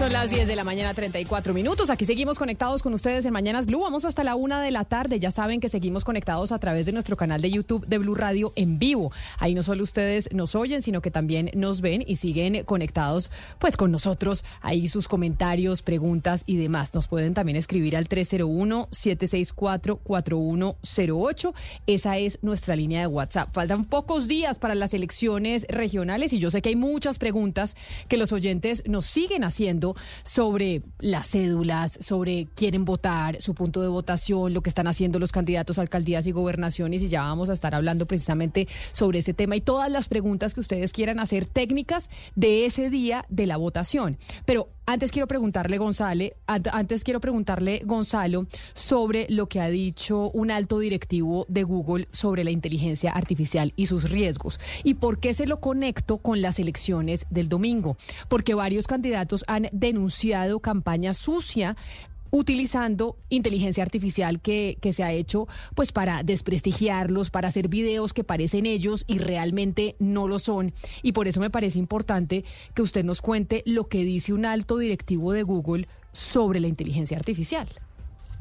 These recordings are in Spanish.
Son las 10 de la mañana, 34 minutos. Aquí seguimos conectados con ustedes en Mañanas Blue. Vamos hasta la una de la tarde. Ya saben que seguimos conectados a través de nuestro canal de YouTube de Blue Radio en vivo. Ahí no solo ustedes nos oyen, sino que también nos ven y siguen conectados pues con nosotros. Ahí sus comentarios, preguntas y demás. Nos pueden también escribir al 301-764-4108. Esa es nuestra línea de WhatsApp. Faltan pocos días para las elecciones regionales y yo sé que hay muchas preguntas que los oyentes nos siguen haciendo sobre las cédulas, sobre quieren votar, su punto de votación, lo que están haciendo los candidatos a alcaldías y gobernaciones y ya vamos a estar hablando precisamente sobre ese tema y todas las preguntas que ustedes quieran hacer técnicas de ese día de la votación. Pero antes quiero preguntarle, Gonzalo, antes quiero preguntarle, Gonzalo, sobre lo que ha dicho un alto directivo de Google sobre la inteligencia artificial y sus riesgos. ¿Y por qué se lo conecto con las elecciones del domingo? Porque varios candidatos han denunciado campaña sucia utilizando inteligencia artificial que, que, se ha hecho pues para desprestigiarlos, para hacer videos que parecen ellos y realmente no lo son. Y por eso me parece importante que usted nos cuente lo que dice un alto directivo de Google sobre la inteligencia artificial.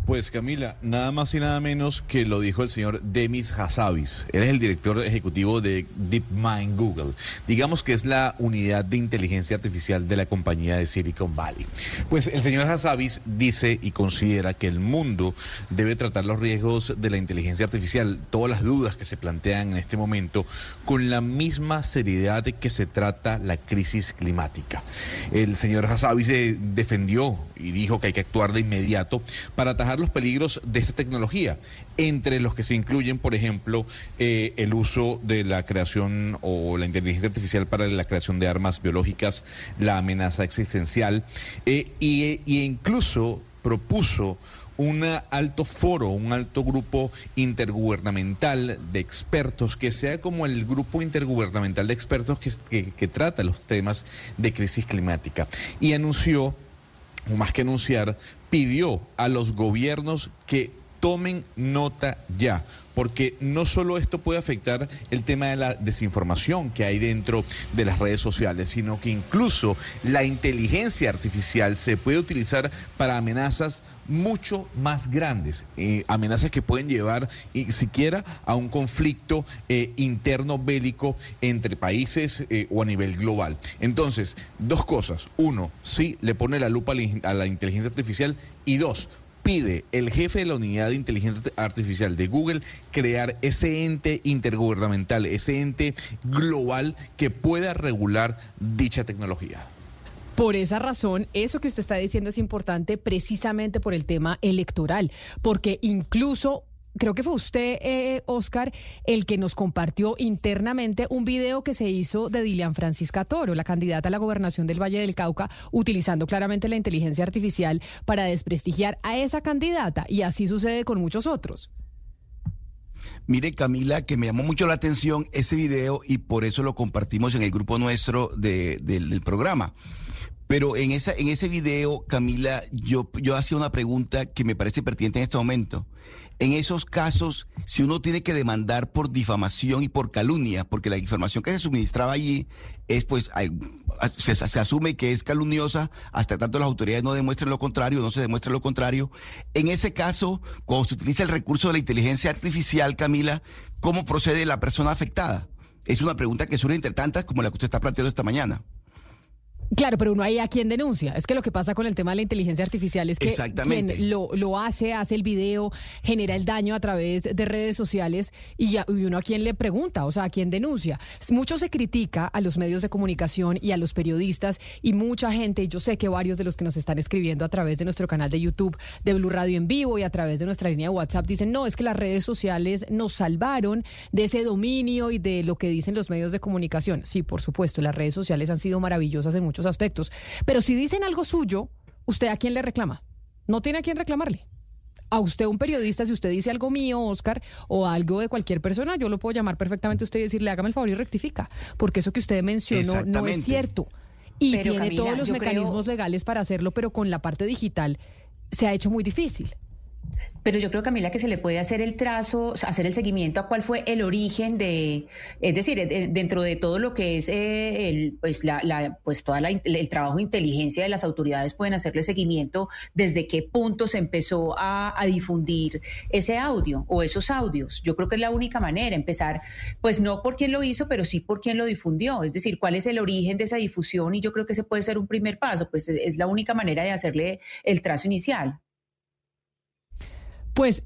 Pues Camila, nada más y nada menos que lo dijo el señor Demis Hassabis. Él es el director ejecutivo de DeepMind Google. Digamos que es la unidad de inteligencia artificial de la compañía de Silicon Valley. Pues el señor Hassabis dice y considera que el mundo debe tratar los riesgos de la inteligencia artificial, todas las dudas que se plantean en este momento, con la misma seriedad que se trata la crisis climática. El señor Hassabis se defendió y dijo que hay que actuar de inmediato para atajar los peligros de esta tecnología, entre los que se incluyen, por ejemplo, eh, el uso de la creación o la inteligencia artificial para la creación de armas biológicas, la amenaza existencial, eh, y, incluso propuso un alto foro, un alto grupo intergubernamental de expertos, que sea como el grupo intergubernamental de expertos que, que, que trata los temas de crisis climática. Y anunció más que anunciar, pidió a los gobiernos que tomen nota ya, porque no solo esto puede afectar el tema de la desinformación que hay dentro de las redes sociales, sino que incluso la inteligencia artificial se puede utilizar para amenazas mucho más grandes, eh, amenazas que pueden llevar y siquiera a un conflicto eh, interno bélico entre países eh, o a nivel global. Entonces, dos cosas. Uno, sí, le pone la lupa a la inteligencia artificial y dos, pide el jefe de la unidad de inteligencia artificial de Google crear ese ente intergubernamental, ese ente global que pueda regular dicha tecnología. Por esa razón, eso que usted está diciendo es importante precisamente por el tema electoral, porque incluso creo que fue usted, eh, Oscar, el que nos compartió internamente un video que se hizo de Dilian Francisca Toro, la candidata a la gobernación del Valle del Cauca, utilizando claramente la inteligencia artificial para desprestigiar a esa candidata. Y así sucede con muchos otros. Mire, Camila, que me llamó mucho la atención ese video y por eso lo compartimos en el grupo nuestro de, del programa. Pero en, esa, en ese video, Camila, yo, yo hacía una pregunta que me parece pertinente en este momento. En esos casos, si uno tiene que demandar por difamación y por calumnia, porque la información que se suministraba allí es, pues, se, se asume que es calumniosa hasta tanto las autoridades no demuestren lo contrario, no se demuestre lo contrario. En ese caso, cuando se utiliza el recurso de la inteligencia artificial, Camila, ¿cómo procede la persona afectada? Es una pregunta que surge entre tantas como la que usted está planteando esta mañana. Claro, pero uno ahí a quién denuncia. Es que lo que pasa con el tema de la inteligencia artificial es que quien lo, lo hace, hace el video, genera el daño a través de redes sociales y, uno a quién le pregunta, o sea, a quién denuncia. Mucho se critica a los medios de comunicación y a los periodistas y mucha gente, yo sé que varios de los que nos están escribiendo a través de nuestro canal de YouTube de Blue Radio en vivo y a través de nuestra línea de WhatsApp dicen, no, es que las redes sociales nos salvaron de ese dominio y de lo que dicen los medios de comunicación. Sí, por supuesto, las redes sociales han sido maravillosas en muchos aspectos. Pero si dicen algo suyo, ¿usted a quién le reclama? No tiene a quién reclamarle. A usted, un periodista, si usted dice algo mío, Oscar, o algo de cualquier persona, yo lo puedo llamar perfectamente a usted y decirle, hágame el favor y rectifica, porque eso que usted mencionó no es cierto. Y tiene todos los mecanismos legales para hacerlo, pero con la parte digital se ha hecho muy difícil. Pero yo creo, Camila, que se le puede hacer el trazo, hacer el seguimiento a cuál fue el origen de, es decir, dentro de todo lo que es eh, el, pues la, pues toda el trabajo de inteligencia de las autoridades pueden hacerle seguimiento desde qué punto se empezó a, difundir ese audio o esos audios. Yo creo que es la única manera, empezar, pues no por quién lo hizo, pero sí por quién lo difundió. Es decir, cuál es el origen de esa difusión y yo creo que ese puede ser un primer paso, pues es la única manera de hacerle el trazo inicial. Pues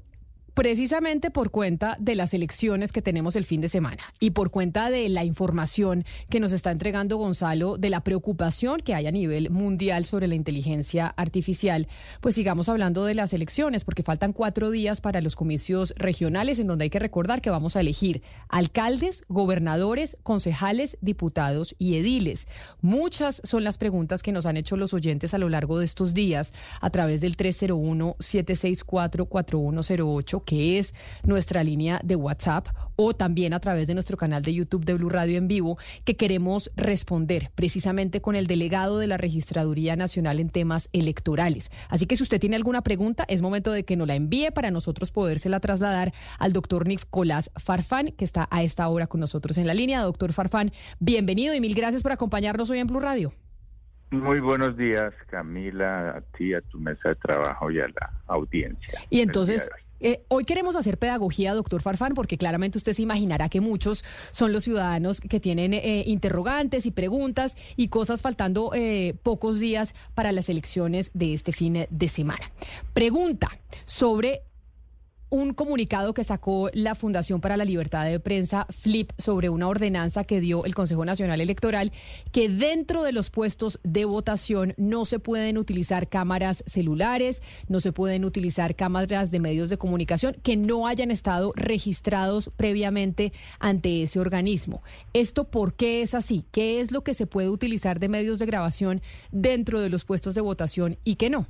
precisamente por cuenta de las elecciones que tenemos el fin de semana y por cuenta de la información que nos está entregando Gonzalo de la preocupación que hay a nivel mundial sobre la inteligencia artificial, pues sigamos hablando de las elecciones porque faltan cuatro días para los comicios regionales en donde hay que recordar que vamos a elegir alcaldes, gobernadores, concejales, diputados y ediles. Muchas son las preguntas que nos han hecho los oyentes a lo largo de estos días a través del 301 764 4108 que es nuestra línea de WhatsApp, o también a través de nuestro canal de YouTube de Blue Radio en vivo, que queremos responder precisamente con el delegado de la Registraduría Nacional en temas electorales. Así que si usted tiene alguna pregunta, es momento de que nos la envíe para nosotros podérsela trasladar al doctor Nicolás Farfán, que está a esta hora con nosotros en la línea. Doctor Farfán, bienvenido y mil gracias por acompañarnos hoy en Blue Radio. Muy buenos días, Camila, a ti, a tu mesa de trabajo y a la audiencia. Y entonces, eh, hoy queremos hacer pedagogía, doctor Farfán, porque claramente usted se imaginará que muchos son los ciudadanos que tienen eh, interrogantes y preguntas y cosas faltando eh, pocos días para las elecciones de este fin de semana. Pregunta sobre un comunicado que sacó la Fundación para la Libertad de Prensa, FLIP, sobre una ordenanza que dio el Consejo Nacional Electoral, que dentro de los puestos de votación no se pueden utilizar cámaras celulares, no se pueden utilizar cámaras de medios de comunicación que no hayan estado registrados previamente ante ese organismo. ¿Esto por qué es así? ¿Qué es lo que se puede utilizar de medios de grabación dentro de los puestos de votación y qué no?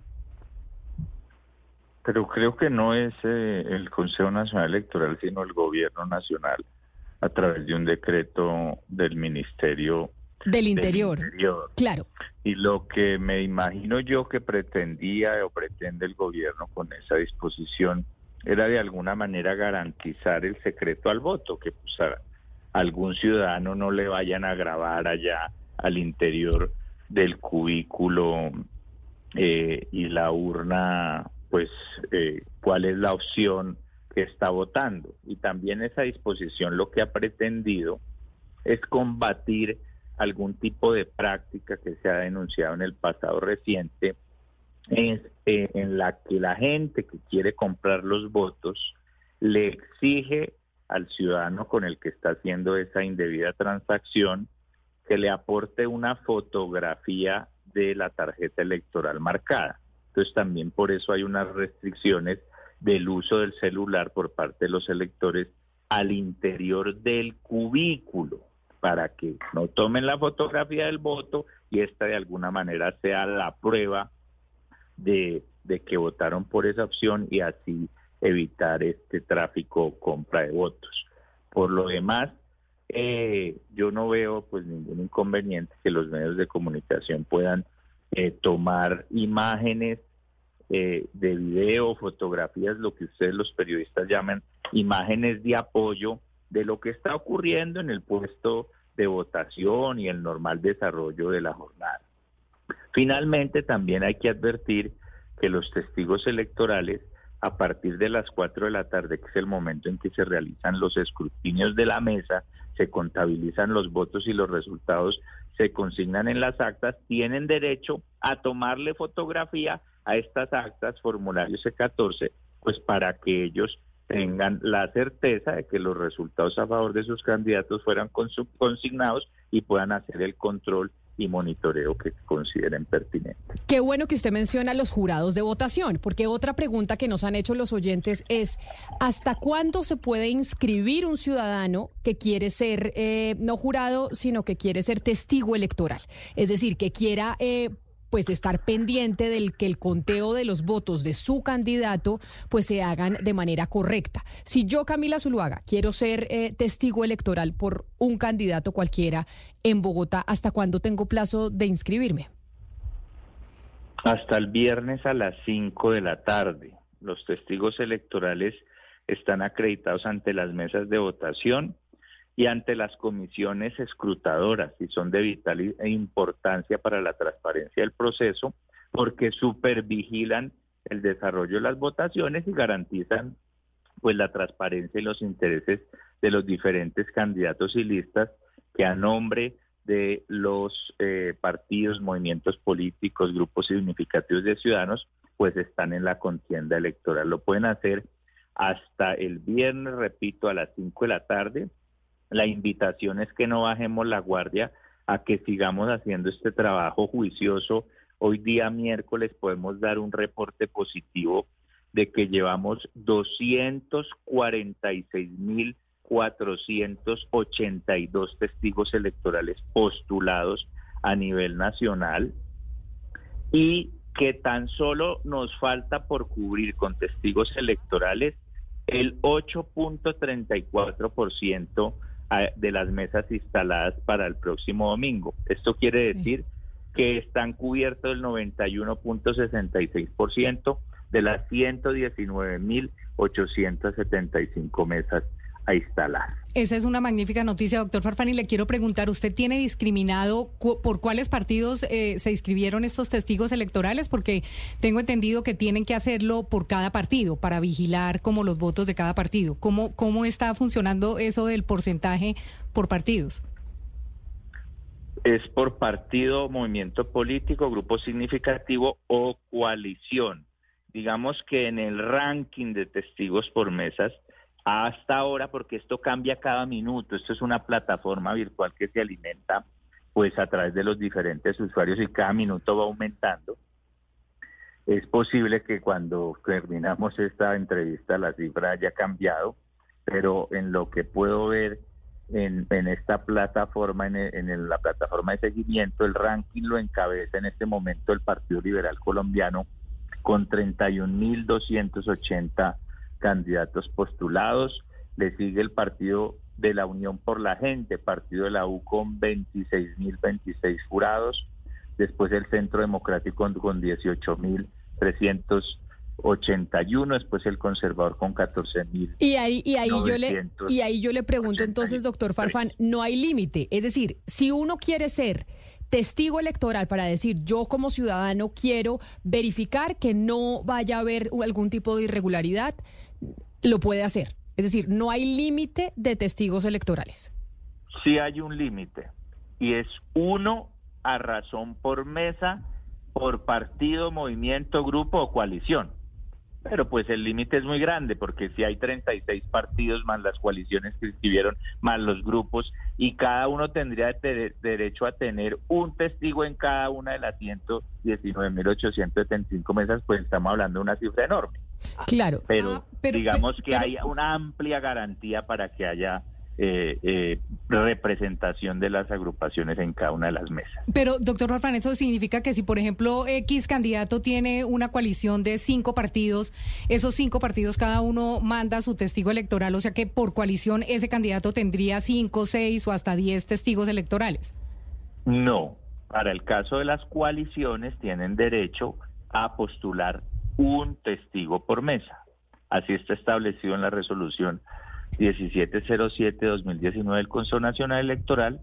Pero creo que no es eh, el Consejo Nacional Electoral, sino el Gobierno Nacional a través de un decreto del Ministerio del interior. Claro. Y lo que me imagino yo que pretendía o pretende el gobierno con esa disposición era de alguna manera garantizar el secreto al voto, que pues, a algún ciudadano no le vayan a grabar allá al interior del cubículo eh, y la urna pues eh, cuál es la opción que está votando. Y también esa disposición lo que ha pretendido es combatir algún tipo de práctica que se ha denunciado en el pasado reciente, eh, en la que la gente que quiere comprar los votos le exige al ciudadano con el que está haciendo esa indebida transacción que le aporte una fotografía de la tarjeta electoral marcada. Entonces también por eso hay unas restricciones del uso del celular por parte de los electores al interior del cubículo para que no tomen la fotografía del voto y esta de alguna manera sea la prueba de, que votaron por esa opción y así evitar este tráfico compra de votos. Por lo demás, eh, yo no veo pues ningún inconveniente que los medios de comunicación puedan eh, tomar imágenes eh, de video, fotografías, lo que ustedes los periodistas llaman imágenes de apoyo de lo que está ocurriendo en el puesto de votación y el normal desarrollo de la jornada. Finalmente, también hay que advertir que los testigos electorales, a partir de las 4 de la tarde, que es el momento en que se realizan los escrutinios de la mesa, se contabilizan los votos y los resultados se consignan en las actas, tienen derecho a tomarle fotografía a estas actas, formulario C14, pues para que ellos tengan la certeza de que los resultados a favor de sus candidatos fueran consignados y puedan hacer el control y monitoreo que consideren pertinente. Qué bueno que usted menciona los jurados de votación, porque otra pregunta que nos han hecho los oyentes es, ¿hasta cuándo se puede inscribir un ciudadano que quiere ser eh, no jurado, sino que quiere ser testigo electoral? Es decir, que quiera... Eh, pues estar pendiente del que el conteo de los votos de su candidato pues se hagan de manera correcta. Si yo, Camila Zuluaga, quiero ser eh, testigo electoral por un candidato cualquiera en Bogotá, ¿hasta cuándo tengo plazo de inscribirme? Hasta el viernes a las 5 de la tarde. los testigos electorales están acreditados ante las mesas de votación y ante las comisiones escrutadoras y son de vital importancia para la transparencia del proceso porque supervigilan el desarrollo de las votaciones y garantizan pues la transparencia y los intereses de los diferentes candidatos y listas que a nombre de los eh, partidos, movimientos políticos, grupos significativos de ciudadanos, pues están en la contienda electoral. Lo pueden hacer hasta el viernes, repito, a las 5 de la tarde. La invitación es que no bajemos la guardia, a que sigamos haciendo este trabajo juicioso. Hoy día miércoles podemos dar un reporte positivo de que llevamos 246.482 testigos electorales postulados a nivel nacional y que tan solo nos falta por cubrir con testigos electorales el 8.34% de las mesas instaladas para el próximo domingo. Esto quiere decir que están cubiertos el 91.66% de las 119.875 mesas a instalar. Esa es una magnífica noticia, doctor Farfani. Le quiero preguntar, ¿usted tiene discriminado por cuáles partidos eh, se inscribieron estos testigos electorales? Porque tengo entendido que tienen que hacerlo por cada partido para vigilar como los votos de cada partido. ¿Cómo, cómo está funcionando eso del porcentaje por partidos? Es por partido, movimiento político, grupo significativo o coalición. Digamos que en el ranking de testigos por mesas, hasta ahora, porque esto cambia cada minuto, esto es una plataforma virtual que se alimenta pues a través de los diferentes usuarios y cada minuto va aumentando. Es posible que cuando terminamos esta entrevista la cifra haya cambiado, pero en lo que puedo ver en, esta plataforma, en, en, la plataforma de seguimiento, el ranking lo encabeza en este momento el Partido Liberal Colombiano con 31.280 candidatos postulados. Le sigue el partido de la Unión por la Gente, partido de la U con 26.026 jurados. Después el Centro Democrático con 18.381, después el conservador con 14.000. Y ahí y ahí yo le y ahí yo le pregunto entonces, doctor Farfán, no hay límite, es decir, si uno quiere ser testigo electoral para decir yo como ciudadano quiero verificar que no vaya a haber algún tipo de irregularidad, lo puede hacer. Es decir, no hay límite de testigos electorales. Sí hay un límite y es uno a razón por mesa, por partido, movimiento, grupo o coalición. Pero pues el límite es muy grande porque si hay 36 partidos más las coaliciones que escribieron, más los grupos, y cada uno tendría derecho a tener un testigo en cada una de las 119.875 mesas, pues estamos hablando de una cifra enorme. Claro. Pero, ah, digamos que hay una amplia garantía para que haya eh, eh, representación de las agrupaciones en cada una de las mesas. Pero, doctor Orfan, eso significa que si, por ejemplo, X candidato tiene una coalición de cinco partidos, esos cinco partidos cada uno manda su testigo electoral, o sea que por coalición ese candidato tendría cinco, seis o hasta diez testigos electorales. No, para el caso de las coaliciones tienen derecho a postular un testigo por mesa. Así está establecido en la resolución 1707-2019 del Consejo Nacional Electoral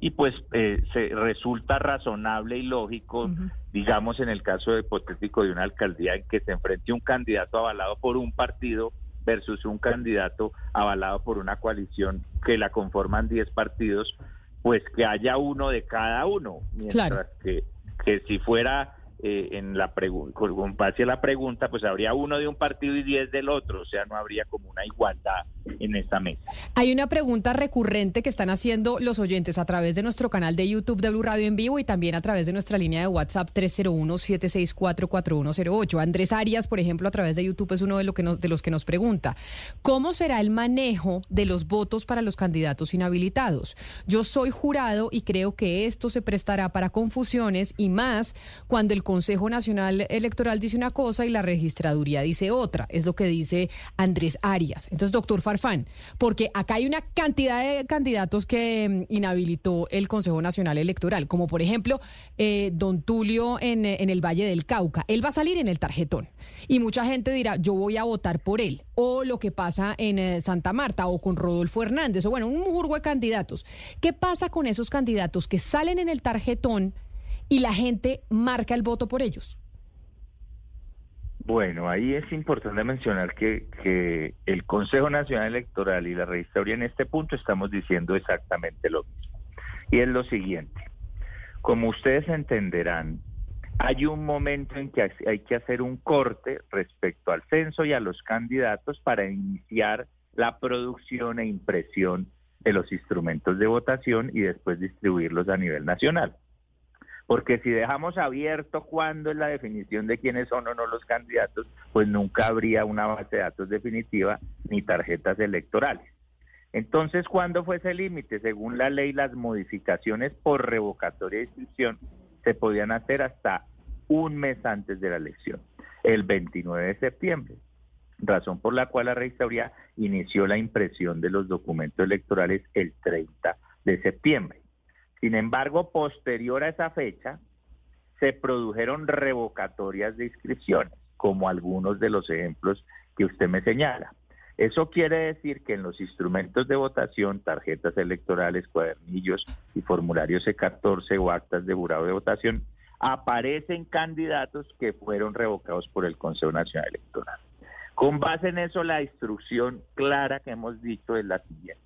y pues eh, se resulta razonable y lógico, digamos en el caso hipotético de una alcaldía en que se enfrente un candidato avalado por un partido versus un candidato avalado por una coalición que la conforman 10 partidos, pues que haya uno de cada uno, mientras que, que si fuera eh, en la con base a la pregunta, pues habría uno de un partido y diez del otro, o sea, no habría como una igualdad en esta mesa. Hay una pregunta recurrente que están haciendo los oyentes a través de nuestro canal de YouTube de Blue Radio en vivo y también a través de nuestra línea de WhatsApp 301-764-4108. Andrés Arias, por ejemplo, a través de YouTube es uno de los que nos pregunta, ¿cómo será el manejo de los votos para los candidatos inhabilitados? Yo soy jurado y creo que esto se prestará para confusiones y más cuando el Consejo Nacional Electoral dice una cosa y la registraduría dice otra. Es lo que dice Andrés Arias. Entonces, doctor Farfán, porque acá hay una cantidad de candidatos que mm, inhabilitó el Consejo Nacional Electoral, como por ejemplo eh, don Tulio en, en el Valle del Cauca. Él va a salir en el tarjetón y mucha gente dirá, yo voy a votar por él. O lo que pasa en eh, Santa Marta o con Rodolfo Hernández, o bueno, un jurgo de candidatos. ¿Qué pasa con esos candidatos que salen en el tarjetón? Y la gente marca el voto por ellos. Bueno, ahí es importante mencionar que, el Consejo Nacional Electoral y la registraduría en este punto estamos diciendo exactamente lo mismo. Y es lo siguiente, como ustedes entenderán, hay un momento en que hay que hacer un corte respecto al censo y a los candidatos para iniciar la producción e impresión de los instrumentos de votación y después distribuirlos a nivel nacional. Porque si dejamos abierto cuándo es la definición de quiénes son o no los candidatos, pues nunca habría una base de datos definitiva ni tarjetas electorales. Entonces, ¿cuándo fue ese límite? Según la ley, las modificaciones por revocatoria de inscripción se podían hacer hasta un mes antes de la elección, el 29 de septiembre, razón por la cual la registraduría inició la impresión de los documentos electorales el 30 de septiembre. Sin embargo, posterior a esa fecha, se produjeron revocatorias de inscripciones, como algunos de los ejemplos que usted me señala. Eso quiere decir que en los instrumentos de votación, tarjetas electorales, cuadernillos y formularios C14 o actas de jurado de votación, aparecen candidatos que fueron revocados por el Consejo Nacional Electoral. Con base en eso, la instrucción clara que hemos dicho es la siguiente.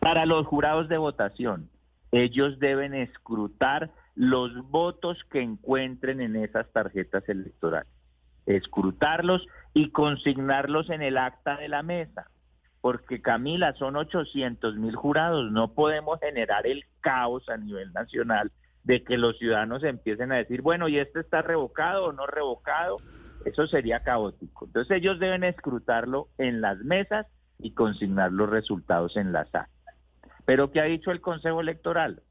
Para los jurados de votación, ellos deben escrutar los votos que encuentren en esas tarjetas electorales, escrutarlos y consignarlos en el acta de la mesa. Porque Camila, son 800 mil jurados, no podemos generar el caos a nivel nacional de que los ciudadanos empiecen a decir, bueno, ¿y este está revocado o no revocado? Eso sería caótico. Entonces ellos deben escrutarlo en las mesas y consignar los resultados en las actas. Pero ¿qué ha dicho el Consejo Electoral?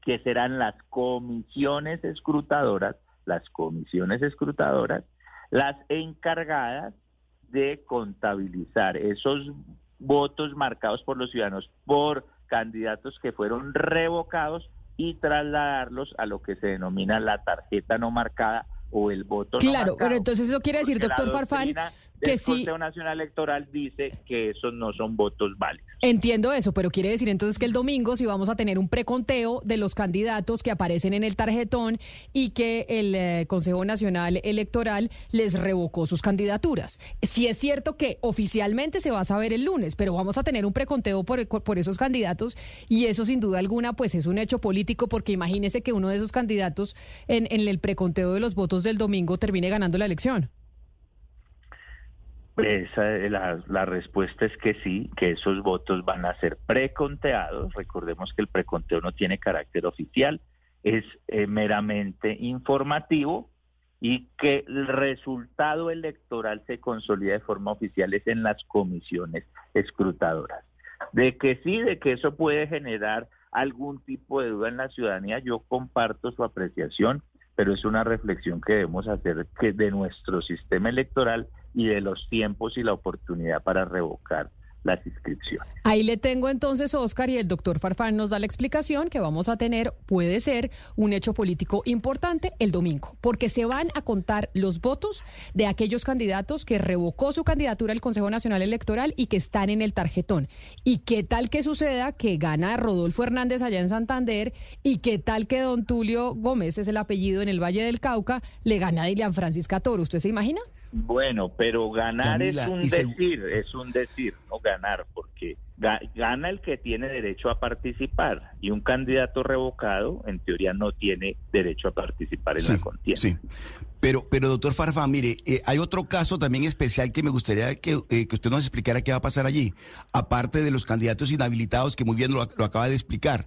Que serán las comisiones escrutadoras, las comisiones escrutadoras, las encargadas de contabilizar esos votos marcados por los ciudadanos por candidatos que fueron revocados y trasladarlos a lo que se denomina la tarjeta no marcada o el voto claro, no marcado. pero entonces eso quiere decir, doctor Farfán, que el Consejo Nacional Electoral dice que esos no son votos válidos. Entiendo eso, pero quiere decir entonces que el domingo sí vamos a tener un preconteo de los candidatos que aparecen en el tarjetón y que el eh, Consejo Nacional Electoral les revocó sus candidaturas. Sí es cierto que oficialmente se va a saber el lunes, pero vamos a tener un preconteo por, por esos candidatos y eso sin duda alguna pues es un hecho político porque imagínese que uno de esos candidatos en, en el preconteo de los votos del domingo termine ganando la elección. Esa, la, la, respuesta es que sí, que esos votos van a ser preconteados. Recordemos que el preconteo no tiene carácter oficial, es eh, meramente informativo y que el resultado electoral se consolida de forma oficial es en las comisiones escrutadoras. De que sí, de que eso puede generar algún tipo de duda en la ciudadanía, yo comparto su apreciación, pero es una reflexión que debemos hacer de nuestro sistema electoral y de los tiempos y la oportunidad para revocar las inscripciones. Ahí le tengo entonces, Oscar, y el doctor Farfán nos da la explicación que vamos a tener, puede ser, un hecho político importante el domingo, porque se van a contar los votos de aquellos candidatos que revocó su candidatura al Consejo Nacional Electoral y que están en el tarjetón. Y qué tal que suceda que gana Rodolfo Hernández allá en Santander y qué tal que don Tulio Gómez es el apellido en el Valle del Cauca, le gana a Dilian Francisca Toro. ¿Usted se imagina? Bueno, pero ganar es un decir, es un decir, no ganar, porque gana el que tiene derecho a participar y un candidato revocado, en teoría, no tiene derecho a participar en la contienda. Sí, pero, pero doctor Farfa, mire, eh, hay otro caso también especial que me gustaría que, eh, que, usted nos explicara qué va a pasar allí, aparte de los candidatos inhabilitados que muy bien lo, lo acaba de explicar.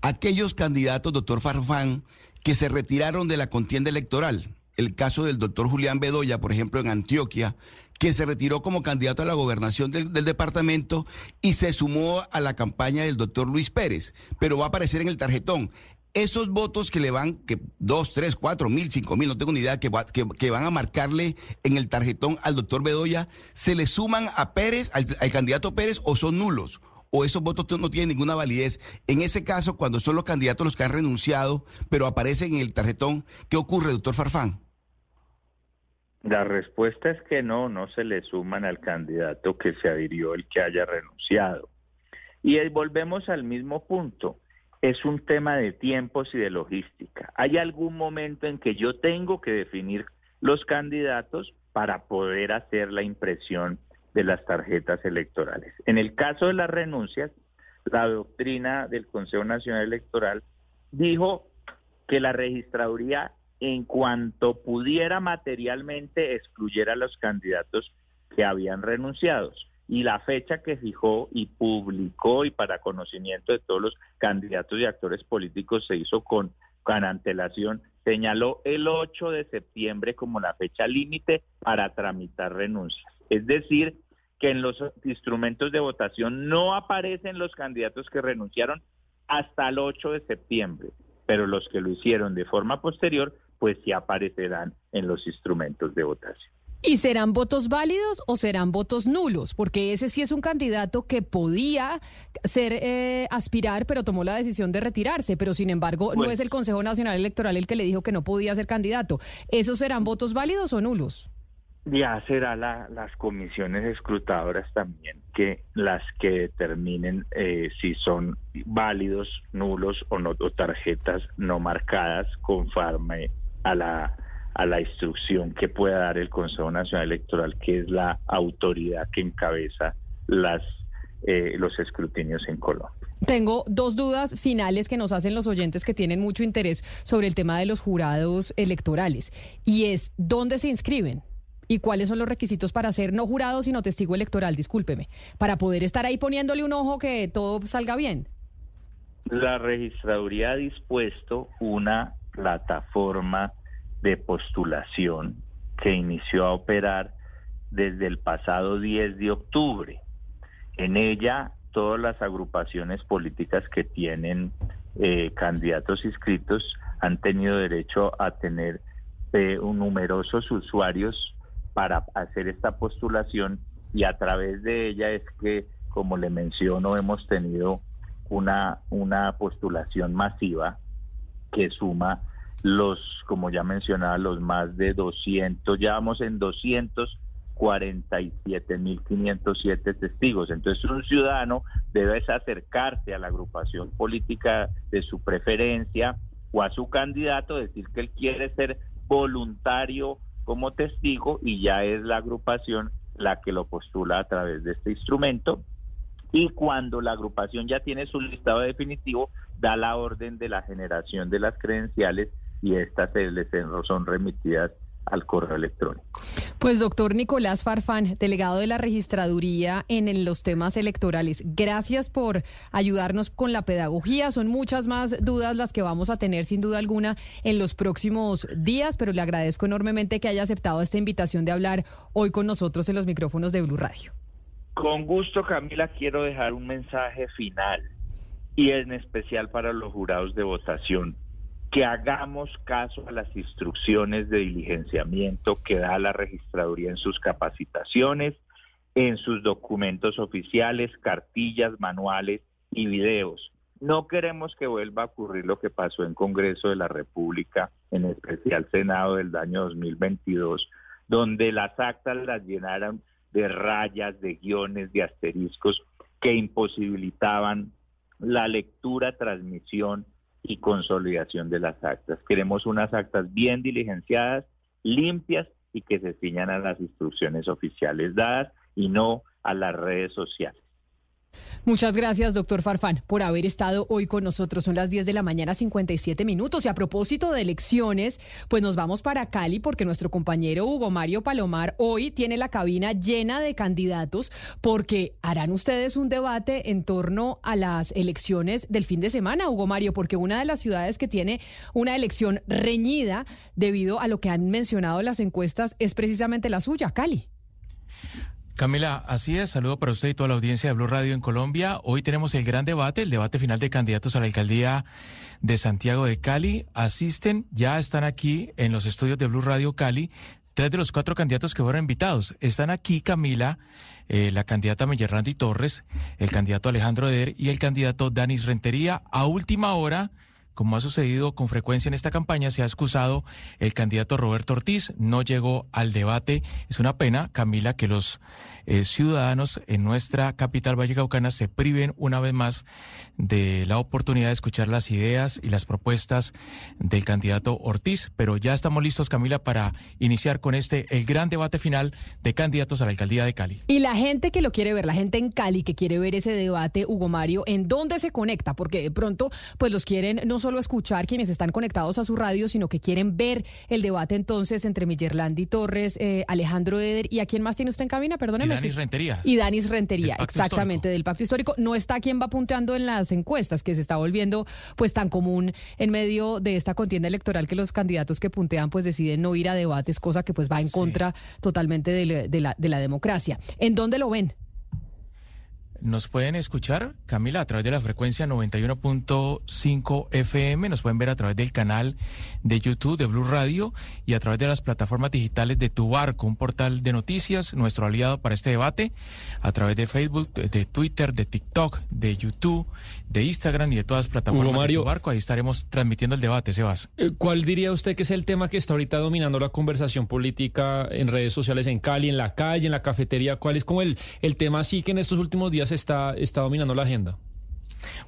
Aquellos candidatos, doctor Farfán, que se retiraron de la contienda electoral, el caso del doctor Julián Bedoya, por ejemplo, en Antioquia, que se retiró como candidato a la gobernación del, departamento y se sumó a la campaña del doctor Luis Pérez, pero va a aparecer en el tarjetón. esos votos que le van, que dos, tres, cuatro mil, cinco mil, no tengo ni idea, que, que, van a marcarle en el tarjetón al doctor Bedoya, ¿se le suman a Pérez, al, candidato Pérez, o son nulos? o esos votos no tienen ninguna validez. En ese caso, cuando son los candidatos los que han renunciado, pero aparecen en el tarjetón, ¿qué ocurre, doctor Farfán? La respuesta es que no, no se le suman al candidato que se adhirió el que haya renunciado. Y volvemos al mismo punto es un tema de tiempos y de logística. Hay algún momento en que yo tengo que definir los candidatos para poder hacer la impresión de las tarjetas electorales. En el caso de las renuncias, la doctrina del Consejo Nacional Electoral dijo que la registraduría, en cuanto pudiera materialmente, excluyera a los candidatos que habían renunciado y la fecha que fijó y publicó y para conocimiento de todos los candidatos y actores políticos se hizo con, con antelación, señaló el 8 de septiembre como la fecha límite para tramitar renuncias. Es decir, que en los instrumentos de votación no aparecen los candidatos que renunciaron hasta el 8 de septiembre, pero los que lo hicieron de forma posterior, pues sí aparecerán en los instrumentos de votación. ¿Y serán votos válidos o serán votos nulos? Porque ese sí es un candidato que podía ser eh, aspirar, pero tomó la decisión de retirarse. Pero sin embargo, no es el Consejo Nacional Electoral el que le dijo que no podía ser candidato. ¿Esos serán votos válidos o nulos? Ya será las comisiones escrutadoras también que las que determinen eh, si son válidos, nulos o no o tarjetas no marcadas conforme a la a la instrucción que pueda dar el Consejo Nacional Electoral, que es la autoridad que encabeza las, eh, los escrutinios en Colombia. Tengo dos dudas finales que nos hacen los oyentes que tienen mucho interés sobre el tema de los jurados electorales. Y es, ¿dónde se inscriben? ¿Y cuáles son los requisitos para ser no jurado, sino testigo electoral? Discúlpeme. Para poder estar ahí poniéndole un ojo que todo salga bien. La registraduría ha dispuesto una plataforma de postulación que inició a operar desde el pasado 10 de octubre. En ella, todas las agrupaciones políticas que tienen eh, candidatos inscritos han tenido derecho a tener eh, numerosos usuarios para hacer esta postulación y a través de ella es que, como le menciono, hemos tenido una, una postulación masiva que suma los, como ya mencionaba, los más de 200, ya vamos en 247.507 testigos. Entonces un ciudadano debe acercarse a la agrupación política de su preferencia o a su candidato, decir que él quiere ser voluntario como testigo y ya es la agrupación la que lo postula a través de este instrumento. Y cuando la agrupación ya tiene su listado definitivo, da la orden de la generación de las credenciales y estas se les son remitidas al correo electrónico. Pues doctor Nicolás Farfán, delegado de la registraduría en los temas electorales, gracias por ayudarnos con la pedagogía. Son muchas más dudas las que vamos a tener sin duda alguna en los próximos días, pero le agradezco enormemente que haya aceptado esta invitación de hablar hoy con nosotros en los micrófonos de Blue Radio. Con gusto, Camila, quiero dejar un mensaje final y en especial para los jurados de votación que hagamos caso a las instrucciones de diligenciamiento que da la registraduría en sus capacitaciones, en sus documentos oficiales, cartillas, manuales y videos. No queremos que vuelva a ocurrir lo que pasó en Congreso de la República, en especial Senado del año 2022, donde las actas las llenaron de rayas, de guiones, de asteriscos que imposibilitaban la lectura, transmisión y consolidación de las actas. Queremos unas actas bien diligenciadas, limpias y que se ciñan a las instrucciones oficiales dadas y no a las redes sociales. Muchas gracias, doctor Farfán, por haber estado hoy con nosotros. Son las 10 de la mañana, 57 minutos. Y a propósito de elecciones, pues nos vamos para Cali porque nuestro compañero Hugo Mario Palomar hoy tiene la cabina llena de candidatos porque harán ustedes un debate en torno a las elecciones del fin de semana, Hugo Mario, porque una de las ciudades que tiene una elección reñida debido a lo que han mencionado las encuestas es precisamente la suya, Cali. Camila, así es. Saludo para usted y toda la audiencia de Blue Radio en Colombia. Hoy tenemos el gran debate, el debate final de candidatos a la alcaldía de Santiago de Cali. Asisten, ya están aquí en los estudios de Blue Radio Cali. Tres de los cuatro candidatos que fueron invitados. Están aquí Camila, eh, la candidata Randy Torres, el candidato Alejandro Eder y el candidato Danis Rentería. A última hora, como ha sucedido con frecuencia en esta campaña, se ha excusado el candidato Roberto Ortiz, no llegó al debate. Es una pena, Camila, que los eh, ciudadanos en nuestra capital vallecaucana se priven una vez más de la oportunidad de escuchar las ideas y las propuestas del candidato Ortiz. Pero ya estamos listos, Camila, para iniciar con este, el gran debate final de candidatos a la alcaldía de Cali. Y la gente que lo quiere ver, la gente en Cali que quiere ver ese debate, Hugo Mario, ¿en dónde se conecta? Porque de pronto, pues los quieren no solo escuchar quienes están conectados a su radio, sino que quieren ver el debate entonces entre Millerlandi Torres, eh, Alejandro Eder y a quién más tiene usted en cabina, perdóneme. Danis Rentería. Y Danis Rentería, exactamente, del pacto histórico. No está quien va punteando en las encuestas, que se está volviendo pues tan común en medio de esta contienda electoral que los candidatos que puntean pues deciden no ir a debates, cosa que pues va en contra totalmente de la, de la democracia. ¿En dónde lo ven? Nos pueden escuchar, Camila, a través de la frecuencia 91.5 FM, nos pueden ver a través del canal de YouTube de Blue Radio y a través de las plataformas digitales de Tu Barco, un portal de noticias, nuestro aliado para este debate, a través de Facebook, de Twitter, de TikTok, de YouTube, de Instagram y de todas las plataformas de Tu Barco. Ahí estaremos transmitiendo el debate, Sebas. Eh, ¿Cuál diría usted que es el tema que está ahorita dominando la conversación política en redes sociales en Cali, en la calle, en la cafetería? ¿Cuál es como el, el tema así que en estos últimos días está, está dominando la agenda?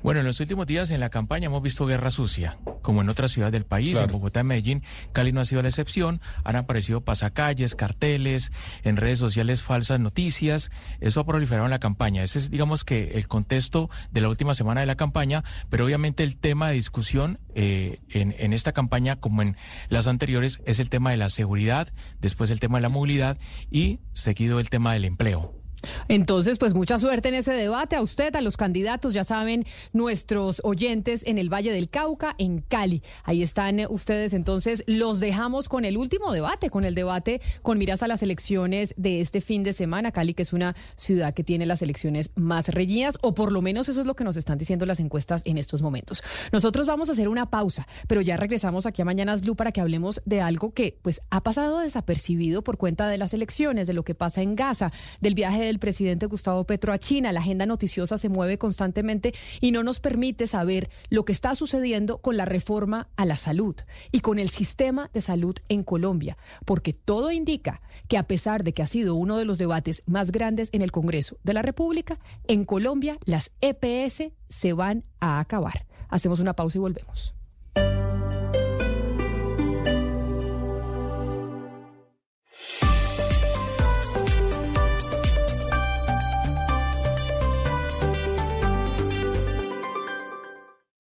Bueno, en los últimos días en la campaña hemos visto guerra sucia, como en otras ciudades del país, en Bogotá, en Medellín, Cali no ha sido la excepción, han aparecido pasacalles, carteles, en redes sociales falsas noticias, eso ha proliferado en la campaña, ese es digamos que el contexto de la última semana de la campaña, pero obviamente el tema de discusión eh, en, en esta campaña, como en las anteriores, es el tema de la seguridad, después el tema de la movilidad y seguido el tema del empleo. Entonces, pues mucha suerte en ese debate. A usted, a los candidatos, ya saben, nuestros oyentes en el Valle del Cauca, en Cali. Ahí están ustedes. Entonces, los dejamos con el último debate, con el debate con miras a las elecciones de este fin de semana. Cali, que es una ciudad que tiene las elecciones más reñidas, o por lo menos eso es lo que nos están diciendo las encuestas en estos momentos. Nosotros vamos a hacer una pausa, pero ya regresamos aquí a Mañanas Blue para que hablemos de algo que, pues, ha pasado desapercibido por cuenta de las elecciones, de lo que pasa en Gaza, del viaje de el presidente Gustavo Petro a China. La agenda noticiosa se mueve constantemente y no nos permite saber lo que está sucediendo con la reforma a la salud y con el sistema de salud en Colombia, porque todo indica que a pesar de que ha sido uno de los debates más grandes en el Congreso de la República, en Colombia las EPS se van a acabar. Hacemos una pausa y volvemos.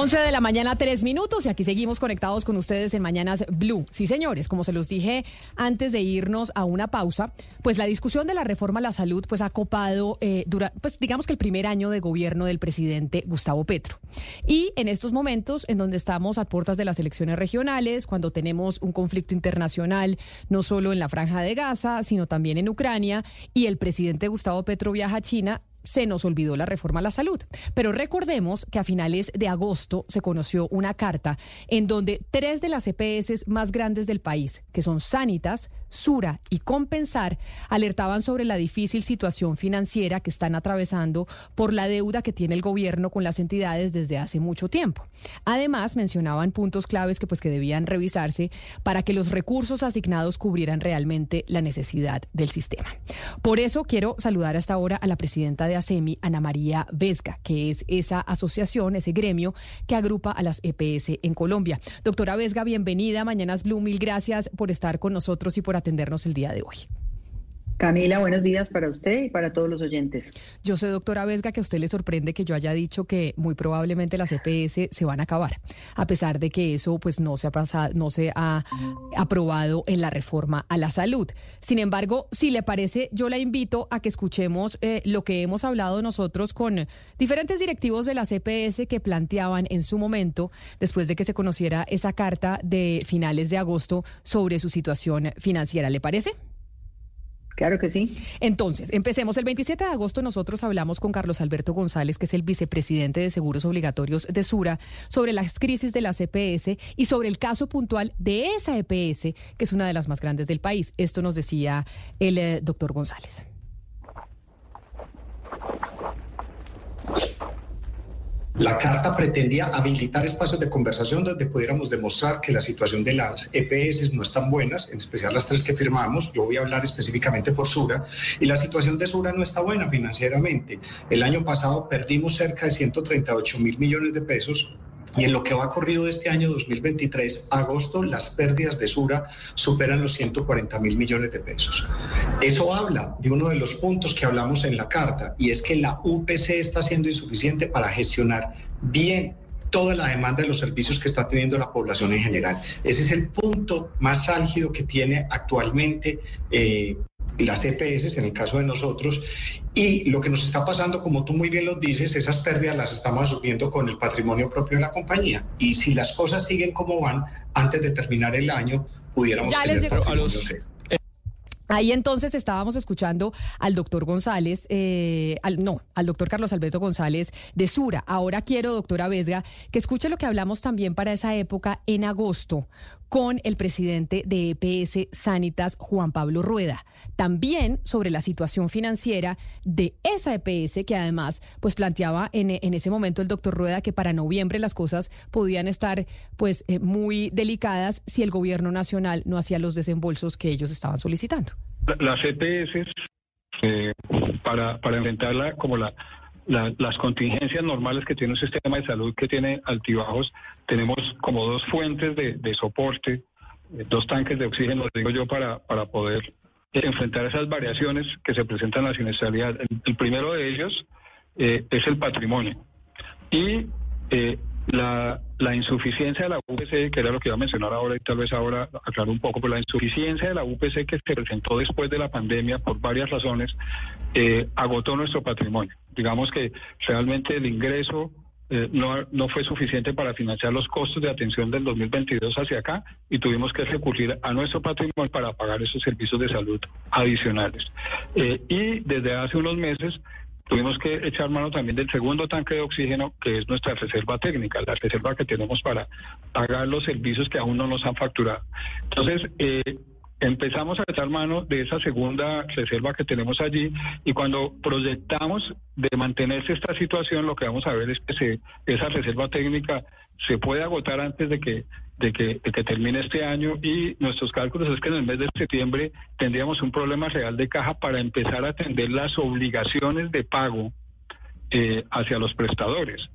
11 de la mañana, tres minutos, y aquí seguimos conectados con ustedes en Mañanas Blue. Sí, señores, como se los dije antes de irnos a una pausa, pues la discusión de la reforma a la salud pues ha copado, eh, pues digamos que el primer año de gobierno del presidente Gustavo Petro. Y en estos momentos, en donde estamos a puertas de las elecciones regionales, cuando tenemos un conflicto internacional, no solo en la franja de Gaza, sino también en Ucrania, y el presidente Gustavo Petro viaja a China, se nos olvidó la reforma a la salud. Pero recordemos que a finales de agosto se conoció una carta en donde tres de las EPS más grandes del país, que son Sanitas, Sura y Compensar, alertaban sobre la difícil situación financiera que están atravesando por la deuda que tiene el gobierno con las entidades desde hace mucho tiempo. Además, mencionaban puntos claves que pues que debían revisarse para que los recursos asignados cubrieran realmente la necesidad del sistema. Por eso quiero saludar hasta ahora a la presidenta de ASEMI, Ana María Vesga, que es esa asociación, ese gremio que agrupa a las EPS en Colombia. Doctora Vesga, bienvenida. Mañanas Blue, mil gracias por estar con nosotros y por atendernos el día de hoy. Camila, buenos días para usted y para todos los oyentes. Yo sé, doctora Vesga, que a usted le sorprende que yo haya dicho que muy probablemente las EPS se van a acabar, a pesar de que eso pues no se ha pasado, no se ha aprobado en la reforma a la salud. Sin embargo, si le parece, yo la invito a que escuchemos eh, lo que hemos hablado nosotros con diferentes directivos de las EPS que planteaban en su momento, después de que se conociera esa carta de finales de agosto sobre su situación financiera. ¿Le parece? Claro que sí. Entonces, empecemos. El 27 de agosto nosotros hablamos con Carlos Alberto González, que es el vicepresidente de Seguros Obligatorios de Sura, sobre las crisis de las EPS y sobre el caso puntual de esa EPS, que es una de las más grandes del país. Esto nos decía el eh, doctor González. La carta pretendía habilitar espacios de conversación donde pudiéramos demostrar que la situación de las EPS no es tan buenas, en especial las tres que firmamos. Yo voy a hablar específicamente por Sura. Y la situación de Sura no está buena financieramente. El año pasado perdimos cerca de 138 mil millones de pesos y en lo que va corrido de este año 2023, agosto, las pérdidas de Sura superan los 140 mil millones de pesos. Eso habla de uno de los puntos que hablamos en la carta, y es que la UPC está siendo insuficiente para gestionar bien toda la demanda de los servicios que está teniendo la población en general. Ese es el punto más álgido que tiene actualmente eh, las EPS, en el caso de nosotros, y lo que nos está pasando, como tú muy bien lo dices, esas pérdidas las estamos asumiendo con el patrimonio propio de la compañía. Y si las cosas siguen como van, antes de terminar el año, pudiéramos tener patrimonio cero. Ahí entonces estábamos escuchando al doctor González, eh, al, no, al doctor Carlos Alberto González de Sura. Ahora quiero, doctora Vesga, que escuche lo que hablamos también para esa época en agosto con el presidente de EPS Sanitas, Juan Pablo Rueda. También sobre la situación financiera de esa EPS, que además pues planteaba en, en ese momento el doctor Rueda que para noviembre las cosas podían estar pues eh, muy delicadas si el gobierno nacional no hacía los desembolsos que ellos estaban solicitando. Las EPS, eh, para, para enfrentarla como la, las contingencias normales que tiene un sistema de salud que tiene altibajos, tenemos como dos fuentes de, soporte, eh, dos tanques de oxígeno, digo yo, para, para poder enfrentar esas variaciones que se presentan en la siniestralidad. El, primero de ellos eh, es el patrimonio. Y eh, la, la, insuficiencia de la UPC, que era lo que iba a mencionar ahora y tal vez ahora aclaro un poco, pero la insuficiencia de la UPC que se presentó después de la pandemia por varias razones, eh, agotó nuestro patrimonio. Digamos que realmente el ingreso eh, no, no fue suficiente para financiar los costos de atención del 2022 hacia acá y tuvimos que recurrir a nuestro patrimonio para pagar esos servicios de salud adicionales. Eh, y desde hace unos meses Tuvimos que echar mano también del segundo tanque de oxígeno, que es nuestra reserva técnica, la reserva que tenemos para pagar los servicios que aún no nos han facturado. Entonces, eh, empezamos a echar mano de esa segunda reserva que tenemos allí y cuando proyectamos de mantenerse esta situación, lo que vamos a ver es que esa reserva técnica se puede agotar antes de que de que termine este año y nuestros cálculos es que en el mes de septiembre tendríamos un problema real de caja para empezar a atender las obligaciones de pago eh, hacia los prestadores.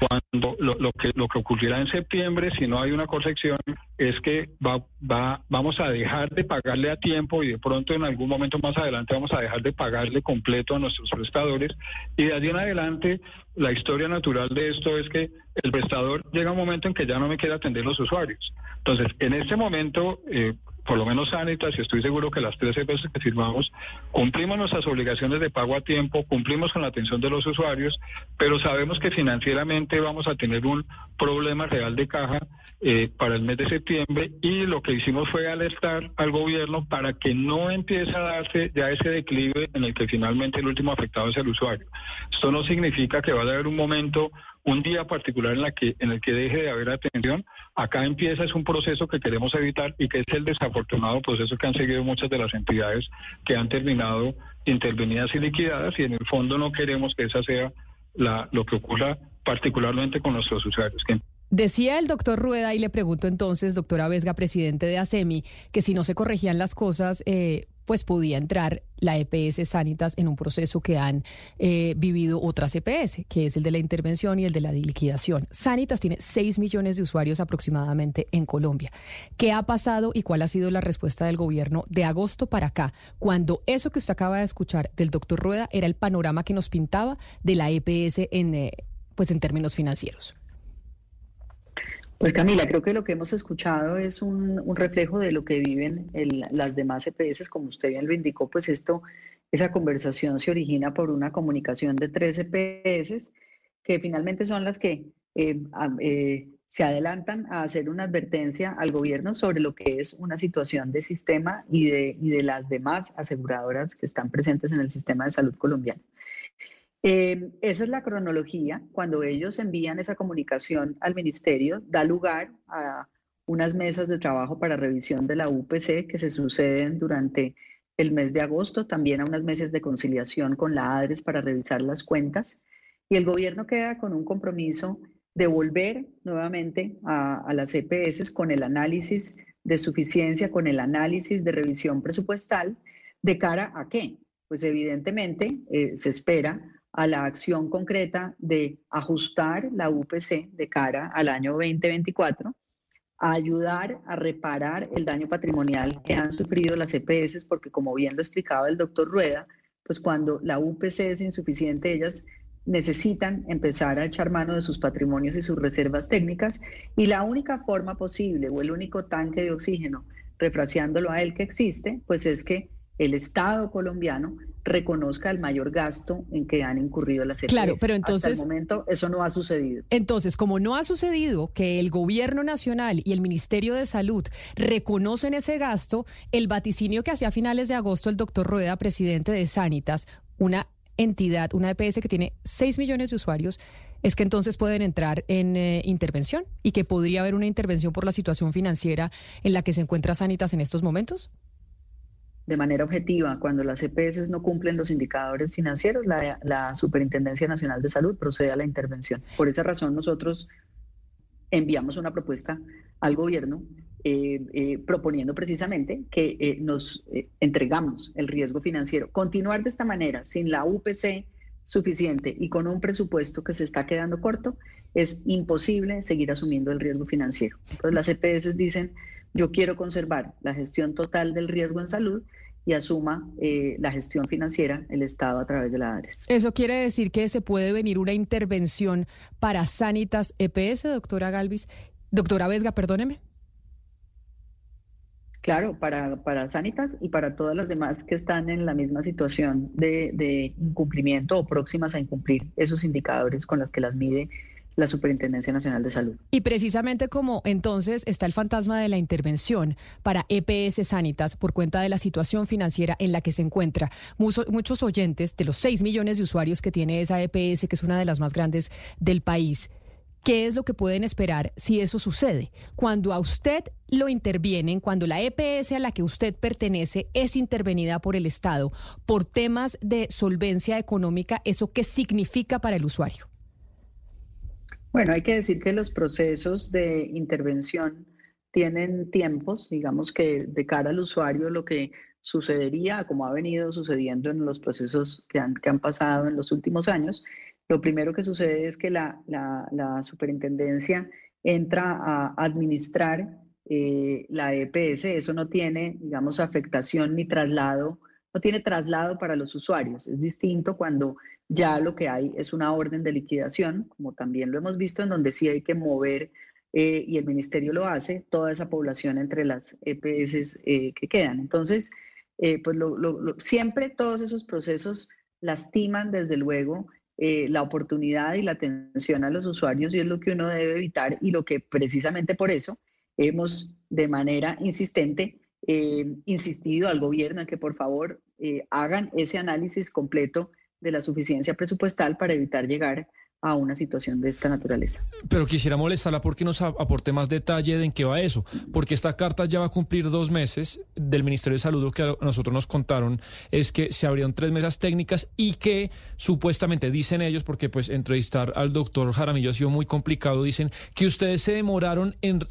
Cuando lo, que lo que ocurrirá en septiembre, si no hay una corrección, es que va, va, vamos a dejar de pagarle a tiempo y de pronto en algún momento más adelante vamos a dejar de pagarle completo a nuestros prestadores. Y de allí en adelante, la historia natural de esto es que el prestador llega un momento en que ya no me quiere atender los usuarios. Entonces, en este momento, eh, por lo menos Sanitas, y estoy seguro que las tres veces que firmamos, cumplimos nuestras obligaciones de pago a tiempo, cumplimos con la atención de los usuarios, pero sabemos que financieramente vamos a tener un problema real de caja eh, para el mes de septiembre y lo que hicimos fue alertar al gobierno para que no empiece a darse ya ese declive en el que finalmente el último afectado es el usuario. Esto no significa que vaya a haber un momento un día particular en, la que, en el que deje de haber atención. Acá empieza es un proceso que queremos evitar y que es el desafortunado proceso que han seguido muchas de las entidades que han terminado intervenidas y liquidadas y en el fondo no queremos que esa sea la, lo que ocurra particularmente con nuestros usuarios. Decía el doctor Rueda, y le pregunto entonces, doctora Vesga, presidente de ASEMI, que si no se corregían las cosas, eh, pues podía entrar la EPS Sanitas en un proceso que han eh, vivido otras EPS, que es el de la intervención y el de la liquidación. Sanitas tiene 6 millones de usuarios aproximadamente en Colombia. ¿Qué ha pasado y cuál ha sido la respuesta del gobierno de agosto para acá, cuando eso que usted acaba de escuchar del doctor Rueda era el panorama que nos pintaba de la EPS en, eh, pues en términos financieros? Pues Camila, creo que lo que hemos escuchado es un, reflejo de lo que viven las demás EPS, como usted bien lo indicó, pues esto, esa conversación se origina por una comunicación de tres EPS que finalmente son las que eh, eh, se adelantan a hacer una advertencia al gobierno sobre lo que es una situación de sistema y de, y de las demás aseguradoras que están presentes en el sistema de salud colombiano. Eh, esa es la cronología. Cuando ellos envían esa comunicación al ministerio, da lugar a unas mesas de trabajo para revisión de la UPC que se suceden durante el mes de agosto, también a unas mesas de conciliación con la ADRES para revisar las cuentas. Y el gobierno queda con un compromiso de volver nuevamente a, las EPS con el análisis de suficiencia, con el análisis de revisión presupuestal, de cara a qué? Pues evidentemente eh, se espera a la acción concreta de ajustar la UPC de cara al año 2024, a ayudar a reparar el daño patrimonial que han sufrido las EPS, porque como bien lo explicaba el doctor Rueda, pues cuando la UPC es insuficiente, ellas necesitan empezar a echar mano de sus patrimonios y sus reservas técnicas y la única forma posible o el único tanque de oxígeno, refraseándolo a él que existe, pues es que el Estado colombiano reconozca el mayor gasto en que han incurrido las EPS. Claro, pero entonces... Hasta el momento eso no ha sucedido. Entonces, como no ha sucedido que el gobierno nacional y el Ministerio de Salud reconocen ese gasto, el vaticinio que hacía a finales de agosto el doctor Rueda, presidente de Sanitas, una entidad, una EPS que tiene 6 millones de usuarios, es que entonces pueden entrar en eh, intervención y que podría haber una intervención por la situación financiera en la que se encuentra Sanitas en estos momentos? De manera objetiva, cuando las EPS no cumplen los indicadores financieros, la, Superintendencia Nacional de Salud procede a la intervención. Por esa razón, nosotros enviamos una propuesta al gobierno eh, eh, proponiendo precisamente que eh, nos entregamos el riesgo financiero. Continuar de esta manera, sin la UPC suficiente y con un presupuesto que se está quedando corto, es imposible seguir asumiendo el riesgo financiero. Entonces las EPS dicen, yo quiero conservar la gestión total del riesgo en salud y asuma eh, la gestión financiera el Estado a través de la ADRES. ¿Eso quiere decir que se puede venir una intervención para Sanitas EPS, doctora Galvis? Doctora Vesga, perdóneme. Claro, para, para Sanitas y para todas las demás que están en la misma situación de, de incumplimiento o próximas a incumplir esos indicadores con los que las mide la Superintendencia Nacional de Salud. Y precisamente como entonces está el fantasma de la intervención para EPS Sanitas por cuenta de la situación financiera en la que se encuentra. Muchos, oyentes de los 6 millones de usuarios que tiene esa EPS, que es una de las más grandes del país, ¿qué es lo que pueden esperar si eso sucede? Cuando a usted lo intervienen, cuando la EPS a la que usted pertenece es intervenida por el Estado por temas de solvencia económica, ¿eso qué significa para el usuario? Bueno, hay que decir que los procesos de intervención tienen tiempos, digamos que de cara al usuario lo que sucedería, como ha venido sucediendo en los procesos que han, que han pasado en los últimos años, lo primero que sucede es que la, la, superintendencia entra a administrar eh, la EPS, eso no tiene, digamos, afectación ni traslado, no tiene traslado para los usuarios, es distinto cuando ya lo que hay es una orden de liquidación, como también lo hemos visto, en donde sí hay que mover, eh, y el ministerio lo hace, toda esa población entre las EPS eh, que quedan. Entonces, eh, pues siempre todos esos procesos lastiman, desde luego, la oportunidad y la atención a los usuarios y es lo que uno debe evitar y lo que precisamente por eso hemos de manera insistente insistido al gobierno en que por favor hagan ese análisis completo de la suficiencia presupuestal para evitar llegar a una situación de esta naturaleza. Pero quisiera molestarla porque nos aporte más detalle de en qué va eso, porque esta carta ya va a cumplir dos meses del Ministerio de Salud, lo que nosotros nos contaron es que se abrieron tres mesas técnicas y que supuestamente dicen ellos, porque pues entrevistar al doctor Jaramillo ha sido muy complicado, dicen que ustedes se demoraron en,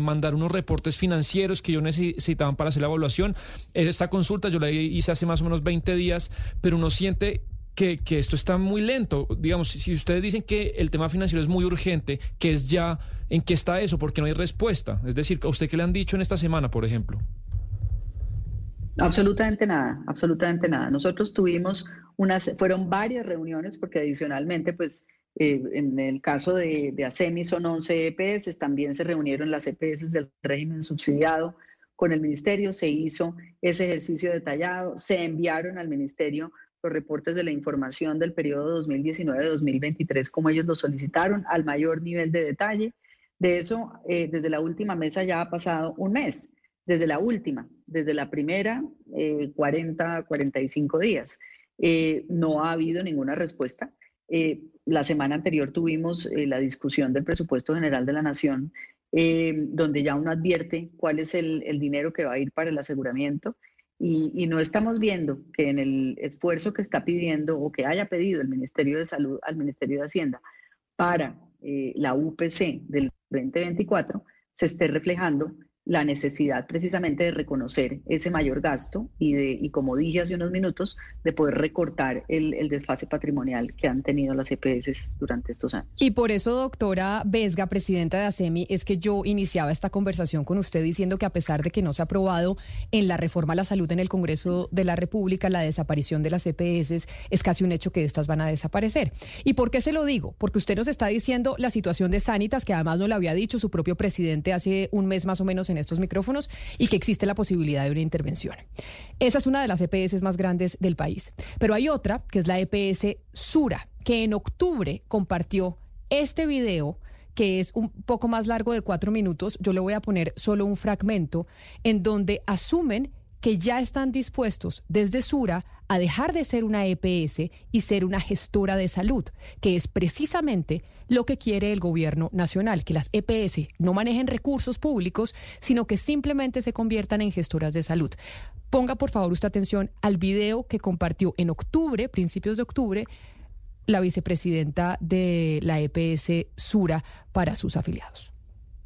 mandar unos reportes financieros que ellos necesitaban para hacer la evaluación. Esta consulta yo la hice hace más o menos 20 días, pero uno siente que, esto está muy lento. Digamos, si, ustedes dicen que el tema financiero es muy urgente, que es ya, ¿en qué está eso? Porque no hay respuesta. Es decir, ¿a usted qué le han dicho en esta semana, por ejemplo? Absolutamente nada, absolutamente nada. Nosotros tuvimos unas, fueron varias reuniones porque adicionalmente, pues eh, en el caso de, de ASEMI son 11 EPS, también se reunieron las EPS del régimen subsidiado con el ministerio, se hizo ese ejercicio detallado, se enviaron al ministerio los reportes de la información del periodo 2019-2023 como ellos lo solicitaron al mayor nivel de detalle. De eso, eh, desde la última mesa ya ha pasado un mes, desde la última, desde la primera, 40, eh, 45 días. Eh, no ha habido ninguna respuesta. la semana anterior tuvimos la discusión del presupuesto general de la Nación, donde ya uno advierte cuál es el, el dinero que va a ir para el aseguramiento y, no estamos viendo que en el esfuerzo que está pidiendo o que haya pedido el Ministerio de Salud al Ministerio de Hacienda para eh, la UPC del 2024 se esté reflejando la necesidad precisamente de reconocer ese mayor gasto y, de, y como dije hace unos minutos, de poder recortar el, el, desfase patrimonial que han tenido las EPS durante estos años. Y por eso, doctora Vesga, presidenta de ASEMI, es que yo iniciaba esta conversación con usted diciendo que a pesar de que no se ha aprobado en la reforma a la salud en el Congreso de la República la desaparición de las EPS, es casi un hecho que estas van a desaparecer. ¿Y por qué se lo digo? Porque usted nos está diciendo la situación de Sanitas, que además no lo había dicho su propio presidente hace un mes más o menos en estos micrófonos y que existe la posibilidad de una intervención. Esa es una de las EPS más grandes del país. Pero hay otra, que es la EPS Sura, que en octubre compartió este video que es un poco más largo de cuatro minutos. Yo le voy a poner solo un fragmento en donde asumen que ya están dispuestos desde Sura a dejar de ser una EPS y ser una gestora de salud, que es precisamente lo que quiere el gobierno nacional, que las EPS no manejen recursos públicos, sino que simplemente se conviertan en gestoras de salud. Ponga por favor usted atención al video que compartió en octubre, principios de octubre, la vicepresidenta de la EPS Sura para sus afiliados.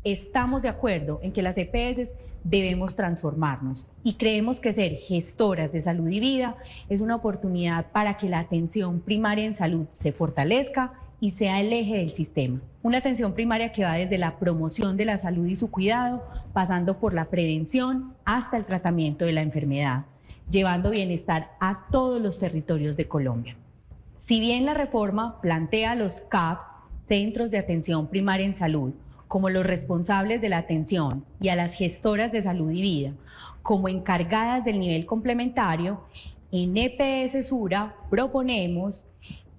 Estamos de acuerdo en que las EPS debemos transformarnos y creemos que ser gestoras de salud y vida es una oportunidad para que la atención primaria en salud se fortalezca y sea el eje del sistema. Una atención primaria que va desde la promoción de la salud y su cuidado, pasando por la prevención hasta el tratamiento de la enfermedad, llevando bienestar a todos los territorios de Colombia. Si bien la reforma plantea los CAPS, Centros de Atención Primaria en Salud, como los responsables de la atención y a las gestoras de salud y vida como encargadas del nivel complementario, en EPS Sura proponemos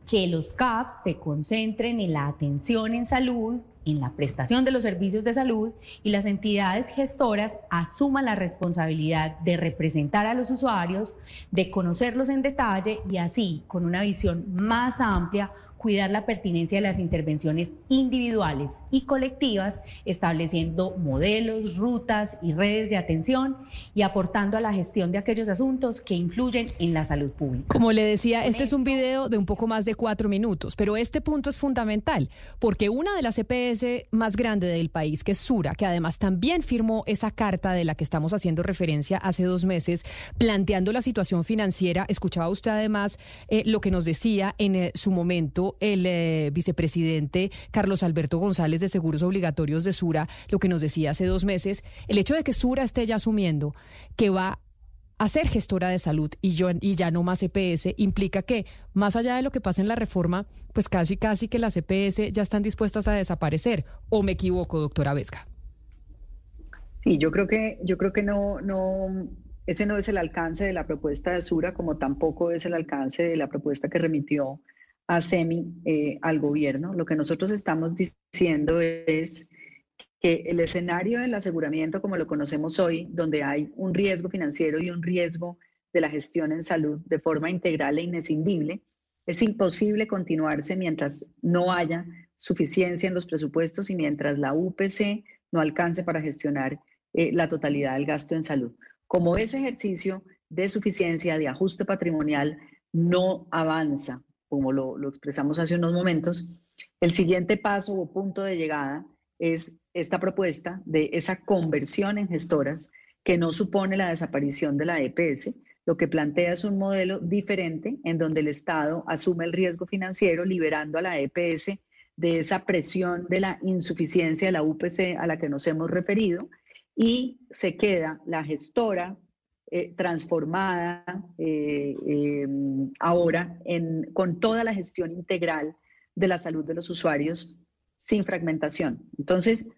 que los CAPS se concentren en la atención en salud, en la prestación de los servicios de salud y las entidades gestoras asuman la responsabilidad de representar a los usuarios, de conocerlos en detalle y así, con una visión más amplia, cuidar la pertinencia de las intervenciones individuales y colectivas, estableciendo modelos, rutas y redes de atención y aportando a la gestión de aquellos asuntos que influyen en la salud pública. Como le decía, este es un video de un poco más de cuatro minutos, pero este punto es fundamental porque una de las EPS más grandes del país, que es Sura, que además también firmó esa carta de la que estamos haciendo referencia hace dos meses, planteando la situación financiera, escuchaba usted además eh, lo que nos decía en eh, su momento el eh, vicepresidente Carlos Alberto González de Seguros Obligatorios de Sura, lo que nos decía hace dos meses, el hecho de que Sura esté ya asumiendo que va a ser gestora de salud y, yo, y ya no más EPS implica que, más allá de lo que pasa en la reforma, pues casi casi que las EPS ya están dispuestas a desaparecer. ¿O me equivoco, doctora Vesga? Sí, yo creo que, yo creo que no, no, ese no es el alcance de la propuesta de Sura, como tampoco es el alcance de la propuesta que remitió a SEMI eh, al gobierno. Lo que nosotros estamos diciendo es que el escenario del aseguramiento como lo conocemos hoy, donde hay un riesgo financiero y un riesgo de la gestión en salud de forma integral e inescindible, Es imposible continuarse mientras no haya suficiencia en los presupuestos y mientras la UPC no alcance para gestionar eh, la totalidad del gasto en salud. Como ese ejercicio de suficiencia, de ajuste patrimonial, no avanza, como lo, expresamos hace unos momentos, el siguiente paso o punto de llegada es esta propuesta de esa conversión en gestoras que no supone la desaparición de la EPS, lo que plantea es un modelo diferente en donde el Estado asume el riesgo financiero liberando a la EPS de esa presión de la insuficiencia de la UPC a la que nos hemos referido y se queda la gestora eh, transformada eh, em, ahora en, con toda la gestión integral de la salud de los usuarios sin fragmentación. Entonces,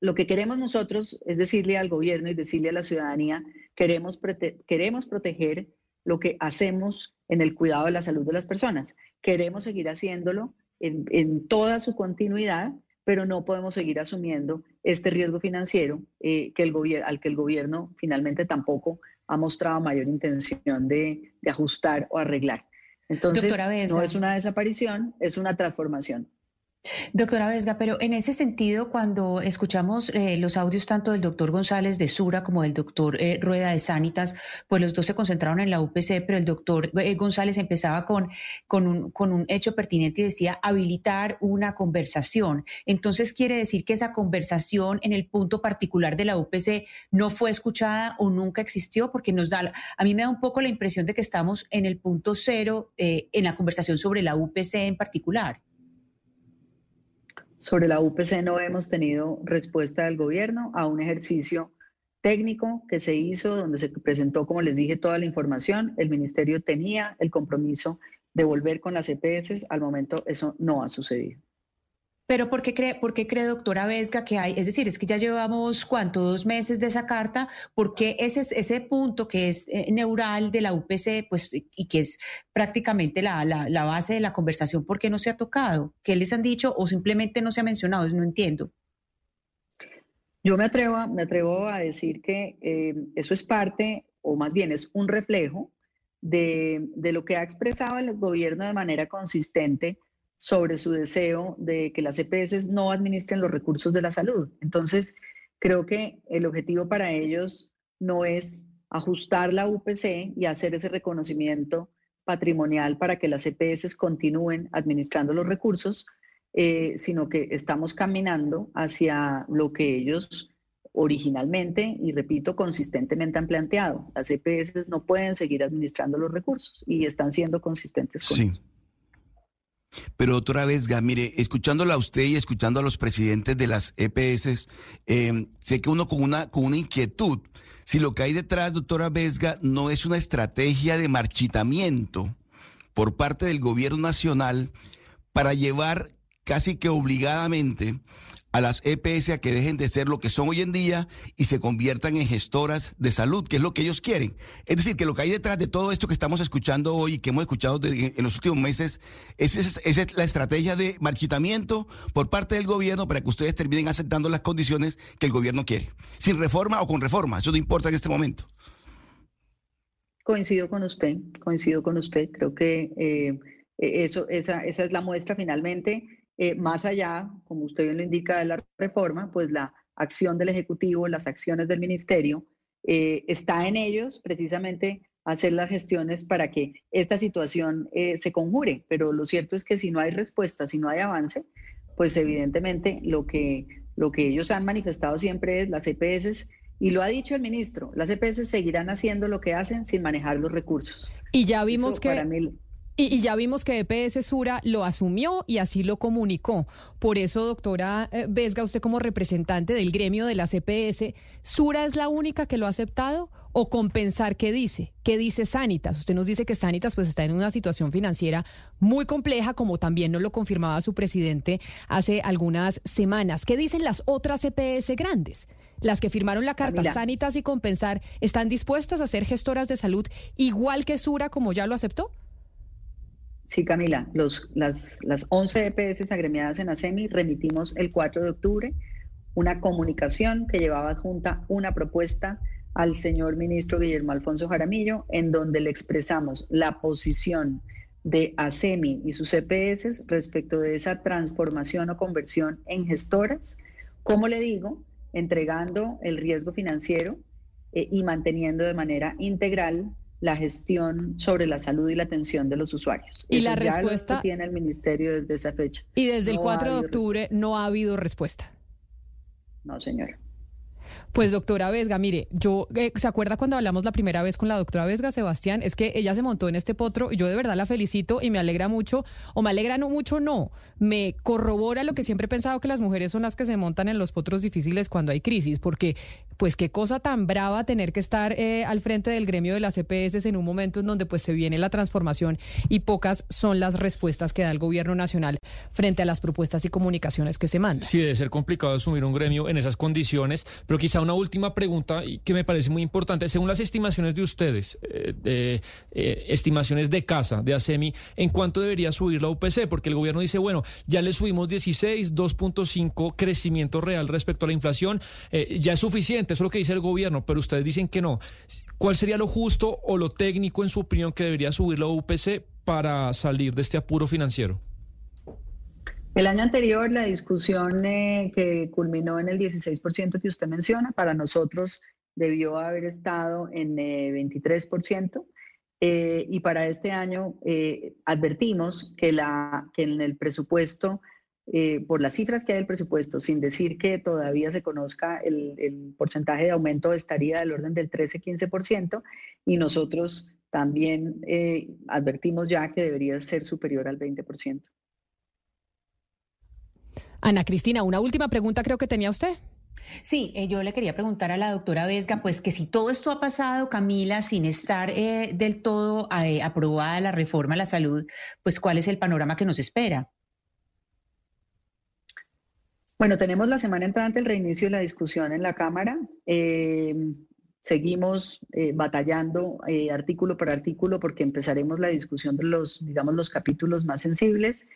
lo que queremos nosotros es decirle al gobierno y decirle a la ciudadanía, queremos, queremos proteger lo que hacemos en el cuidado de la salud de las personas. Queremos seguir haciéndolo en, toda su continuidad, pero no podemos seguir asumiendo este riesgo financiero eh, que el al que el gobierno finalmente tampoco ha mostrado mayor intención de, de ajustar o arreglar. Entonces, no es una desaparición, es una transformación. Doctora Vesga, pero en ese sentido, cuando escuchamos eh, los audios tanto del doctor González de Sura como del doctor eh, Rueda de Sanitas, pues los dos se concentraron en la UPC, pero el doctor eh, González empezaba con, con, un, con un hecho pertinente y decía habilitar una conversación. Entonces, quiere decir que esa conversación en el punto particular de la UPC no fue escuchada o nunca existió, porque nos da, a mí me da un poco la impresión de que estamos en el punto cero en la conversación sobre la UPC en particular. Sobre la UPC no hemos tenido respuesta del gobierno a un ejercicio técnico que se hizo, donde se presentó, como les dije, toda la información. El ministerio tenía el compromiso de volver con las EPS. Al momento eso no ha sucedido. Pero ¿por qué, cree, ¿por qué cree, doctora Vesga, que hay? Es decir, es que ya llevamos, ¿cuánto? Dos meses de esa carta. ¿Por qué ese, ese punto que es eh, neural de la UPC, pues, y que es prácticamente la, la, base de la conversación, ¿por qué no se ha tocado? ¿Qué les han dicho o simplemente no se ha mencionado? No entiendo. Yo me atrevo, me atrevo a decir que eh, eso es parte, o más bien es un reflejo de, de lo que ha expresado el gobierno de manera consistente sobre su deseo de que las EPS no administren los recursos de la salud. Entonces, creo que el objetivo para ellos no es ajustar la UPC y hacer ese reconocimiento patrimonial para que las EPS continúen administrando los recursos, eh, sino que estamos caminando hacia lo que ellos originalmente y repito consistentemente han planteado. Las EPS no pueden seguir administrando los recursos y están siendo consistentes con eso. Pero otra vez, mire, escuchándola a usted y escuchando a los presidentes de las EPS, em, sé que uno con una, con una inquietud, si lo que hay detrás, doctora Vesga, no es una estrategia de marchitamiento por parte del gobierno nacional para llevar casi que obligadamente a las EPS a que dejen de ser lo que son hoy en día y se conviertan en gestoras de salud, que es lo que ellos quieren. Es decir, que lo que hay detrás de todo esto que estamos escuchando hoy y que hemos escuchado en los últimos meses, es, es, la estrategia de marchitamiento por parte del gobierno para que ustedes terminen aceptando las condiciones que el gobierno quiere, sin reforma o con reforma, eso no importa en este momento. Coincido con usted, coincido con usted, creo que eh, eso, esa, esa es la muestra finalmente eh, más allá, como usted bien lo indica, de la reforma, pues la acción del Ejecutivo, las acciones del Ministerio, eh, está en ellos precisamente hacer las gestiones para que esta situación eh, se conjure. Pero lo cierto es que si no hay respuesta, si no hay avance, pues evidentemente lo que, lo que ellos han manifestado siempre es las EPS y lo ha dicho el ministro, las EPS seguirán haciendo lo que hacen sin manejar los recursos. Y ya vimos que... Y, ya vimos que EPS Sura lo asumió y así lo comunicó. Por eso, doctora eh, Vesga, usted como representante del gremio de las EPS, ¿Sura es la única que lo ha aceptado? ¿O compensar qué dice? ¿Qué dice Sanitas? Usted nos dice que Sanitas pues está en una situación financiera muy compleja, como también nos lo confirmaba su presidente hace algunas semanas. ¿Qué dicen las otras EPS grandes? Las que firmaron la carta Sanitas y Compensar, ¿están dispuestas a ser gestoras de salud igual que Sura como ya lo aceptó? Sí, Camila, los, las, las 11 EPS agremiadas en ASEMI remitimos el 4 de octubre una comunicación que llevaba junta una propuesta al señor ministro Guillermo Alfonso Jaramillo, en donde le expresamos la posición de ASEMI y sus EPS respecto de esa transformación o conversión en gestoras, como le digo, entregando el riesgo financiero eh, y manteniendo de manera integral la gestión sobre la salud y la atención de los usuarios. Y la respuesta tiene el ministerio desde esa fecha. Y desde el 4 de octubre no ha habido respuesta. No, señora. Pues doctora Vesga, mire, yo, eh, ¿se acuerda cuando hablamos la primera vez con la doctora Vesga, Sebastián? Es que ella se montó en este potro, yo de verdad la felicito y me alegra mucho, o me alegra no mucho, no, me corrobora lo que siempre he pensado que las mujeres son las que se montan en los potros difíciles cuando hay crisis, porque pues qué cosa tan brava tener que estar eh, al frente del gremio de las EPS en un momento en donde pues se viene la transformación y pocas son las respuestas que da el gobierno nacional frente a las propuestas y comunicaciones que se mandan. Sí, debe ser complicado asumir un gremio en esas condiciones, pero quizá una última pregunta que me parece muy importante. Según las estimaciones de ustedes, eh, de, eh, estimaciones de casa, de ASEMI, ¿en cuánto debería subir la UPC? Porque el gobierno dice, bueno, ya le subimos 16, 2.5 crecimiento real respecto a la inflación, ya es suficiente eso es lo que dice el gobierno, pero ustedes dicen que no. ¿Cuál sería lo justo o lo técnico, en su opinión, que debería subir la UPC para salir de este apuro financiero? El año anterior, la discusión eh, que culminó en el 16% que usted menciona, para nosotros debió haber estado en 23%. Eh, eh, y para este año advertimos que, la, que en el presupuesto eh, por las cifras que hay del presupuesto, sin decir que todavía se conozca el, porcentaje de aumento, estaría del orden del 13-15%, y nosotros también eh, advertimos ya que debería ser superior al 20%. Ana Cristina, una última pregunta creo que tenía usted. Sí, eh, yo le quería preguntar a la doctora Vesga, pues que si todo esto ha pasado, Camila, sin estar del todo aprobada la reforma a la salud, pues cuál es el panorama que nos espera. Bueno, tenemos la semana entrante el reinicio de la discusión en la Cámara. Eh, seguimos eh, batallando eh, artículo por artículo porque empezaremos la discusión de los, digamos, los capítulos más sensibles.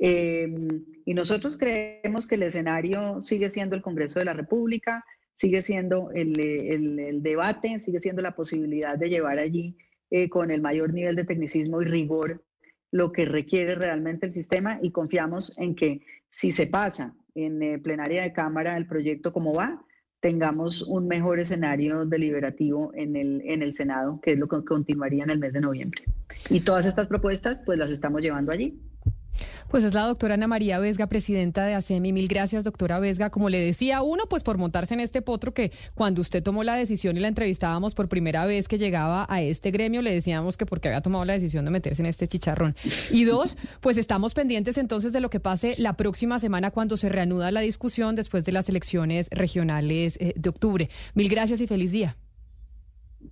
Y nosotros creemos que el escenario sigue siendo el Congreso de la República, sigue siendo el, el debate, sigue siendo la posibilidad de llevar allí con el mayor nivel de tecnicismo y rigor lo que requiere realmente el sistema y confiamos en que si se pasa en eh, plenaria de Cámara el proyecto como va, tengamos un mejor escenario deliberativo en el, en el Senado, que es lo que continuaría en el mes de noviembre. Y todas estas propuestas, pues las estamos llevando allí. Pues es la doctora Ana María Vesga, presidenta de ASEMI. Mil gracias, doctora Vesga. Como le decía, uno, pues por montarse en este potro que cuando usted tomó la decisión y la entrevistábamos por primera vez que llegaba a este gremio, le decíamos que porque había tomado la decisión de meterse en este chicharrón. Y dos, pues estamos pendientes entonces de lo que pase la próxima semana cuando se reanuda la discusión después de las elecciones regionales eh, de octubre. Mil gracias y feliz día.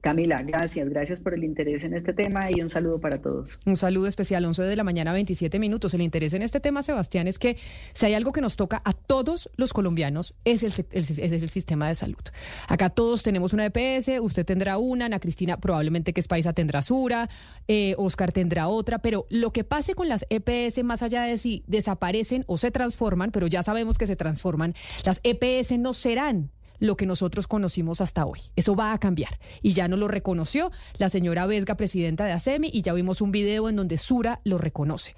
Camila, gracias, gracias por el interés en este tema y un saludo para todos. Un saludo especial, 11 de la mañana, 27 minutos. El interés en este tema, Sebastián, es que si hay algo que nos toca a todos los colombianos, es el, es el sistema de salud. Acá todos tenemos una EPS, usted tendrá una, Ana Cristina probablemente que es paisa tendrá Sura, eh, Oscar tendrá otra, pero lo que pase con las EPS, más allá de si desaparecen o se transforman, pero ya sabemos que se transforman, las EPS no serán lo que nosotros conocimos hasta hoy. Eso va a cambiar. Y ya nos lo reconoció la señora Vesga, presidenta de ASEMI, y ya vimos un video en donde Sura lo reconoce.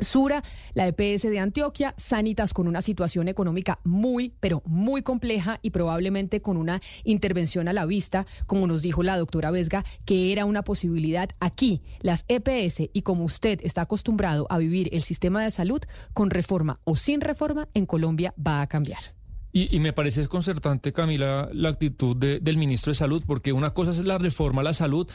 Sura, la EPS de Antioquia, Sanitas con una situación económica muy, pero muy compleja y probablemente con una intervención a la vista, como nos dijo la doctora Vesga, que era una posibilidad aquí. Las EPS y como usted está acostumbrado a vivir el sistema de salud, con reforma o sin reforma, en Colombia va a cambiar. Y, me parece desconcertante, Camila, la actitud del ministro de Salud, porque una cosa es la reforma a la salud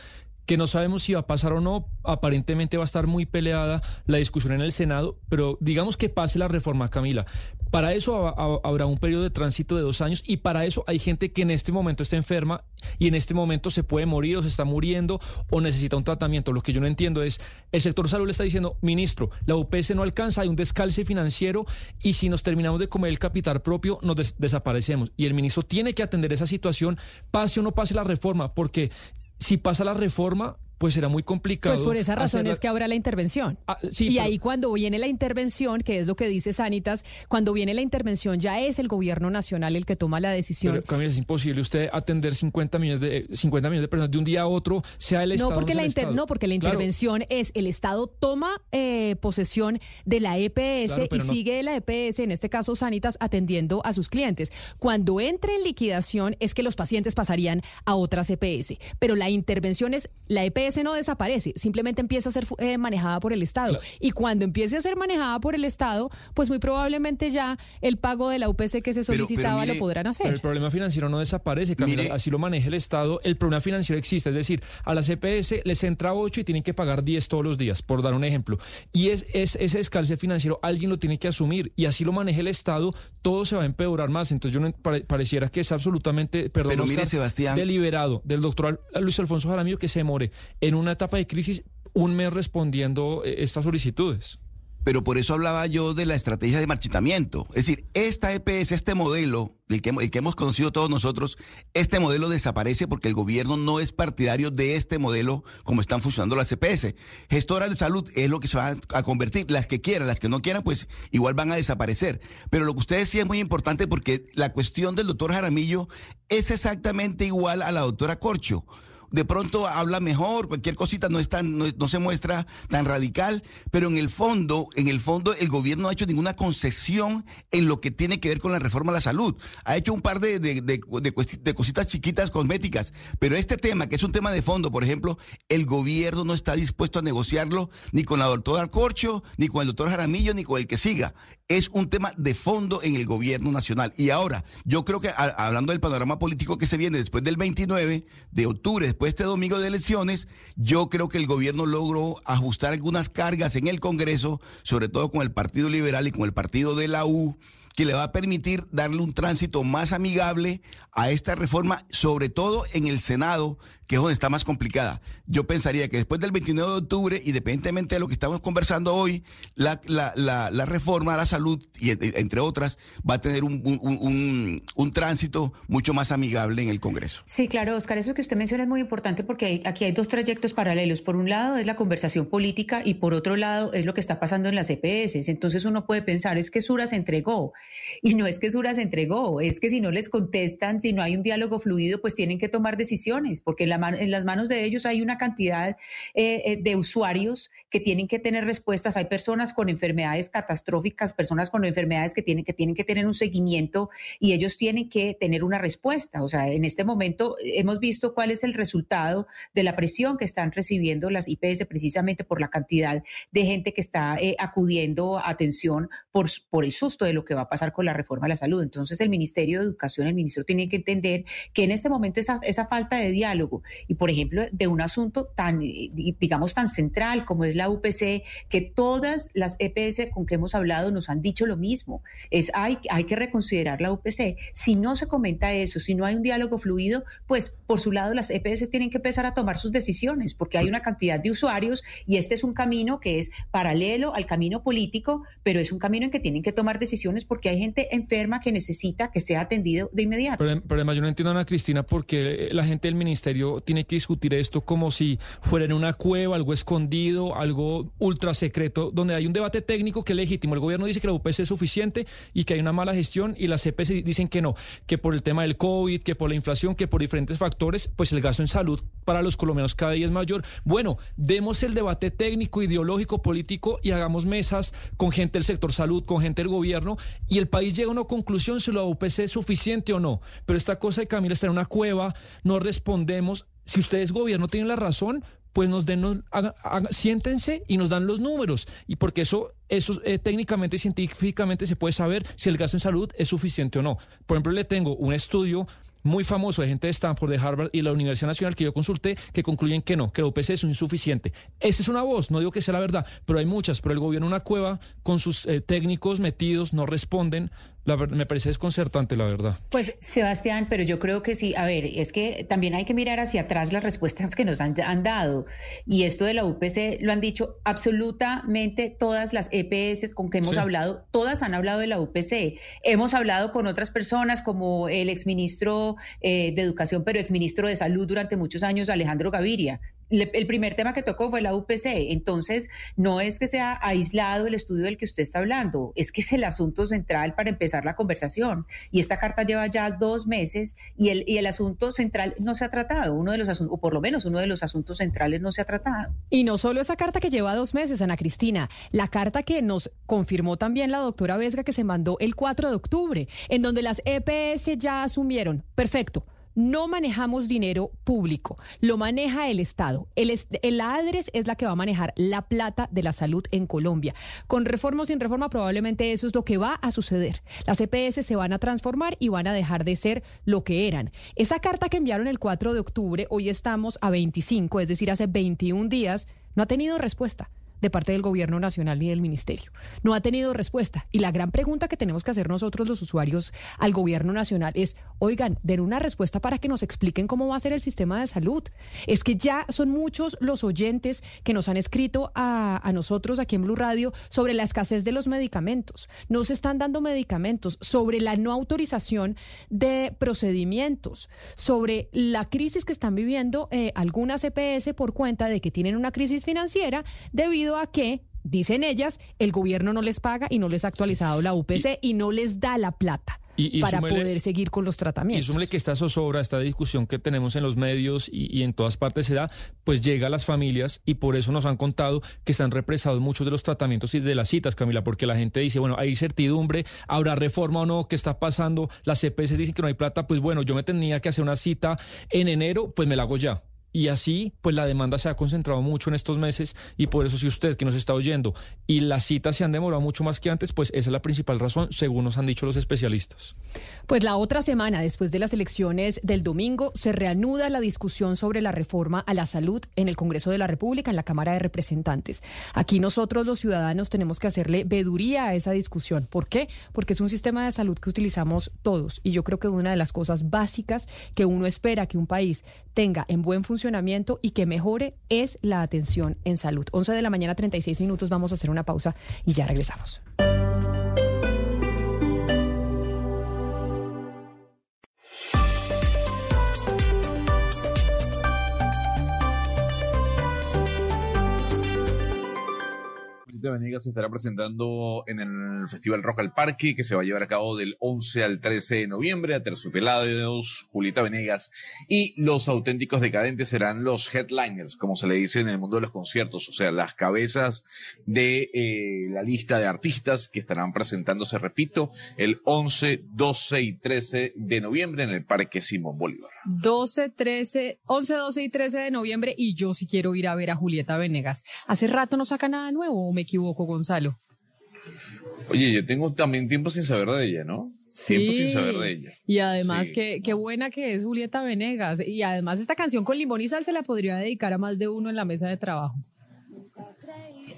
que no sabemos si va a pasar o no. Aparentemente va a estar muy peleada la discusión en el Senado, pero digamos que pase la reforma, Camila. Para eso habrá un periodo de tránsito de dos años y para eso hay gente que en este momento está enferma y en este momento se puede morir o se está muriendo o necesita un tratamiento. Lo que yo no entiendo es, el sector salud le está diciendo, ministro, la UPS no alcanza, hay un descalce financiero y si nos terminamos de comer el capital propio, nos desaparecemos. Y el ministro tiene que atender esa situación, pase o no pase la reforma, porque si pasa la reforma, pues será muy complicado. Pues por esa razón es que habrá la intervención. Ah, sí, y pero- ahí cuando viene la intervención, que es lo que dice Sanitas, cuando viene la intervención ya es el gobierno nacional el que toma la decisión. Pero, Camila, es imposible usted atender 50 millones de 50 millones de personas de un día a otro, sea el Estado. no, porque sea la inter- Estado. no, porque la Claro, intervención es el Estado toma eh, posesión de la EPS Claro, y no- sigue la EPS, en este caso Sanitas, atendiendo a sus clientes. Cuando entre en liquidación es que los pacientes pasarían a otras EPS. Pero la intervención es, la EPS no desaparece, simplemente empieza a ser eh, manejada por el Estado. Claro. Y cuando empiece a ser manejada por el Estado, pues muy probablemente ya el pago de la UPC que se Pero- pero solicitaba mire, lo podrán hacer. Pero el problema financiero no desaparece, Camila, Mire- así lo maneja el Estado. El problema financiero existe, es decir, a la CPS les entra 8 y tienen que pagar 10 todos los días, por dar un ejemplo. Y es, es ese descalce financiero alguien lo tiene que asumir y así lo maneja el Estado, todo se va a empeorar más. Entonces yo no pare- pareciera que es absolutamente, perdón, Pero mire, Oscar, Sebastián. deliberado del doctor Luis Alfonso Jaramillo que se demore en una etapa de crisis un mes respondiendo eh, estas solicitudes. Pero por eso hablaba yo de la estrategia de marchitamiento. Es decir, esta EPS, este modelo, el que, el que hemos conocido todos nosotros, este modelo desaparece porque el gobierno no es partidario de este modelo como están funcionando las EPS. Gestoras de salud es lo que se van a convertir. Las que quieran, las que no quieran, pues igual van a desaparecer. Pero lo que usted decía es muy importante porque la cuestión del doctor Jaramillo es exactamente igual a la doctora Corcho de pronto habla mejor, cualquier cosita no es tan, no, se muestra tan radical, pero en el fondo, en el fondo, el gobierno no ha hecho ninguna concesión en lo que tiene que ver con la reforma a la salud. Ha hecho un par de, de, de, cositas chiquitas cosméticas, pero este tema, que es un tema de fondo, por ejemplo, el gobierno no está dispuesto a negociarlo ni con la doctora Alcorcho, ni con el doctor Jaramillo, ni con el que siga. Es un tema de fondo en el gobierno nacional. Y ahora, yo creo que hablando del panorama político que se viene después del 29 de octubre, después de este domingo de elecciones, yo creo que el gobierno logró ajustar algunas cargas en el Congreso, sobre todo con el Partido Liberal y con el Partido de la U, que le va a permitir darle un tránsito más amigable a esta reforma, sobre todo en el Senado, que es donde está más complicada. Yo pensaría que después del 29 de octubre, independientemente de lo que estamos conversando hoy, la, reforma a la salud, y e- entre otras, va a tener un, tránsito mucho más amigable en el Congreso. Sí, claro, Oscar, eso que usted menciona es muy importante porque aquí hay dos trayectos paralelos. Por un lado es la conversación política y por otro lado es lo que está pasando en las EPS. Entonces uno puede pensar, es que Sura se entregó. Y no es que Sura se entregó, es que si no les contestan, si no hay un diálogo fluido, pues tienen que tomar decisiones, porque en, la man- en las manos de ellos hay una cantidad eh, eh, de usuarios que tienen que tener respuestas. Hay personas con enfermedades catastróficas, personas con enfermedades que tienen que, tienen que tener un seguimiento y ellos tienen que tener una respuesta. O sea, en este momento eh, hemos visto cuál es el resultado de la presión que están recibiendo las IPS precisamente por la cantidad de gente que está eh, acudiendo a atención por, por el susto de lo que va a pasar con la reforma a la salud. Entonces el Ministerio de Educación, el ministro tiene que entender que en este momento esa, esa falta de diálogo y, por ejemplo, de un asunto tan, eh, digamos, tan central como es la UPC, que todas las EPS con que hemos hablado nos han dicho lo mismo, es hay, hay que reconsiderar la UPC. Si no se comenta eso, si no hay un diálogo fluido, pues por su lado las EPS tienen que empezar a tomar sus decisiones, porque hay una cantidad de usuarios y este es un camino que es paralelo al camino político, pero es un camino en que tienen que tomar decisiones porque hay gente enferma que necesita que sea atendido de inmediato. Pero, pero además yo no entiendo, Ana Cristina, por qué la gente del ministerio tiene que discutir esto como si fuera en una cueva, algo escondido, algo ultra secreto, donde hay un debate técnico que es legítimo. El gobierno dice que la UPC es suficiente y que hay una mala gestión y las CPC dicen que no, que por el tema del COVID, que por la inflación, que por diferentes factores, pues el gasto en salud para los colombianos cada día es mayor. Bueno, demos el debate técnico, ideológico, político y hagamos mesas con gente del sector salud, con gente del gobierno el país llega a una conclusión si la UPC es suficiente o no. Pero esta cosa de Camila está en una cueva, no respondemos. Si ustedes gobierno tienen la razón, pues nos den, nos- siéntense y nos dan los números. Y porque eso, eso eh, técnicamente y científicamente se puede saber si el gasto en salud es suficiente o no. Por ejemplo, le tengo un estudio muy famoso de gente de Stanford, de Harvard y la Universidad Nacional que yo consulté que concluyen que no, que la UPC es insuficiente. Esa es una voz, no digo que sea la verdad, pero hay muchas, pero el gobierno en una cueva con sus eh, técnicos metidos no responden. La me parece desconcertante, la verdad. Pues Sebastián, pero yo creo que sí, a ver, es que también hay que mirar hacia atrás las respuestas que nos han, han dado. Y esto de la UPC lo han dicho absolutamente todas las EPS con que hemos Sí. hablado, todas han hablado de la UPC. Hemos hablado con otras personas como el exministro eh, de Educación, pero exministro de Salud durante muchos años, Alejandro Gaviria. El primer tema que tocó fue la UPC. Entonces, no es que sea aislado el estudio del que usted está hablando, es que es el asunto central para empezar la conversación. Y esta carta lleva ya dos meses y el, y el asunto central no se ha tratado, uno de los asuntos, o por lo menos uno de los asuntos centrales no se ha tratado. Y no solo esa carta que lleva dos meses, Ana Cristina, la carta que nos confirmó también la doctora Vesga que se mandó el 4 de octubre, en donde las EPS ya asumieron, perfecto no manejamos dinero público, lo maneja el Estado. El, el ADRES es la que va a manejar la plata de la salud en Colombia. Con reforma o sin reforma, probablemente eso es lo que va a suceder. Las EPS se van a transformar y van a dejar de ser lo que eran. Esa carta que enviaron el 4 de octubre, hoy estamos a 25, es decir, hace 21 días, no ha tenido respuesta de parte del gobierno nacional ni del ministerio. No ha tenido respuesta. Y la gran pregunta que tenemos que hacer nosotros los usuarios al gobierno nacional es, oigan, den una respuesta para que nos expliquen cómo va a ser el sistema de salud. Es que ya son muchos los oyentes que nos han escrito a, a nosotros aquí en Blue Radio sobre la escasez de los medicamentos. No se están dando medicamentos, sobre la no autorización de procedimientos, sobre la crisis que están viviendo eh, algunas EPS por cuenta de que tienen una crisis financiera debido a que dicen ellas, el gobierno no les paga y no les ha actualizado la UPC y, no les da la plata. para poder seguir con los tratamientos. Y súmele que esta zozobra, esta discusión que tenemos en los medios y, en todas partes se da, pues llega a las familias y por eso nos han contado que están represados muchos de los tratamientos y de las citas, Camila, porque la gente dice, bueno, hay certidumbre, habrá reforma o no, ¿qué está pasando? Las CPS dicen que no hay plata, pues bueno, yo me tenía que hacer una cita en enero, pues me la hago ya. Y así, pues la demanda se ha concentrado mucho en estos meses y por eso si usted que nos está oyendo y las citas se han demorado mucho más que antes, pues esa es la principal razón, según nos han dicho los especialistas. Pues la otra semana, después de las elecciones del domingo, se reanuda la discusión sobre la reforma a la salud en el Congreso de la República, en la Cámara de Representantes. Aquí nosotros los ciudadanos tenemos que hacerle veduría a esa discusión. ¿Por qué? Porque es un sistema de salud que utilizamos todos y yo creo que una de las cosas básicas que uno espera que un país tenga en buen funcionamiento y que mejore es la atención en salud. 11 de la mañana, 36 minutos, vamos a hacer una pausa y ya regresamos. Venegas se estará presentando en el Festival Rock al Parque, que se va a llevar a cabo del 11 al 13 de noviembre. A Terciopelados, Julieta Venegas y Los Auténticos Decadentes serán los headliners, como se le dice en el mundo de los conciertos, o sea, las cabezas de eh, la lista de artistas que estarán presentándose, repito, el 11, 12 y 13 de noviembre en el Parque Simón Bolívar. 12, 13, 11, 12 y 13 de noviembre y yo sí quiero ir a ver a Julieta Venegas. ¿Hace rato no saca nada nuevo me equivoco, Gonzalo? Oye, yo tengo también tiempo sin saber de ella, ¿no? tiempo sin saber de ella. Y además, qué, buena que es Julieta Venegas. Y además, esta canción con Limón y Sal se la podría dedicar a más de uno en la mesa de trabajo.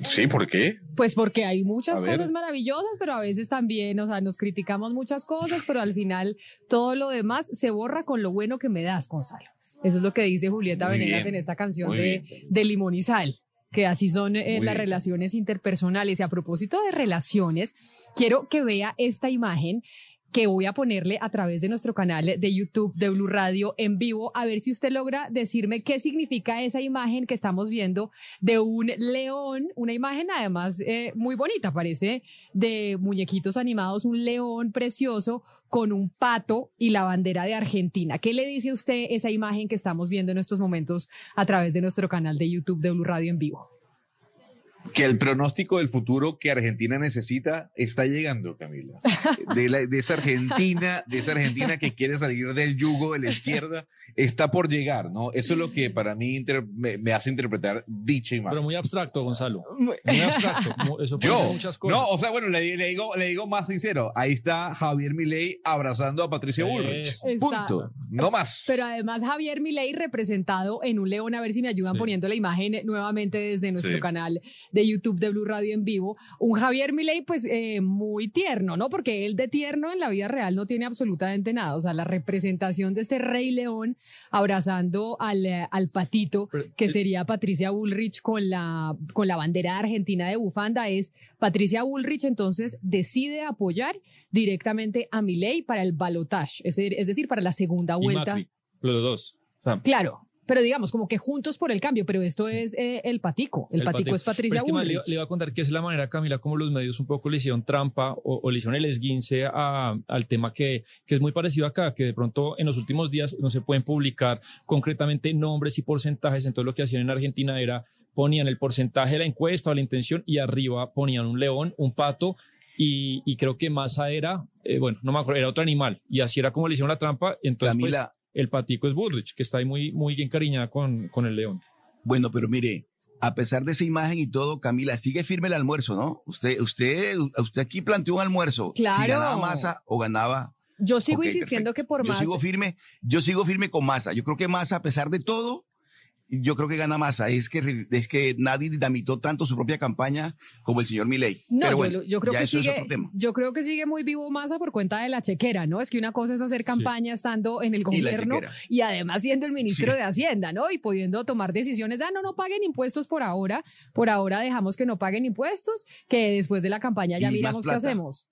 Sí, ¿por qué? Pues porque hay muchas cosas maravillosas, pero a veces también, o sea, nos criticamos muchas cosas, pero al final todo lo demás se borra con lo bueno que me das, Gonzalo. Eso es lo que dice Julieta Venegas en esta canción de, de Limón y Sal que así son eh, las relaciones interpersonales. Y a propósito de relaciones, quiero que vea esta imagen que voy a ponerle a través de nuestro canal de YouTube de Blue Radio en vivo, a ver si usted logra decirme qué significa esa imagen que estamos viendo de un león, una imagen además eh, muy bonita, parece de muñequitos animados, un león precioso con un pato y la bandera de Argentina. ¿Qué le dice usted esa imagen que estamos viendo en estos momentos a través de nuestro canal de YouTube de Blue Radio en vivo? Que el pronóstico del futuro que Argentina necesita está llegando, Camila. De, esa Argentina, de esa Argentina que quiere salir del yugo de la izquierda, está por llegar, ¿no? Eso es lo que para mí me, hace interpretar dicha imagen. Pero muy abstracto, Gonzalo. Muy abstracto. Eso puede Yo, muchas cosas. No, o sea, bueno, le, digo, le digo más sincero. Ahí está Javier Milei abrazando a Patricia Bullrich. Punto. No más. Pero además Javier Milei representado en un león, a ver si me ayudan poniendo la imagen nuevamente desde nuestro canal de YouTube de Blue Radio en vivo. Un Javier Milei, pues eh, muy tierno, ¿no? Porque él de tierno en la vida real no tiene absolutamente nada. O sea, la representación de este rey león abrazando al, eh, al patito, que eh, sería Patricia Bullrich con la, con la bandera de Argentina de bufanda, es Patricia Bullrich entonces decide apoyar directamente a Milei para el balotage, es, decir, para la segunda vuelta. los dos. claro, pero digamos, como que juntos por el cambio, pero esto es eh, el patico. El, patico, es Patricia es que, Bullrich. le, le iba a contar que es la manera, Camila, como los medios un poco le hicieron trampa o, o le hicieron el esguince a- al tema que, que es muy parecido acá, que de pronto en los últimos días no se pueden publicar concretamente nombres y porcentajes. Entonces lo que hacían en Argentina era ponían el porcentaje de la encuesta o la intención y arriba ponían un león, un pato y, y creo que Massa era, eh, bueno, no me acuerdo, era otro animal y así era como le hicieron la trampa. Entonces pues, Camila. El patico es Bullrich, que está ahí muy, muy encariñada con, con el león. Bueno, pero mire, a pesar de esa imagen y todo, Camila, sigue firme el almuerzo, ¿no? Usted, usted, usted aquí planteó un almuerzo. Claro. Si ganaba Massa o ganaba. Yo sigo insistiendo perfecto. que por yo más... sigo firme, yo sigo firme con Massa. Yo creo que Massa, a pesar de todo, yo creo que gana Massa. Es que, es que nadie dinamitó tanto su propia campaña como el señor Milei. No, Pero yo bueno, yo, creo ya que eso es sigue, otro tema. yo creo que sigue muy vivo Massa por cuenta de la chequera, ¿no? Es que una cosa es hacer campaña estando en el gobierno y, además siendo el ministro Sí. de Hacienda, ¿no? Y pudiendo tomar decisiones, ah, no, no paguen impuestos por ahora, por ahora dejamos que no paguen impuestos, que después de la campaña ya Y miramos qué hacemos.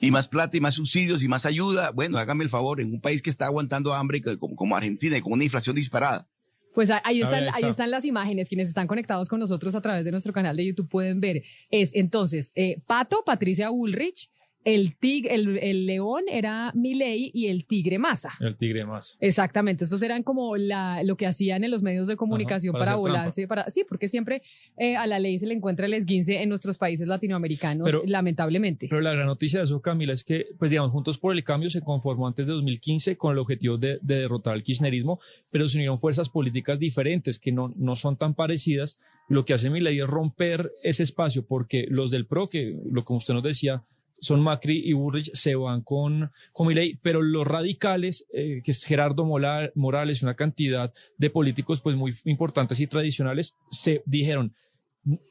Y más plata y más subsidios y más ayuda. Bueno, hágame el favor, en un país que está aguantando hambre como, como Argentina y con una inflación disparada. Pues ahí- están, ahí ahí está. están las imágenes. Quienes están conectados con nosotros a través de nuestro canal de YouTube pueden ver. Es entonces eh, Pato, Patricia Bullrich, el tig, el, el león era Milei y el tigre Massa. El tigre más. Exactamente, estos eran como la, lo que hacían en los medios de comunicación para volarse, para, sí, porque siempre eh, a la ley se le encuentra el esguince en nuestros países latinoamericanos, Pero- lamentablemente. Pero la gran noticia de eso, Camila, es que, pues digamos, Juntos por el Cambio se conformó antes de 2015 con el objetivo de, de derrotar al kirchnerismo, pero se unieron fuerzas políticas diferentes que no, no son tan parecidas. Lo que hace Milei es romper ese espacio porque los del PRO, que lo como usted nos decía, son Macri y Burrich, se van con, con Milei, pero los radicales, eh, que es Gerardo Mola- Morales una cantidad de políticos pues muy importantes y tradicionales, se dijeron,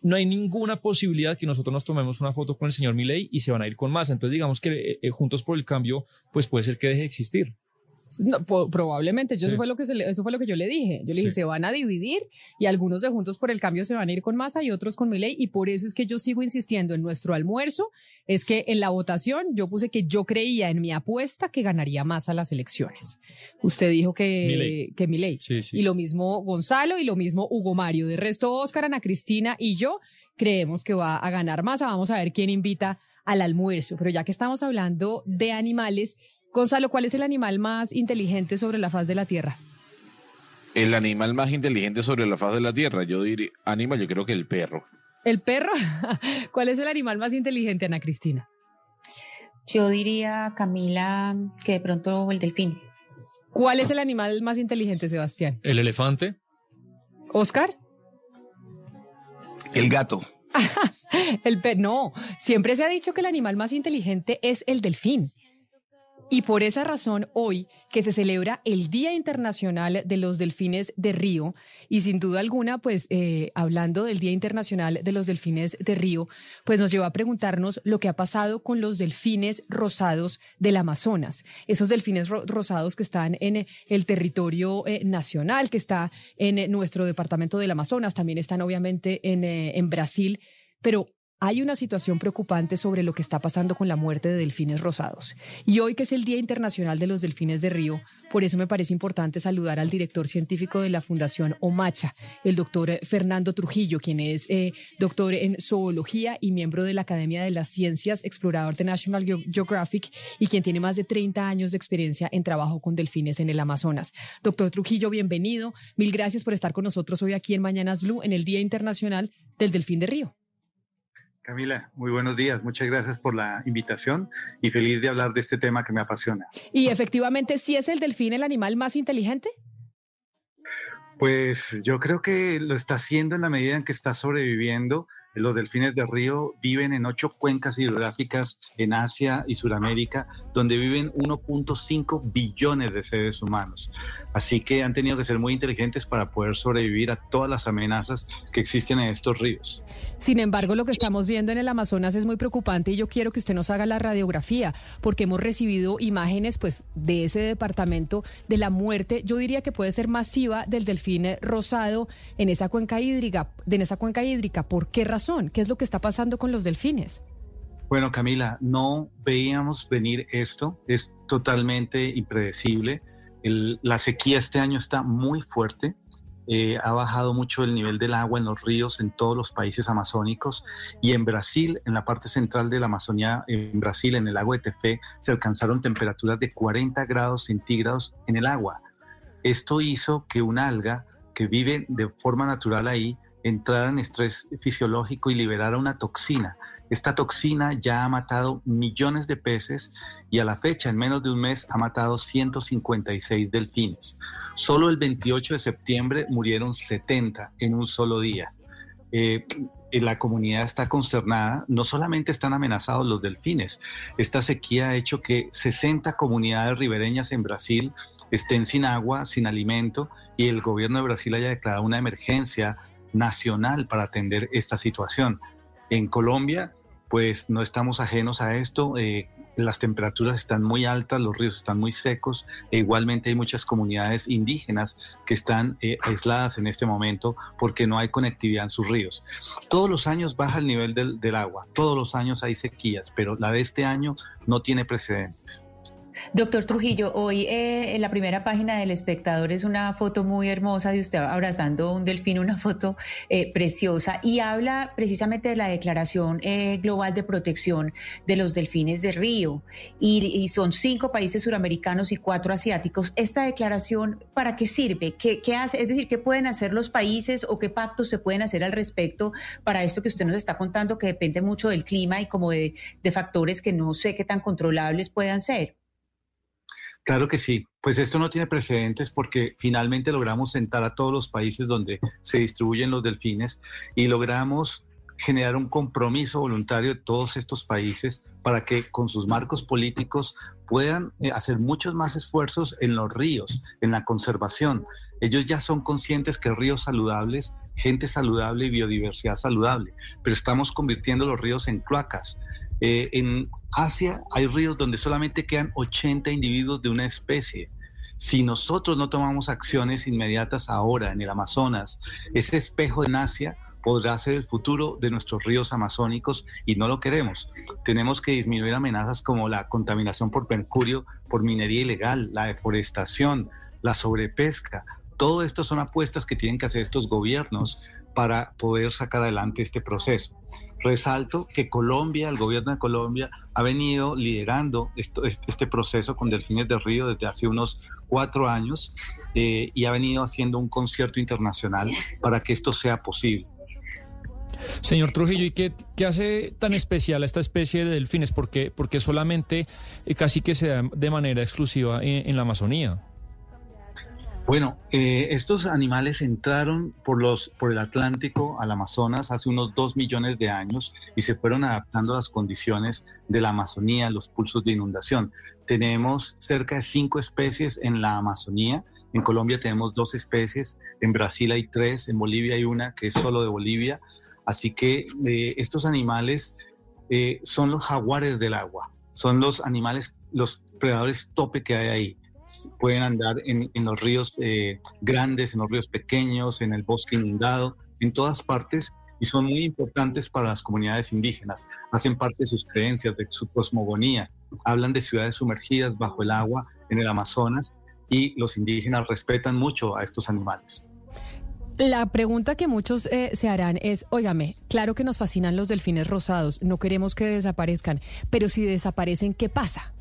no hay ninguna posibilidad que nosotros nos tomemos una foto con el señor Milei y se van a ir con más. Entonces, digamos que eh, eh, Juntos por el Cambio, pues puede ser que deje de existir. No, probablemente, yo Sí. eso fue lo que se le- eso fue lo que yo le dije. Yo le dije, Sí. se van a dividir y algunos de Juntos por el Cambio se van a ir con Massa y otros con Milei y por eso es que yo sigo insistiendo en nuestro almuerzo, es que en la votación yo puse que yo creía en mi apuesta que ganaría Massa las elecciones. Usted dijo que Milei. que Milei. Sí, sí. Y lo mismo Gonzalo y lo mismo Hugo Mario. De resto, Óscar, Ana Cristina y yo creemos que va a ganar Massa. Vamos a ver quién invita al almuerzo. Pero ya que estamos hablando de animales, Gonzalo, ¿cuál es el animal más inteligente sobre la faz de la Tierra? El animal más inteligente sobre la faz de la Tierra, yo diría, animal, yo creo que el perro. ¿El perro? ¿Cuál es el animal más inteligente, Ana Cristina? Yo diría, Camila, que de pronto el delfín. ¿Cuál es el animal más inteligente, Sebastián? El elefante. ¿Oscar? El gato. El pe- no, siempre se ha dicho que el animal más inteligente es el delfín. Y por esa razón, hoy que se celebra el Día Internacional de los Delfines de Río, y sin duda alguna, pues eh, hablando del Día Internacional de los Delfines de Río, pues nos lleva a preguntarnos lo que ha pasado con los delfines rosados del Amazonas. Esos delfines ro- rosados que están en el territorio eh, nacional, que está en nuestro departamento del Amazonas, también están obviamente en, eh, en Brasil, pero hay una situación preocupante sobre lo que está pasando con la muerte de delfines rosados. Y hoy que es el Día Internacional de los Delfines de Río, por eso me parece importante saludar al director científico de la Fundación Omacha, el doctor Fernando Trujillo, quien es eh, doctor en zoología y miembro de la Academia de las Ciencias, explorador de National Geo- Geographic y quien tiene más de 30 años de experiencia en trabajo con delfines en el Amazonas. Doctor Trujillo, bienvenido. Mil gracias por estar con nosotros hoy aquí en Mañanas Blue en el Día Internacional del Delfín de Río. Camila, muy buenos días. Muchas gracias por la invitación y feliz de hablar de este tema que me apasiona. Y efectivamente, ¿sí es el delfín el animal más inteligente? Pues yo creo que lo está haciendo en la medida en que está sobreviviendo. Los delfines de río viven en ocho cuencas hidrográficas en Asia y Sudamérica, donde viven 1.5 billones de seres humanos. Así que han tenido que ser muy inteligentes para poder sobrevivir a todas las amenazas que existen en estos ríos. Sin embargo, lo que estamos viendo en el Amazonas es muy preocupante y yo quiero que usted nos haga la radiografía, porque hemos recibido imágenes pues, de ese departamento de la muerte, yo diría que puede ser masiva del delfín rosado en esa cuenca hídrica, en esa cuenca hídrica. ¿Por qué razón? ¿Qué es lo que está pasando con los delfines? Bueno, Camila, no veíamos venir esto, es totalmente impredecible. la sequía este año está muy fuerte. Eh, ha bajado mucho el nivel del agua en los ríos en todos los países amazónicos y en Brasil, en la parte central de la Amazonía, en Brasil, en el lago de Tefé, se alcanzaron temperaturas de 40 grados centígrados en el agua. Esto hizo que una alga que vive de forma natural ahí entrara en estrés fisiológico y liberara una toxina. Esta toxina ya ha matado millones de peces y a la fecha, en menos de un mes, ha matado 156 delfines. Solo el 28 de septiembre murieron 70 en un solo día. Eh, la comunidad está consternada, no solamente están amenazados los delfines, esta sequía ha hecho que 60 comunidades ribereñas en Brasil estén sin agua, sin alimento, y el gobierno de Brasil haya declarado una emergencia nacional para atender esta situación. En Colombia, pues no estamos ajenos a esto. Eh, las temperaturas están muy altas, los ríos están muy secos e igualmente hay muchas comunidades indígenas que están eh, aisladas en este momento porque no hay conectividad en sus ríos. Todos los años baja el nivel del, del agua, todos los años hay sequías, pero la de este año no tiene precedentes. Doctor Trujillo, hoy eh, en la primera página del espectador es una foto muy hermosa de usted abrazando un delfín, una foto eh, preciosa, y habla precisamente de la Declaración eh, Global de Protección de los Delfines de Río. Y, son cinco países suramericanos y cuatro asiáticos. ¿Esta declaración para qué sirve? ¿Qué, hace? Es decir, ¿qué pueden hacer los países o qué pactos se pueden hacer al respecto para esto que usted nos está contando, que depende mucho del clima y como de factores que no sé qué tan controlables puedan ser? Claro que sí. Pues esto no tiene precedentes porque finalmente logramos sentar a todos los países donde se distribuyen los delfines y logramos generar un compromiso voluntario de todos estos países para que con sus marcos políticos puedan eh, hacer muchos más esfuerzos en los ríos, en la conservación. Ellos ya son conscientes que ríos saludables, gente saludable y biodiversidad saludable, pero estamos convirtiendo los ríos en cloacas. Eh, en Asia hay ríos donde solamente quedan 80 individuos de una especie. Si nosotros no tomamos acciones inmediatas ahora en el Amazonas, ese espejo de Asia podrá ser el futuro de nuestros ríos amazónicos y no lo queremos. Tenemos que disminuir amenazas como la contaminación por mercurio, por minería ilegal, la deforestación, la sobrepesca. Todo esto son apuestas que tienen que hacer estos gobiernos para poder sacar adelante este proceso. Resalto que Colombia, el gobierno de Colombia, ha venido liderando este proceso con Delfines de Río desde hace unos cuatro años eh, y ha venido haciendo un concierto internacional para que esto sea posible. Señor Trujillo, ¿y qué, hace tan especial a esta especie de delfines? Porque, porque solamente eh, casi que se da de manera exclusiva en la Amazonía. Bueno, eh, estos animales entraron por, los, por el Atlántico al Amazonas hace unos dos millones de años y se fueron adaptando a las condiciones de la Amazonía, los pulsos de inundación. Tenemos cerca de cinco especies en la Amazonía. En Colombia tenemos dos especies, en Brasil hay tres, en Bolivia hay una que es solo de Bolivia. Así que eh, estos animales eh, son los jaguares del agua, son los animales, los predadores tope que hay ahí pueden andar en, los ríos eh, grandes, en los ríos pequeños, en el bosque inundado, en todas partes y son muy importantes para las comunidades indígenas. Hacen parte de sus creencias, de su cosmogonía. Hablan de ciudades sumergidas bajo el agua en el Amazonas y los indígenas respetan mucho a estos animales. La pregunta que muchos eh, se harán es, óigame, claro que nos fascinan los delfines rosados, no queremos que desaparezcan, pero si desaparecen, ¿qué pasa?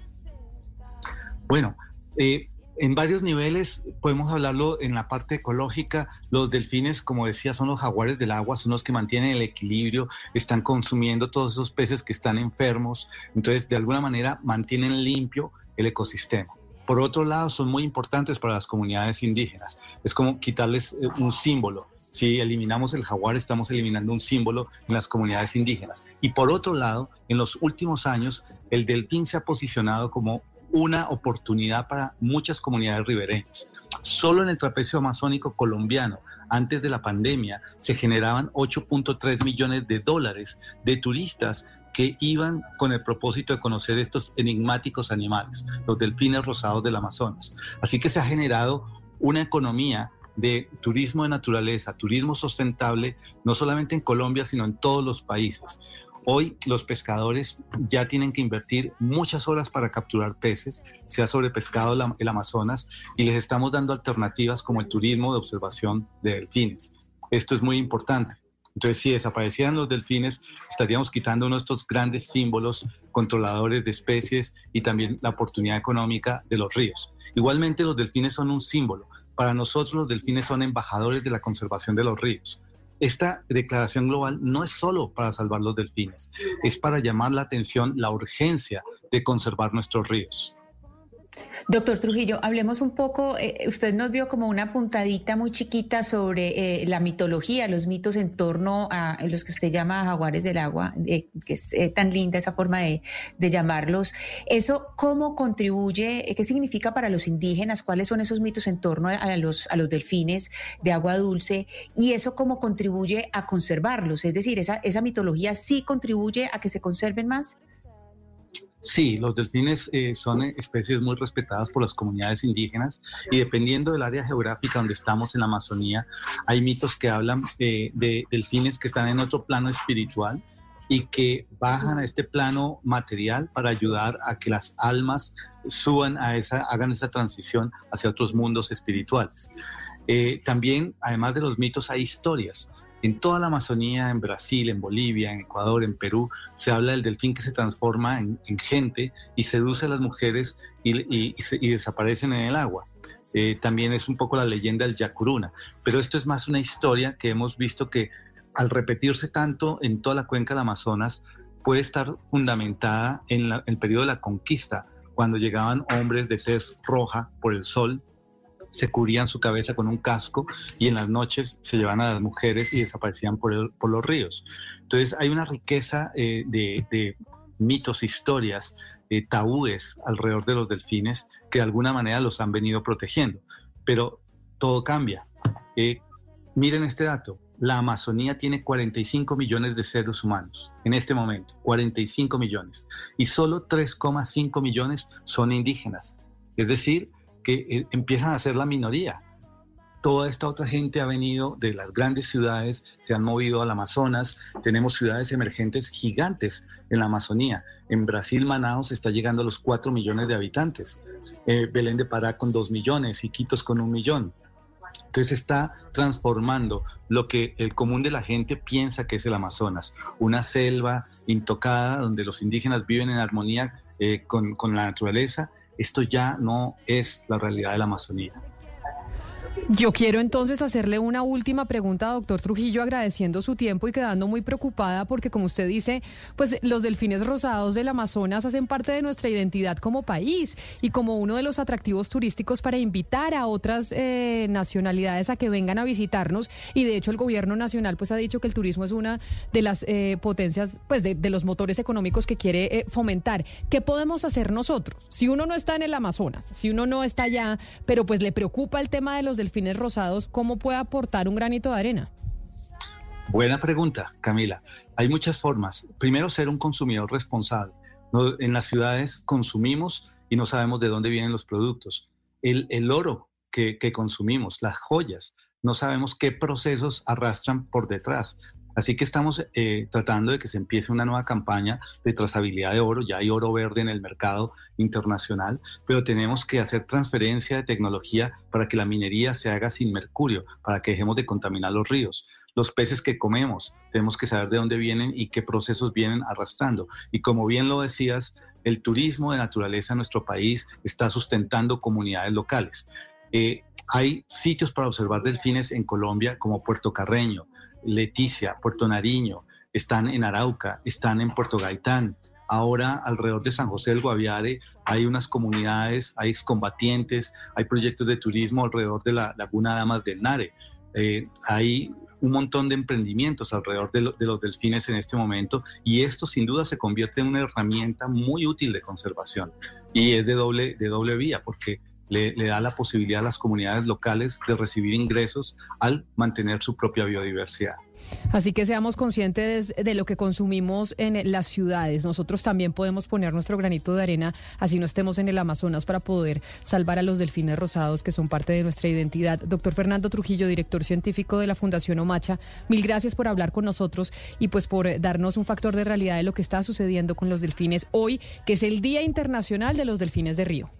Bueno, eh, en varios niveles podemos hablarlo en la parte ecológica. Los delfines, como decía, son los jaguares del agua, son los que mantienen el equilibrio, están consumiendo todos esos peces que están enfermos. Entonces, de alguna manera, mantienen limpio el ecosistema. Por otro lado, son muy importantes para las comunidades indígenas. Es como quitarles eh, un símbolo. Si eliminamos el jaguar, estamos eliminando un símbolo en las comunidades indígenas. Y por otro lado, en los últimos años, el delfín se ha posicionado como una oportunidad para muchas comunidades ribereñas. Solo en el trapecio amazónico colombiano, antes de la pandemia, se generaban 8.3 millones de dólares de turistas que iban con el propósito de conocer estos enigmáticos animales, los delfines rosados del Amazonas. Así que se ha generado una economía de turismo de naturaleza, turismo sustentable, no solamente en Colombia, sino en todos los países. Hoy los pescadores ya tienen que invertir muchas horas para capturar peces, se ha sobrepescado el Amazonas y les estamos dando alternativas como el turismo de observación de delfines. Esto es muy importante. Entonces, si desaparecieran los delfines, estaríamos quitando uno de estos grandes símbolos controladores de especies y también la oportunidad económica de los ríos. Igualmente, los delfines son un símbolo. Para nosotros, los delfines son embajadores de la conservación de los ríos esta declaración global no es solo para salvar los delfines, es para llamar la atención la urgencia de conservar nuestros ríos. Doctor Trujillo, hablemos un poco, eh, usted nos dio como una puntadita muy chiquita sobre eh, la mitología, los mitos en torno a los que usted llama jaguares del agua, que es eh, tan linda esa forma de, llamarlos. ¿Eso cómo contribuye, qué significa para los indígenas, cuáles son esos mitos en torno a, los, delfines de agua dulce y eso cómo contribuye a conservarlos? Es decir, esa mitología sí contribuye a que se conserven más. Sí, los delfines eh, son especies muy respetadas por las comunidades indígenas y dependiendo del área geográfica donde estamos en la Amazonía, hay mitos que hablan eh, de delfines que están en otro plano espiritual y que bajan a este plano material para ayudar a que las almas suban a esa, hagan esa transición hacia otros mundos espirituales. Eh, también, además de los mitos, hay historias. En toda la Amazonía, en Brasil, en Bolivia, en Ecuador, en Perú, se habla del delfín que se transforma en, gente y seduce a las mujeres y, desaparecen en el agua. Eh, también es un poco la leyenda del Yacuruna, pero esto es más una historia que hemos visto que al repetirse tanto en toda la cuenca del Amazonas, puede estar fundamentada en, el periodo de la conquista, cuando llegaban hombres de tez roja por el sol se cubrían su cabeza con un casco y en las noches se llevaban a las mujeres y desaparecían por, los ríos. Entonces hay una riqueza eh, de, mitos, historias, eh, tabúes alrededor de los delfines que de alguna manera los han venido protegiendo. Pero todo cambia. Eh, miren este dato. La Amazonía tiene 45 millones de seres humanos en este momento, 45 millones, y solo 3,5 millones son indígenas. Es decir, que eh, empiezan a ser la minoría. Toda esta otra gente ha venido de las grandes ciudades, se han movido al Amazonas, tenemos ciudades emergentes gigantes en la Amazonía. En Brasil, Manaus está llegando a los 4 millones de habitantes, eh, Belén de Pará con 2 millones, Iquitos con un millón. Entonces está transformando lo que el común de la gente piensa que es el Amazonas, una selva intocada donde los indígenas viven en armonía eh, con la naturaleza esto ya no es la realidad de la Amazonía. Yo quiero entonces hacerle una última pregunta, doctor Trujillo, agradeciendo su tiempo y quedando muy preocupada porque, como usted dice, pues los delfines rosados del Amazonas hacen parte de nuestra identidad como país y como uno de los atractivos turísticos para invitar a otras eh, nacionalidades a que vengan a visitarnos. Y de hecho, el gobierno nacional pues ha dicho que el turismo es una de las eh, potencias, pues de, los motores económicos que quiere eh, fomentar. ¿Qué podemos hacer nosotros? Si uno no está en el Amazonas, si uno no está allá, pero pues le preocupa el tema de los delfines rosados, ¿cómo puede aportar un granito de arena? Buena pregunta, Camila. Hay muchas formas. Primero, ser un consumidor responsable. En las ciudades consumimos y no sabemos de dónde vienen los productos. El, oro que consumimos, las joyas, no sabemos qué procesos arrastran por detrás. Así que estamos eh, tratando de que se empiece una nueva campaña de trazabilidad de oro. Ya hay oro verde en el mercado internacional, pero tenemos que hacer transferencia de tecnología para que la minería se haga sin mercurio, para que dejemos de contaminar los ríos. Los peces que comemos, tenemos que saber de dónde vienen y qué procesos vienen arrastrando. Y como bien lo decías, el turismo de naturaleza en nuestro país está sustentando comunidades locales. Eh, hay sitios para observar delfines en Colombia como Puerto Carreño, Leticia, Puerto Nariño, están en Arauca, están en Puerto Gaitán. Ahora alrededor de San José del Guaviare hay unas comunidades, hay excombatientes, hay proyectos de turismo alrededor de la Laguna Damas del Nare. Eh, hay un montón de emprendimientos alrededor de, los delfines en este momento y esto sin duda se convierte en una herramienta muy útil de conservación y es de doble, de doble vía porque le, da la posibilidad a las comunidades locales de recibir ingresos al mantener su propia biodiversidad. Así que seamos conscientes de lo que consumimos en las ciudades. Nosotros también podemos poner nuestro granito de arena, así no estemos en el Amazonas, para poder salvar a los delfines rosados que son parte de nuestra identidad. Doctor Fernando Trujillo, director científico de la Fundación Omacha, mil gracias por hablar con nosotros y pues por darnos un factor de realidad de lo que está sucediendo con los delfines hoy, que es el Día Internacional de los Delfines de Río.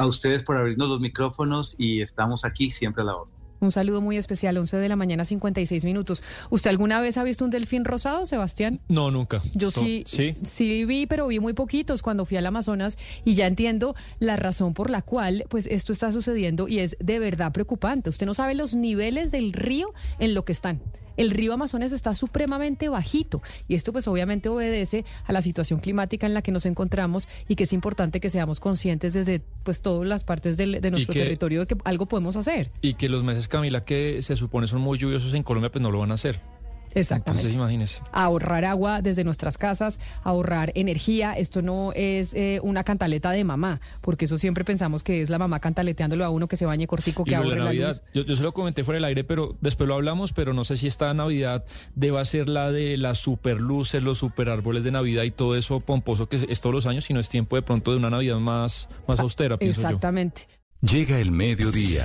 A ustedes por abrirnos los micrófonos y estamos aquí siempre a la hora. Un saludo muy especial, 11 de la mañana, 56 minutos. ¿Usted alguna vez ha visto un delfín rosado, Sebastián? No, nunca. Yo sí, sí, sí vi, pero vi muy poquitos cuando fui al Amazonas y ya entiendo la razón por la cual pues esto está sucediendo y es de verdad preocupante. Usted no sabe los niveles del río en lo que están el río Amazonas está supremamente bajito y esto pues obviamente obedece a la situación climática en la que nos encontramos y que es importante que seamos conscientes desde pues todas las partes de nuestro territorio de que algo podemos hacer. Y que los meses, Camila, que se supone son muy lluviosos en Colombia, pues no lo van a hacer. Exactamente. Entonces, imagínese. Ahorrar agua desde nuestras casas, ahorrar energía. Esto no es eh, una cantaleta de mamá, porque eso siempre pensamos que es la mamá cantaleteándolo a uno que se bañe cortico, que ahorre la, luz. Yo, yo se lo comenté fuera del aire, pero después lo hablamos, pero no sé si esta Navidad deba ser la de las super luces, los super árboles de Navidad y todo eso pomposo que es todos los años, sino es tiempo de pronto de una Navidad más, más ah, austera, pienso Exactamente. Llega el mediodía.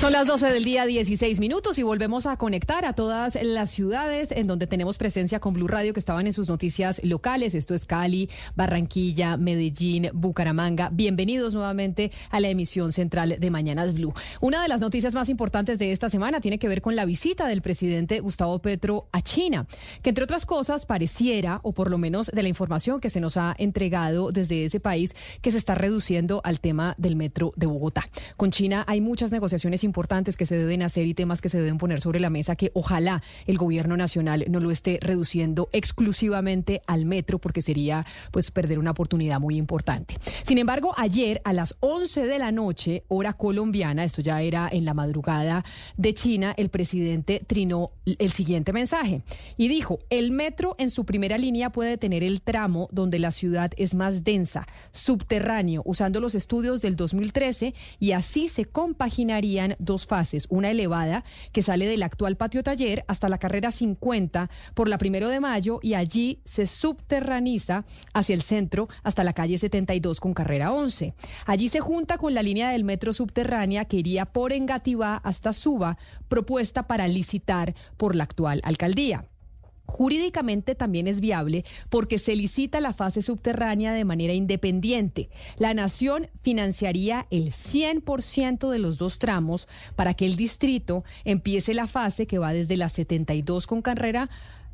Son las 12 del día, 16 minutos y volvemos a conectar a todas las ciudades en donde tenemos presencia con Blue Radio que estaban en sus noticias locales. Esto es Cali, Barranquilla, Medellín, Bucaramanga. Bienvenidos nuevamente a la emisión central de Mañanas Blue. Una de las noticias más importantes de esta semana tiene que ver con la visita del presidente Gustavo Petro a China, que entre otras cosas pareciera, o por lo menos de la información que se nos ha entregado desde ese país, que se está reduciendo al tema del metro de Bogotá. Con China hay muchas negociaciones importantes que se deben hacer y temas que se deben poner sobre la mesa que ojalá el gobierno nacional no lo esté reduciendo exclusivamente al metro porque sería pues perder una oportunidad muy importante. Sin embargo, ayer a las 11 de la noche, hora colombiana, esto ya era en la madrugada de China, el presidente trinó el siguiente mensaje y dijo, el metro en su primera línea puede tener el tramo donde la ciudad es más densa, subterráneo, usando los estudios del 2013 y así se compaginarían dos fases, una elevada que sale del actual patio taller hasta la carrera 50 por la primero de mayo y allí se subterraniza hacia el centro hasta la calle 72 con carrera 11. Allí se junta con la línea del metro subterránea que iría por Engativá hasta Suba, propuesta para licitar por la actual alcaldía. Jurídicamente también es viable porque se licita la fase subterránea de manera independiente. La nación financiaría el 100% de los dos tramos para que el distrito empiece la fase que va desde la 72 con carrera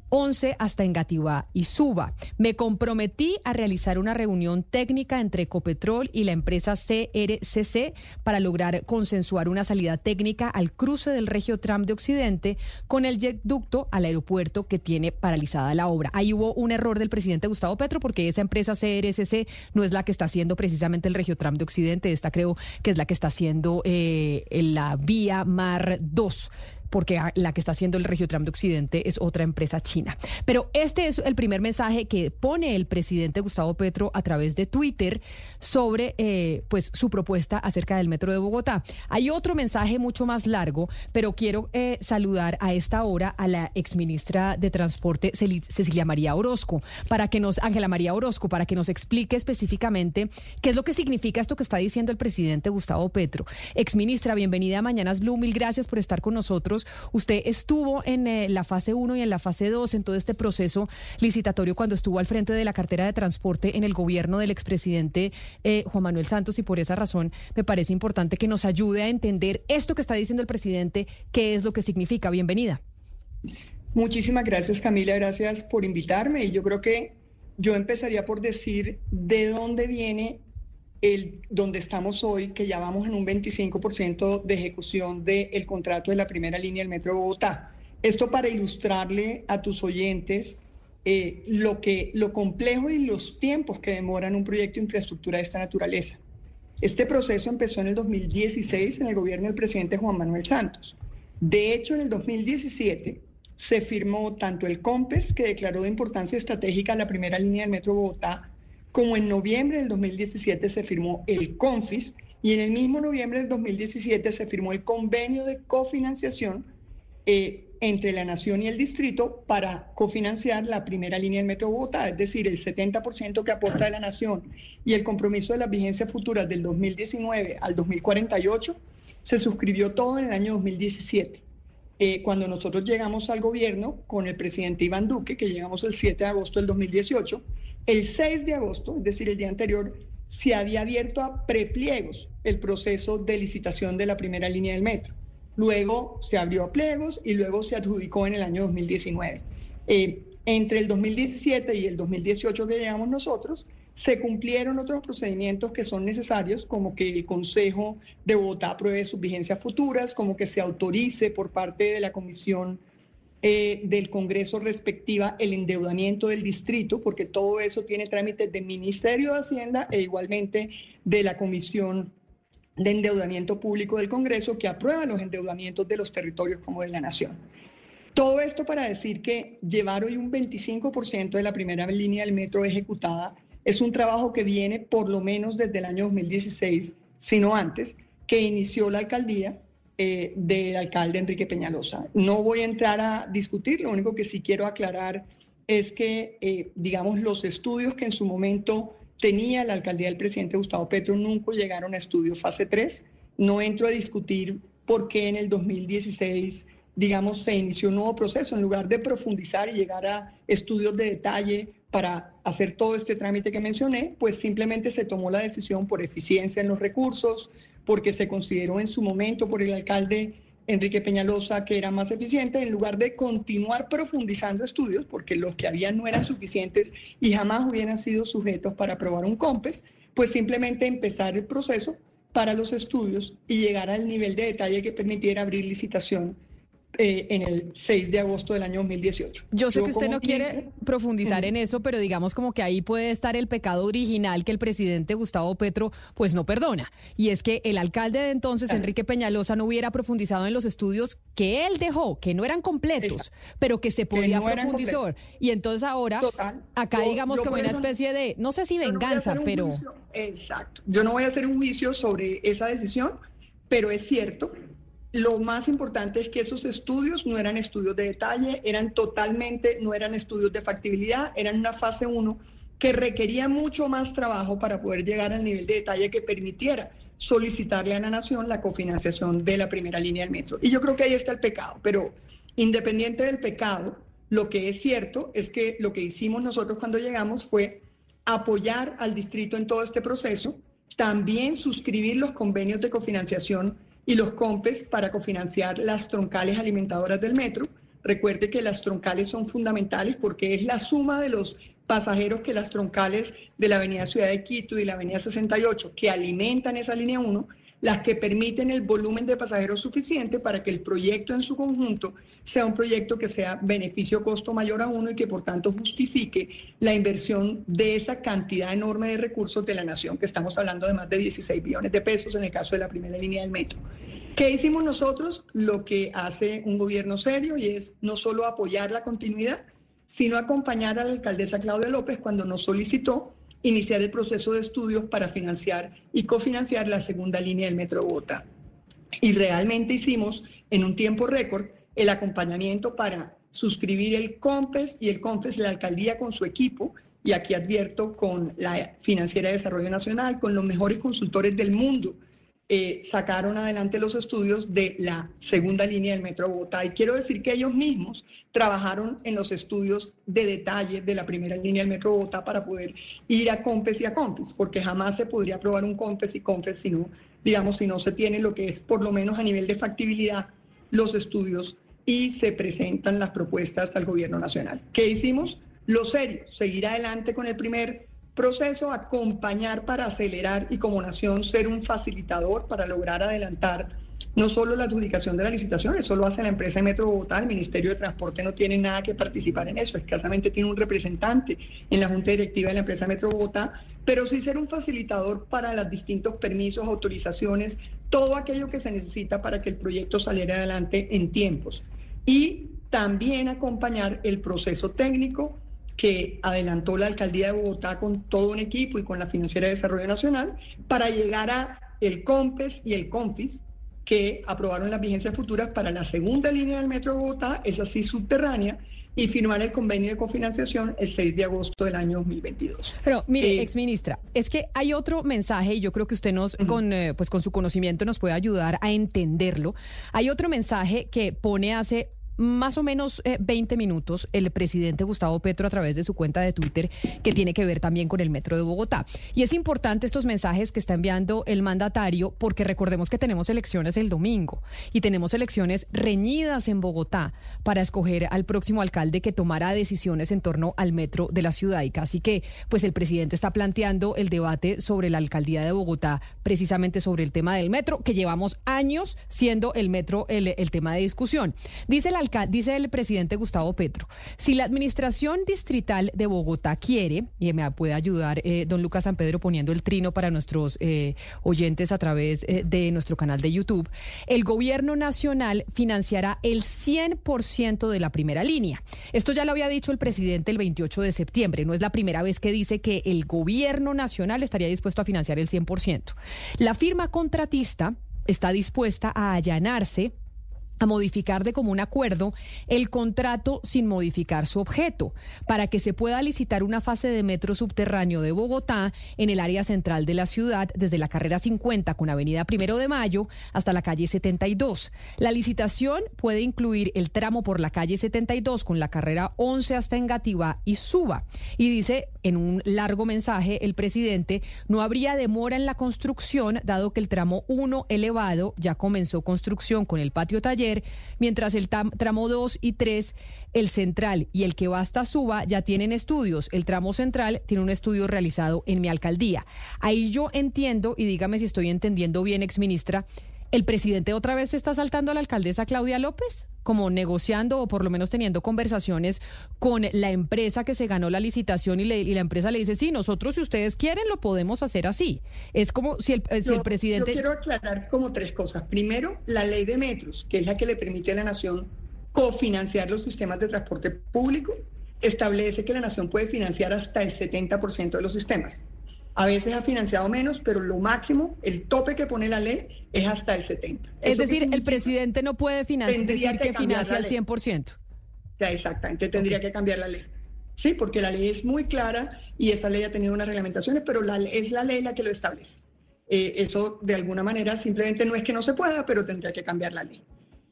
11 hasta Engativá y Suba. Me comprometí a realizar una reunión técnica entre Ecopetrol y la empresa CRCC para lograr consensuar una salida técnica al cruce del Regio Tram de Occidente con el ducto al aeropuerto que tiene paralizada la obra. Ahí hubo un error del presidente Gustavo Petro porque esa empresa CRCC no es la que está haciendo precisamente el Regio Tram de Occidente, esta creo que es la que está haciendo eh, la vía Mar 2 porque la que está haciendo el Regiotram de Occidente es otra empresa china. Pero este es el primer mensaje que pone el presidente Gustavo Petro a través de Twitter sobre eh, pues su propuesta acerca del metro de Bogotá. Hay otro mensaje mucho más largo, pero quiero eh, saludar a esta hora a la exministra de Transporte Cecilia María Orozco para que nos Ángela María Orozco para que nos explique específicamente qué es lo que significa esto que está diciendo el presidente Gustavo Petro. Exministra, bienvenida a Mañanas Blue, mil gracias por estar con nosotros. Usted estuvo en eh, la fase 1 y en la fase 2 en todo este proceso licitatorio cuando estuvo al frente de la cartera de transporte en el gobierno del expresidente eh, Juan Manuel Santos y por esa razón me parece importante que nos ayude a entender esto que está diciendo el presidente, qué es lo que significa. Bienvenida. Muchísimas gracias Camila, gracias por invitarme y yo creo que yo empezaría por decir de dónde viene el, donde estamos hoy, que ya vamos en un 25% de ejecución del contrato de la primera línea del Metro de Bogotá. Esto para ilustrarle a tus oyentes eh, lo, que, lo complejo y los tiempos que demoran un proyecto de infraestructura de esta naturaleza. Este proceso empezó en el 2016 en el gobierno del presidente Juan Manuel Santos. De hecho, en el 2017, se firmó tanto el COMPES, que declaró de importancia estratégica la primera línea del Metro Bogotá, como en noviembre del 2017 se firmó el CONFIS, y en el mismo noviembre del 2017 se firmó el convenio de cofinanciación eh, entre la Nación y el Distrito para cofinanciar la primera línea del Metro Bogotá, es decir, el 70% que aporta la Nación y el compromiso de las vigencias futuras del 2019 al 2048, se suscribió todo en el año 2017. Eh, cuando nosotros llegamos al gobierno con el presidente Iván Duque, que llegamos el 7 de agosto del 2018, el 6 de agosto, es decir, el día anterior, se había abierto a prepliegos el proceso de licitación de la primera línea del metro. Luego se abrió a pliegos y luego se adjudicó en el año 2019. Eh, entre el 2017 y el 2018 que llegamos nosotros, se cumplieron otros procedimientos que son necesarios, como que el Consejo de Bogotá apruebe sus vigencias futuras, como que se autorice por parte de la Comisión eh, del Congreso respectiva el endeudamiento del distrito, porque todo eso tiene trámites del Ministerio de Hacienda e igualmente de la Comisión de Endeudamiento Público del Congreso, que aprueba los endeudamientos de los territorios como de la Nación. Todo esto para decir que llevar hoy un 25% de la primera línea del metro ejecutada es un trabajo que viene por lo menos desde el año 2016, sino antes, que inició la alcaldía eh, del alcalde Enrique Peñalosa. No voy a entrar a discutir, lo único que sí quiero aclarar es que, eh, digamos, los estudios que en su momento tenía la alcaldía del presidente Gustavo Petro nunca llegaron a estudio fase 3. No entro a discutir por qué en el 2016, digamos, se inició un nuevo proceso. En lugar de profundizar y llegar a estudios de detalle para hacer todo este trámite que mencioné, pues simplemente se tomó la decisión por eficiencia en los recursos, porque se consideró en su momento por el alcalde Enrique Peñalosa que era más eficiente, en lugar de continuar profundizando estudios, porque los que había no eran suficientes y jamás hubieran sido sujetos para aprobar un COMPES, pues simplemente empezar el proceso para los estudios y llegar al nivel de detalle que permitiera abrir licitación eh, en el 6 de agosto del año 2018. Yo sé que usted no quiere profundizar en eso, pero digamos como que ahí puede estar el pecado original que el presidente Gustavo Petro pues no perdona. Y es que el alcalde de entonces, Enrique Peñalosa, no hubiera profundizado en los estudios que él dejó, que no eran completos, pero que se podía profundizar. Y entonces ahora, acá digamos como una especie de, no sé si venganza, pero... exacto. Yo no voy a hacer un juicio sobre esa decisión, pero es cierto lo más importante es que esos estudios no eran estudios de detalle, eran totalmente, no eran estudios de factibilidad, eran una fase 1 que requería mucho más trabajo para poder llegar al nivel de detalle que permitiera solicitarle a la nación la cofinanciación de la primera línea del metro. Y yo creo que ahí está el pecado, pero independiente del pecado, lo que es cierto es que lo que hicimos nosotros cuando llegamos fue apoyar al distrito en todo este proceso, también suscribir los convenios de cofinanciación y los COMPES para cofinanciar las troncales alimentadoras del metro. Recuerde que las troncales son fundamentales porque es la suma de los pasajeros que las troncales de la Avenida Ciudad de Quito y la Avenida 68, que alimentan esa línea 1, las que permiten el volumen de pasajeros suficiente para que el proyecto en su conjunto sea un proyecto que sea beneficio-costo mayor a uno y que por tanto justifique la inversión de esa cantidad enorme de recursos de la nación, que estamos hablando de más de 16 billones de pesos en el caso de la primera línea del metro. ¿Qué hicimos nosotros? Lo que hace un gobierno serio y es no solo apoyar la continuidad, sino acompañar a la alcaldesa Claudia López cuando nos solicitó iniciar el proceso de estudios para financiar y cofinanciar la segunda línea del Metro Bogotá. Y realmente hicimos en un tiempo récord el acompañamiento para suscribir el COMPES y el COMPES, la alcaldía con su equipo, y aquí advierto con la Financiera de Desarrollo Nacional, con los mejores consultores del mundo eh, sacaron adelante los estudios de la segunda línea del Metro Bogotá. Y quiero decir que ellos mismos trabajaron en los estudios de detalle de la primera línea del Metro Bogotá para poder ir a COMPES y a COMPES, porque jamás se podría aprobar un COMPES y COMPES si no, digamos, si no se tiene lo que es por lo menos a nivel de factibilidad los estudios y se presentan las propuestas al gobierno nacional. ¿Qué hicimos? Lo serio, seguir adelante con el primer proceso, acompañar para acelerar y como nación ser un facilitador para lograr adelantar no solo la adjudicación de la licitación, eso lo hace la empresa Metro Bogotá, el Ministerio de Transporte no tiene nada que participar en eso, escasamente tiene un representante en la Junta Directiva de la empresa Metro Bogotá, pero sí ser un facilitador para los distintos permisos, autorizaciones, todo aquello que se necesita para que el proyecto saliera adelante en tiempos. Y también acompañar el proceso técnico que adelantó la alcaldía de Bogotá con todo un equipo y con la Financiera de Desarrollo Nacional para llegar a el COMPES y el CONFIS que aprobaron las vigencias futuras para la segunda línea del Metro de Bogotá, es así subterránea, y firmar el convenio de cofinanciación el 6 de agosto del año 2022. Pero mire, Eh, ex ministra, es que hay otro mensaje y yo creo que usted nos con eh, pues con su conocimiento nos puede ayudar a entenderlo. Hay otro mensaje que pone hace más o menos eh, 20 minutos el presidente Gustavo Petro a través de su cuenta de Twitter que tiene que ver también con el metro de Bogotá. Y es importante estos mensajes que está enviando el mandatario porque recordemos que tenemos elecciones el domingo y tenemos elecciones reñidas en Bogotá para escoger al próximo alcalde que tomará decisiones en torno al metro de la ciudad. Y casi que pues el presidente está planteando el debate sobre la alcaldía de Bogotá precisamente sobre el tema del metro que llevamos años siendo el metro el, el tema de discusión. Dice el dice el presidente Gustavo Petro, si la administración distrital de Bogotá quiere, y me puede ayudar eh, don Lucas San Pedro poniendo el trino para nuestros eh, oyentes a través eh, de nuestro canal de YouTube, el gobierno nacional financiará el 100% de la primera línea. Esto ya lo había dicho el presidente el 28 de septiembre, no es la primera vez que dice que el gobierno nacional estaría dispuesto a financiar el 100%. La firma contratista está dispuesta a allanarse a modificar de común acuerdo el contrato sin modificar su objeto, para que se pueda licitar una fase de metro subterráneo de Bogotá en el área central de la ciudad, desde la carrera 50 con Avenida Primero de Mayo hasta la calle 72. La licitación puede incluir el tramo por la calle 72 con la carrera 11 hasta Engativá y Suba. Y dice en un largo mensaje el presidente, no habría demora en la construcción, dado que el tramo 1 elevado ya comenzó construcción con el patio taller mientras el tam- tramo 2 y 3, el central y el que va hasta Suba ya tienen estudios. El tramo central tiene un estudio realizado en mi alcaldía. Ahí yo entiendo, y dígame si estoy entendiendo bien, exministra, ¿el presidente otra vez se está saltando a la alcaldesa Claudia López? Como negociando o por lo menos teniendo conversaciones con la empresa que se ganó la licitación y, le- y la empresa le dice, sí, nosotros si ustedes quieren lo podemos hacer así. Es como si el, eh, si el presidente... Yo quiero aclarar como tres cosas. Primero, la ley de metros, que es la que le permite a la nación cofinanciar los sistemas de transporte público, establece que la nación puede financiar hasta el 70% de los sistemas. A veces ha financiado menos, pero lo máximo, el tope que pone la ley es hasta el 70%. Es ¿Eso qué decir, el presidente no puede financiar, decir que que financia al ley. 100%. Ya, exactamente, tendría que cambiar la ley. Sí, porque la ley es muy clara y esa ley ha tenido unas reglamentaciones, pero la, es la ley la que lo establece. Eh, eso de alguna manera simplemente no es que no se pueda, pero tendría que cambiar la ley.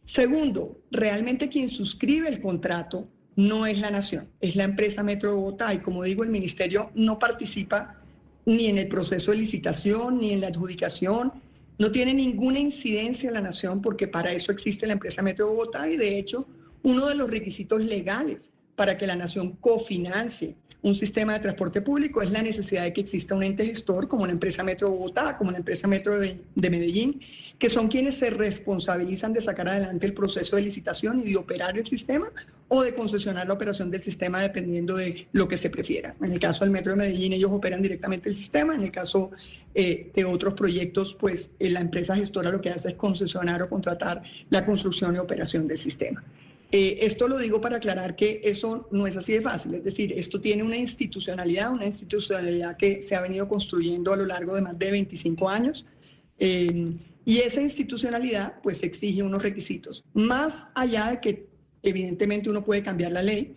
Segundo, realmente quien suscribe el contrato no es la nación, es la empresa Metro de Bogotá y como digo, el ministerio no participa ni en el proceso de licitación, ni en la adjudicación, no tiene ninguna incidencia en la nación porque para eso existe la empresa Metro Bogotá y de hecho uno de los requisitos legales para que la nación cofinancie un sistema de transporte público es la necesidad de que exista un ente gestor como la empresa Metro Bogotá, como la empresa Metro de, de Medellín, que son quienes se responsabilizan de sacar adelante el proceso de licitación y de operar el sistema o de concesionar la operación del sistema dependiendo de lo que se prefiera. En el caso del Metro de Medellín ellos operan directamente el sistema, en el caso eh, de otros proyectos pues eh, la empresa gestora lo que hace es concesionar o contratar la construcción y operación del sistema. Eh, esto lo digo para aclarar que eso no es así de fácil, es decir, esto tiene una institucionalidad, una institucionalidad que se ha venido construyendo a lo largo de más de 25 años eh, y esa institucionalidad pues exige unos requisitos. Más allá de que evidentemente uno puede cambiar la ley,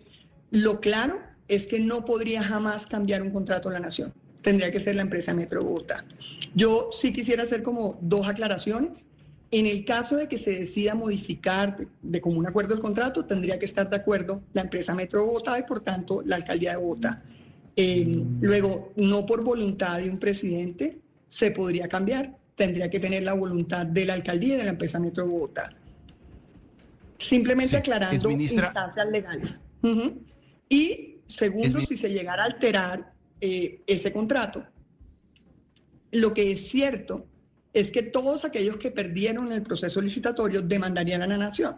lo claro es que no podría jamás cambiar un contrato de la nación, tendría que ser la empresa Metro Bogotá. Yo sí quisiera hacer como dos aclaraciones. En el caso de que se decida modificar de, de común acuerdo el contrato, tendría que estar de acuerdo la empresa Metro Bogotá y por tanto la alcaldía de Bogotá. Eh, luego, no por voluntad de un presidente se podría cambiar, tendría que tener la voluntad de la alcaldía y de la empresa Metro Bogotá. Simplemente Sí, aclarando instancias legales. Ujú. Y segundo, si se llegara a alterar eh, ese contrato, lo que es cierto es que todos aquellos que perdieron el proceso licitatorio demandarían a la nación.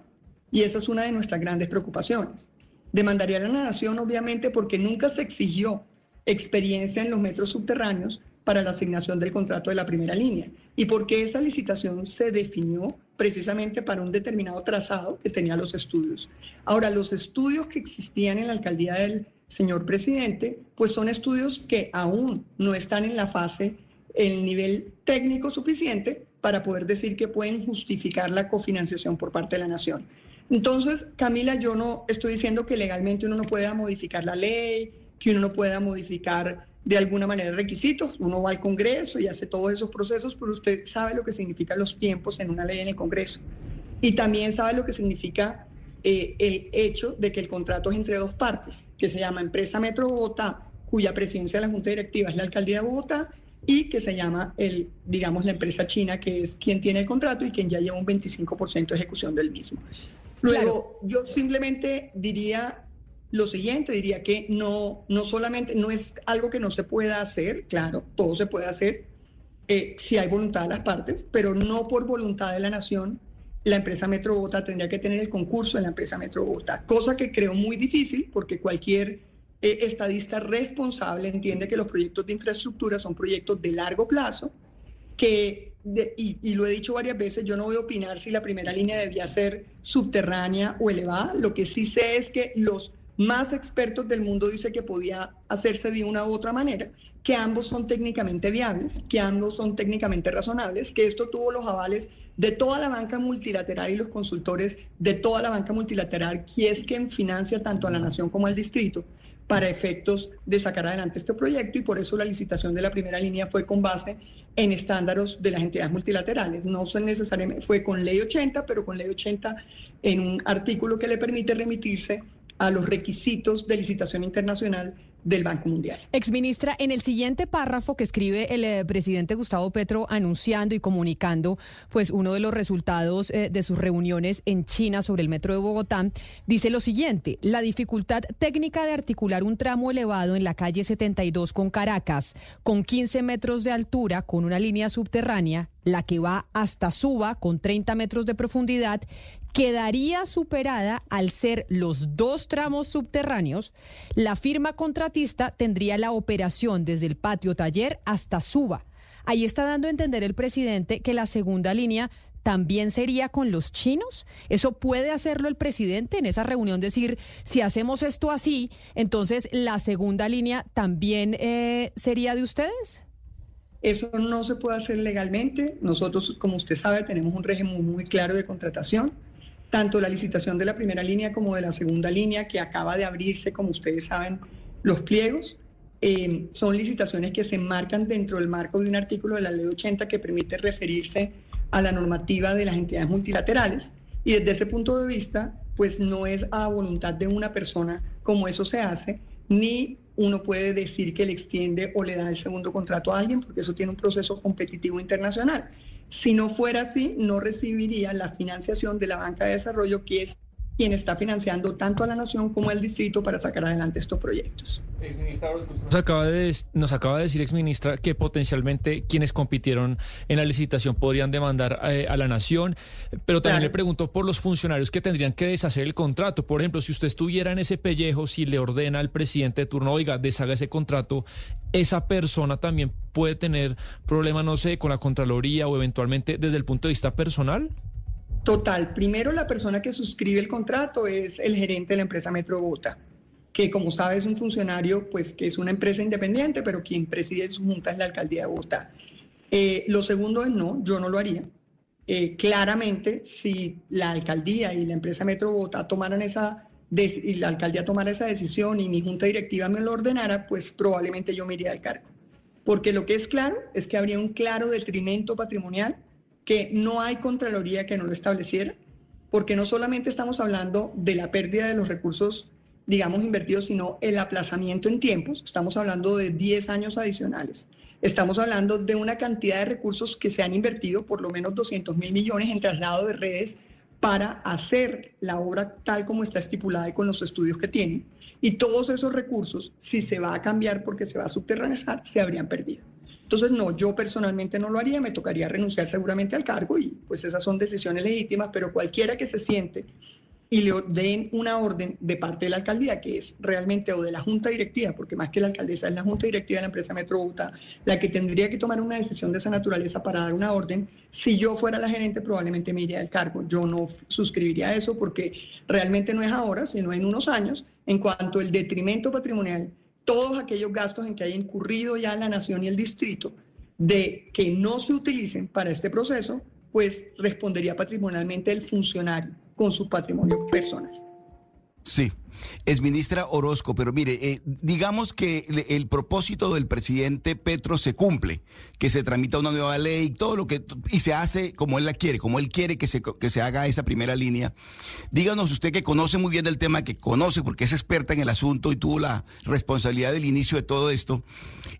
Y esa es una de nuestras grandes preocupaciones. Demandarían a la nación, obviamente, porque nunca se exigió experiencia en los metros subterráneos para la asignación del contrato de la primera línea y porque esa licitación se definió precisamente para un determinado trazado que tenía los estudios. Ahora, los estudios que existían en la alcaldía del señor presidente, pues son estudios que aún no están en la fase, el nivel técnico suficiente para poder decir que pueden justificar la cofinanciación por parte de la nación. Entonces, Camila, yo no estoy diciendo que legalmente uno no pueda modificar la ley, que uno no pueda modificar de alguna manera requisitos. Uno va al Congreso y hace todos esos procesos, pero usted sabe lo que significan los tiempos en una ley en el Congreso. Y también sabe lo que significa eh, el hecho de que el contrato es entre dos partes, que se llama Empresa Metro Bogotá, cuya presidencia de la Junta Directiva es la Alcaldía de Bogotá, y que se llama, el, digamos, la empresa china, que es quien tiene el contrato y quien ya lleva un 25% de ejecución del mismo. Luego, yo simplemente diría lo siguiente, diría que no, no solamente, no es algo que no se pueda hacer, claro, todo se puede hacer eh, si hay voluntad de las partes, pero no por voluntad de la nación. La empresa Metro Bogotá tendría que tener el concurso de la empresa Metro Bogotá, cosa que creo muy difícil porque cualquier eh, estadista responsable entiende que los proyectos de infraestructura son proyectos de largo plazo, que, y, y, lo he dicho varias veces, yo no voy a opinar si la primera línea debía ser subterránea o elevada, lo que sí sé es que los más expertos del mundo dicen que podía hacerse de una u otra manera, que ambos son técnicamente viables, que ambos son técnicamente razonables, que esto tuvo los avales de toda la banca multilateral y los consultores de toda la banca multilateral, que es quien financia tanto a la nación como al distrito para efectos de sacar adelante este proyecto y por eso la licitación de la primera línea fue con base en estándares de las entidades multilaterales. No necesariamente fue con ley 80, pero con ley 80 en un artículo que le permite remitirse a los requisitos de licitación internacional del Banco Mundial. Exministra, en el siguiente párrafo que escribe el eh, presidente Gustavo Petro anunciando y comunicando pues uno de los resultados eh, de sus reuniones en China sobre el metro de Bogotá, dice lo siguiente, la dificultad técnica de articular un tramo elevado en la calle 72 con Caracas, con 15 metros de altura, con una línea subterránea, la que va hasta Suba con 30 metros de profundidad quedaría superada al ser los dos tramos subterráneos. La firma contratista tendría la operación desde el patio taller hasta Suba. Ahí está dando a entender el presidente que la segunda línea también sería con los chinos? ¿Eso puede hacerlo el presidente en esa reunión? Decir, si hacemos esto así, entonces la segunda línea también eh, sería de ustedes? Eso no se puede hacer legalmente. Nosotros, como usted sabe, tenemos un régimen muy claro de contratación tanto la licitación de la primera línea como de la segunda línea, que acaba de abrirse, como ustedes saben, los pliegos. Eh, son licitaciones que se enmarcan dentro del marco de un artículo de la Ley 80 que permite referirse a la normativa de las entidades multilaterales. Y desde ese punto de vista, pues no es a voluntad de una persona como eso se hace, ni uno puede decir que le extiende o le da el segundo contrato a alguien, porque eso tiene un proceso competitivo internacional. Si no fuera así, no recibiría la financiación de la banca de desarrollo, que es quien está financiando tanto a la nación como al distrito para sacar adelante estos proyectos. Nos acaba de, nos acaba de decir, exministra, que potencialmente quienes compitieron en la licitación podrían demandar eh, a la nación, pero también le pregunto por los funcionarios que tendrían que deshacer el contrato. Por ejemplo, si usted estuviera en ese pellejo, si le ordena al presidente de turno, oiga, deshaga ese contrato, esa persona también puede tener problemas, no sé, con la Contraloría o eventualmente desde el punto de vista personal. Total, primero la persona que suscribe el contrato es el gerente de la empresa Metro Bogotá, que como sabe es un funcionario, pues que es una empresa independiente, pero quien preside su junta es la alcaldía de Bogotá. Eh, lo segundo es no, yo no lo haría. Eh, claramente, si la alcaldía y la empresa Metro Bogotá tomaran esa la alcaldía tomara esa decisión y mi junta directiva me lo ordenara, pues probablemente yo me iría al cargo. Porque lo que es claro es que habría un claro detrimento patrimonial que no hay Contraloría que no lo estableciera, porque no solamente estamos hablando de la pérdida de los recursos, digamos, invertidos, sino el aplazamiento en tiempos. Estamos hablando de 10 años adicionales. Estamos hablando de una cantidad de recursos que se han invertido, por lo menos 200 mil millones en traslado de redes para hacer la obra tal como está estipulada y con los estudios que tiene. Y todos esos recursos, si se va a cambiar porque se va a subterranizar, se habrían perdido. Entonces, no, yo personalmente no lo haría, me tocaría renunciar seguramente al cargo y pues esas son decisiones legítimas, pero cualquiera que se siente y le den una orden de parte de la alcaldía, que es realmente, o de la junta directiva, porque más que la alcaldesa es la junta directiva de la empresa Metro la que tendría que tomar una decisión de esa naturaleza para dar una orden. Si yo fuera la gerente, probablemente me iría del cargo. Yo no suscribiría eso porque realmente no es ahora, sino en unos años, en cuanto al detrimento patrimonial, todos aquellos gastos en que haya incurrido ya la nación y el distrito, de que no se utilicen para este proceso, pues respondería patrimonialmente el funcionario con su patrimonio personal. Sí, es ministra Orozco, pero mire, eh, digamos que el, propósito del presidente Petro se cumple, que se tramita una nueva ley, todo lo que y se hace como él la quiere, como él quiere que se, que se haga esa primera línea. Díganos usted que conoce muy bien del tema, que conoce porque es experta en el asunto y tuvo la responsabilidad del inicio de todo esto.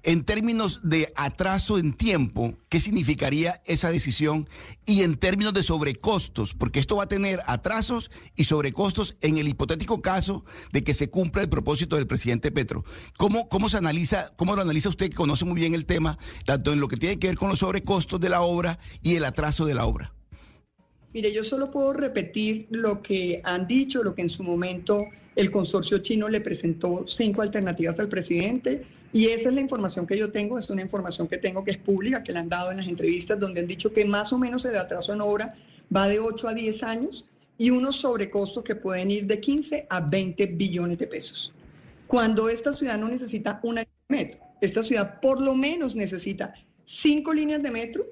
En términos de atraso en tiempo, ¿qué significaría esa decisión? Y en términos de sobrecostos, porque esto va a tener atrasos y sobrecostos en el hipotético caso de que se cumpla el propósito del presidente Petro. ¿Cómo, cómo se analiza, cómo lo analiza usted que conoce muy bien el tema, tanto en lo que tiene que ver con los sobrecostos de la obra y el atraso de la obra? Mire, yo solo puedo repetir lo que han dicho, lo que en su momento el consorcio chino le presentó cinco alternativas al presidente y esa es la información que yo tengo, es una información que tengo que es pública, que le han dado en las entrevistas donde han dicho que más o menos el atraso en obra va de 8 a 10 años y unos sobrecostos que pueden ir de 15 a 20 billones de pesos. Cuando esta ciudad no necesita una metro, esta ciudad por lo menos necesita cinco líneas de metro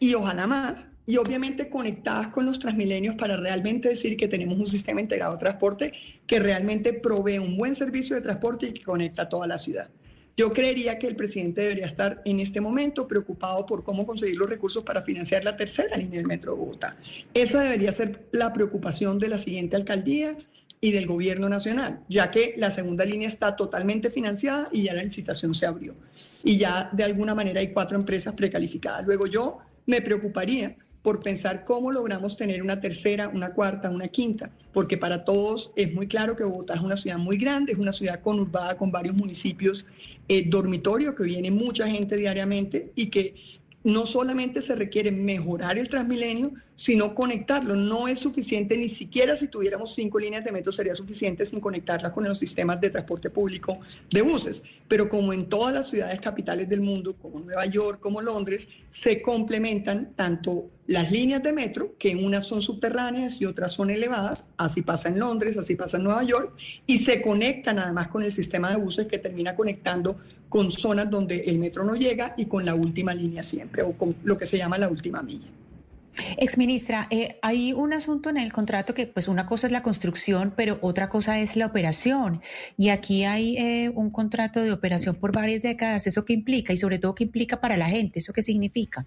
y ojalá más, y obviamente conectadas con los transmilenios para realmente decir que tenemos un sistema integrado de transporte que realmente provee un buen servicio de transporte y que conecta a toda la ciudad. Yo creería que el presidente debería estar en este momento preocupado por cómo conseguir los recursos para financiar la tercera línea del Metro de Bogotá. Esa debería ser la preocupación de la siguiente alcaldía y del gobierno nacional, ya que la segunda línea está totalmente financiada y ya la licitación se abrió. Y ya de alguna manera hay cuatro empresas precalificadas. Luego yo me preocuparía por pensar cómo logramos tener una tercera, una cuarta, una quinta, porque para todos es muy claro que Bogotá es una ciudad muy grande, es una ciudad conurbada con varios municipios eh, dormitorios que viene mucha gente diariamente y que no solamente se requiere mejorar el Transmilenio, sino conectarlo. No es suficiente, ni siquiera si tuviéramos cinco líneas de metro sería suficiente sin conectarlas con los sistemas de transporte público de buses. Pero como en todas las ciudades capitales del mundo, como Nueva York, como Londres, se complementan tanto las líneas de metro, que unas son subterráneas y otras son elevadas, así pasa en Londres, así pasa en Nueva York, y se conectan además con el sistema de buses que termina conectando con zonas donde el metro no llega y con la última línea siempre, o con lo que se llama la última milla. Exministra, eh, hay un asunto en el contrato que pues una cosa es la construcción, pero otra cosa es la operación. Y aquí hay eh, un contrato de operación por varias décadas. ¿Eso qué implica? Y sobre todo, ¿qué implica para la gente? ¿Eso qué significa?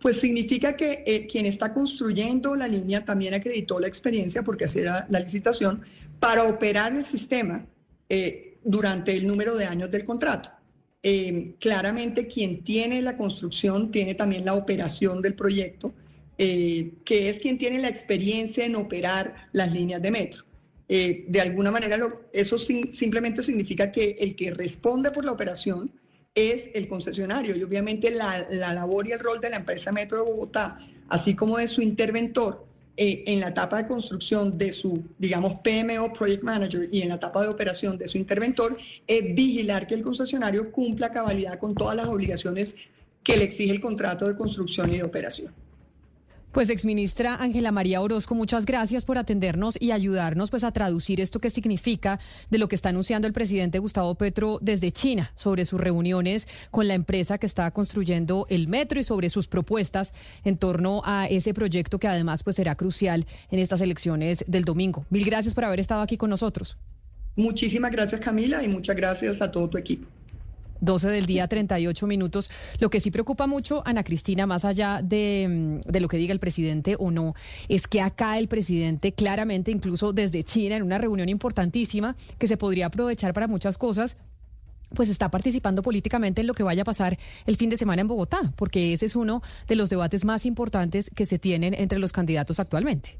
Pues significa que eh, quien está construyendo la línea también acreditó la experiencia, porque así era la licitación, para operar el sistema eh, durante el número de años del contrato. Eh, claramente quien tiene la construcción tiene también la operación del proyecto, que es quien tiene la experiencia en operar las líneas de metro. de alguna manera, eso simplemente significa que el que responde por la operación es el concesionario y obviamente la, labor y el rol de la empresa Metro de Bogotá, así como de su interventor eh, en la etapa de construcción de su, digamos, PMO Project Manager y en la etapa de operación de su interventor, es vigilar que el concesionario cumpla cabalidad con todas las obligaciones que le exige el contrato de construcción y de operación. Pues exministra Ángela María Orozco, muchas gracias por atendernos y ayudarnos pues a traducir esto que significa de lo que está anunciando el presidente Gustavo Petro desde China sobre sus reuniones con la empresa que está construyendo el metro y sobre sus propuestas en torno a ese proyecto que además pues será crucial en estas elecciones del domingo. Mil gracias por haber estado aquí con nosotros. Muchísimas gracias Camila y muchas gracias a todo tu equipo. 12 del día, 38 minutos. Lo que sí preocupa mucho, Ana Cristina, más allá de, mm, de, lo que diga el presidente o no, es que acá el presidente claramente, incluso desde China, en una reunión importantísima que se podría aprovechar para muchas cosas, pues está participando políticamente en lo que vaya a pasar el fin de semana en Bogotá, porque ese es uno de los debates más importantes que se tienen entre los candidatos actualmente.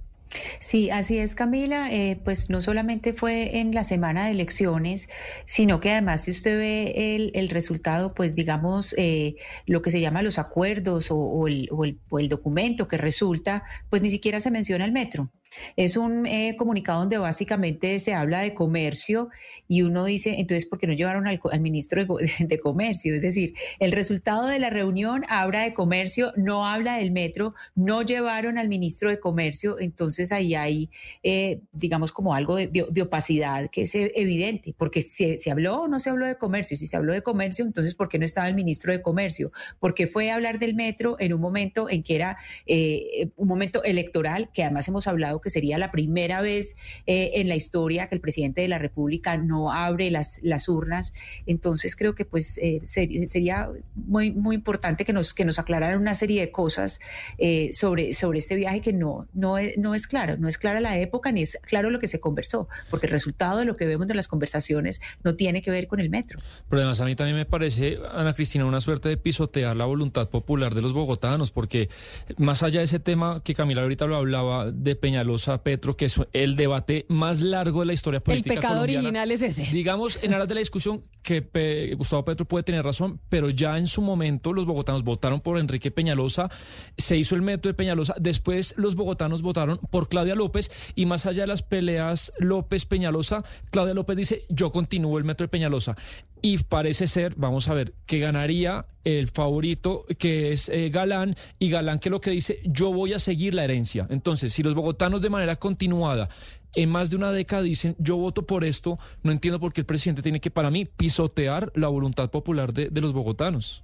Sí, así es, Camila. Eh, pues no solamente fue en la semana de elecciones, sino que además si usted ve el, el resultado, pues digamos, eh, lo que se llama los acuerdos o, el, o, el, o, el, documento que resulta, pues ni siquiera se menciona el metro. Es un eh, comunicado donde básicamente se habla de comercio y uno dice, entonces, ¿por qué no llevaron al, ministro de, Comercio? Es decir, el resultado de la reunión habla de comercio, no habla del metro, no llevaron al ministro de Comercio, entonces ahí hay, eh, digamos, como algo de, opacidad que es evidente, porque si se habló o no se habló de comercio, si se habló de comercio, entonces, ¿por qué no estaba el ministro de Comercio? Porque fue a hablar del metro en un momento en que era eh, un momento electoral, que además hemos hablado que sería la primera vez eh, en la historia que el presidente de la República no abre las, las urnas. Entonces creo que pues eh, sería muy, muy importante que nos, que nos aclararan una serie de cosas eh, sobre, sobre este viaje que no, no, es, no es claro, no es clara la época ni es claro lo que se conversó, porque el resultado de lo que vemos de las conversaciones no tiene que ver con el metro. Pero además a mí también me parece, Ana Cristina, una suerte de pisotear la voluntad popular de los bogotanos, porque más allá de ese tema que Camila ahorita lo hablaba de Peñalosa, Petro, que es el debate más largo de la historia política. El pecado original es ese. Digamos, en aras de la discusión, que Gustavo Petro puede tener razón, pero ya en su momento los bogotanos votaron por Enrique Peñalosa, se hizo el método de Peñalosa, después los bogotanos votaron por Claudia López y más allá de las peleas López-Peñalosa, Claudia López dice, yo continúo el método de Peñalosa. Y parece ser, vamos a ver, que ganaría el favorito que es eh, Galán y Galán que lo que dice, yo voy a seguir la herencia. Entonces, si los bogotanos de manera continuada en más de una década dicen, yo voto por esto, no entiendo por qué el presidente tiene que, para mí, pisotear la voluntad popular de, de los bogotanos.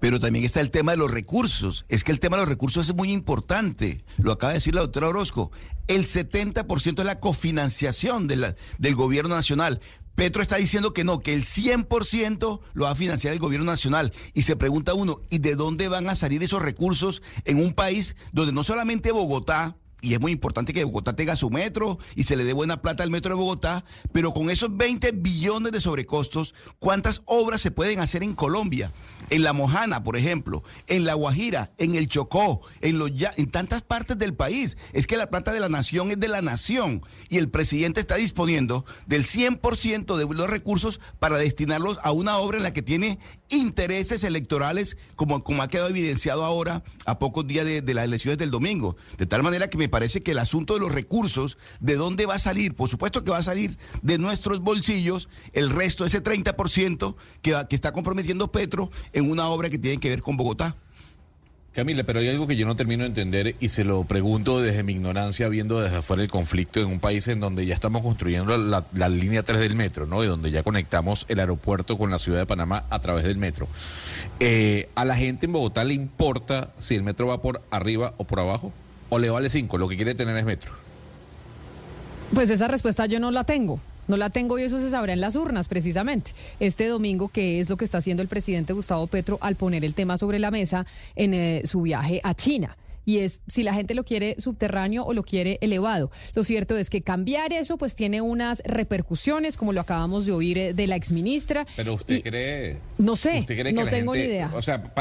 Pero también está el tema de los recursos. Es que el tema de los recursos es muy importante. Lo acaba de decir la doctora Orozco. El 70% es la cofinanciación del gobierno nacional. Petro está diciendo que no, que el 100% lo va a financiar el gobierno nacional. Y se pregunta uno, ¿y de dónde van a salir esos recursos en un país donde no solamente Bogotá, y es muy importante que Bogotá tenga su metro y se le dé buena plata al metro de Bogotá, pero con esos 20 billones de sobrecostos, ¿cuántas obras se pueden hacer en Colombia? En La Mojana, por ejemplo, en La Guajira, en el Chocó, en, los, en tantas partes del país. Es que la plata de la nación es de la nación y el presidente está disponiendo del 100% de los recursos para destinarlos a una obra en la que tiene intereses electorales, como, como ha quedado evidenciado ahora a pocos días de, las elecciones del domingo. De tal manera que me parece que el asunto de los recursos, ¿de dónde va a salir? Por supuesto que va a salir de nuestros bolsillos el resto, ese 30% que, que está comprometiendo Petro en una obra que tiene que ver con Bogotá. Camila, pero hay algo que yo no termino de entender y se lo pregunto desde mi ignorancia, viendo desde afuera el conflicto en un país en donde ya estamos construyendo la, línea 3 del metro, ¿no? Y donde ya conectamos el aeropuerto con la ciudad de Panamá a través del metro. Eh, ¿A la gente en Bogotá le importa si el metro va por arriba o por abajo? ¿O le vale 5? Lo que quiere tener es metro. Pues esa respuesta yo no la tengo. No la tengo y eso se sabrá en las urnas, precisamente. Este domingo, que es lo que está haciendo el presidente Gustavo Petro al poner el tema sobre la mesa en eh, su viaje a China y es si la gente lo quiere subterráneo o lo quiere elevado. Lo cierto es que cambiar eso pues tiene unas repercusiones, como lo acabamos de oír eh, de la exministra. Pero usted cree... No sé, no tengo ni idea. O sea,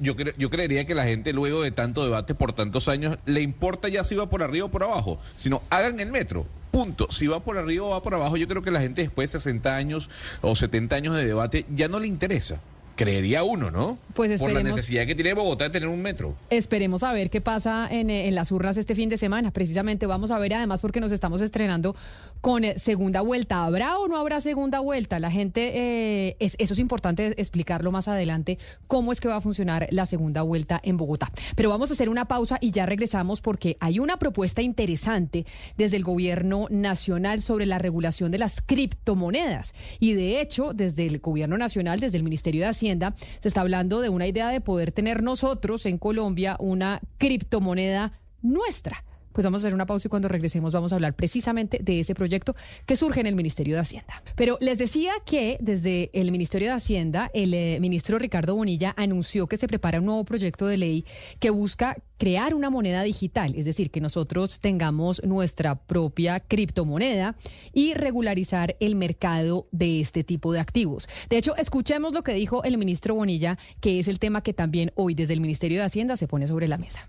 yo, yo creería que la gente luego de tanto debate por tantos años le importa ya si va por arriba o por abajo, sino hagan el metro. Punto. Si va por arriba o va por abajo, yo creo que la gente después de 60 años o 70 años de debate ya no le interesa creería uno, ¿no? Pues Por la necesidad que tiene Bogotá de tener un metro. Esperemos a ver qué pasa en, en, las urnas este fin de semana. Precisamente vamos a ver, además, porque nos estamos estrenando con eh, segunda vuelta. ¿Habrá o no habrá segunda vuelta? La gente, eh, es, eso es importante explicarlo más adelante, cómo es que va a funcionar la segunda vuelta en Bogotá. Pero vamos a hacer una pausa y ya regresamos porque hay una propuesta interesante desde el gobierno nacional sobre la regulación de las criptomonedas. Y de hecho, desde el gobierno nacional, desde el Ministerio de Hacienda, se está hablando de una idea de poder tener nosotros en Colombia una criptomoneda nuestra. Pues vamos a hacer una pausa y cuando regresemos vamos a hablar precisamente de ese proyecto que surge en el Ministerio de Hacienda. Pero les decía que desde el Ministerio de Hacienda, el eh, ministro Ricardo Bonilla anunció que se prepara un nuevo proyecto de ley que busca crear una moneda digital, es decir, que nosotros tengamos nuestra propia criptomoneda y regularizar el mercado de este tipo de activos. De hecho, escuchemos lo que dijo el ministro Bonilla, que es el tema que también hoy desde el Ministerio de Hacienda se pone sobre la mesa.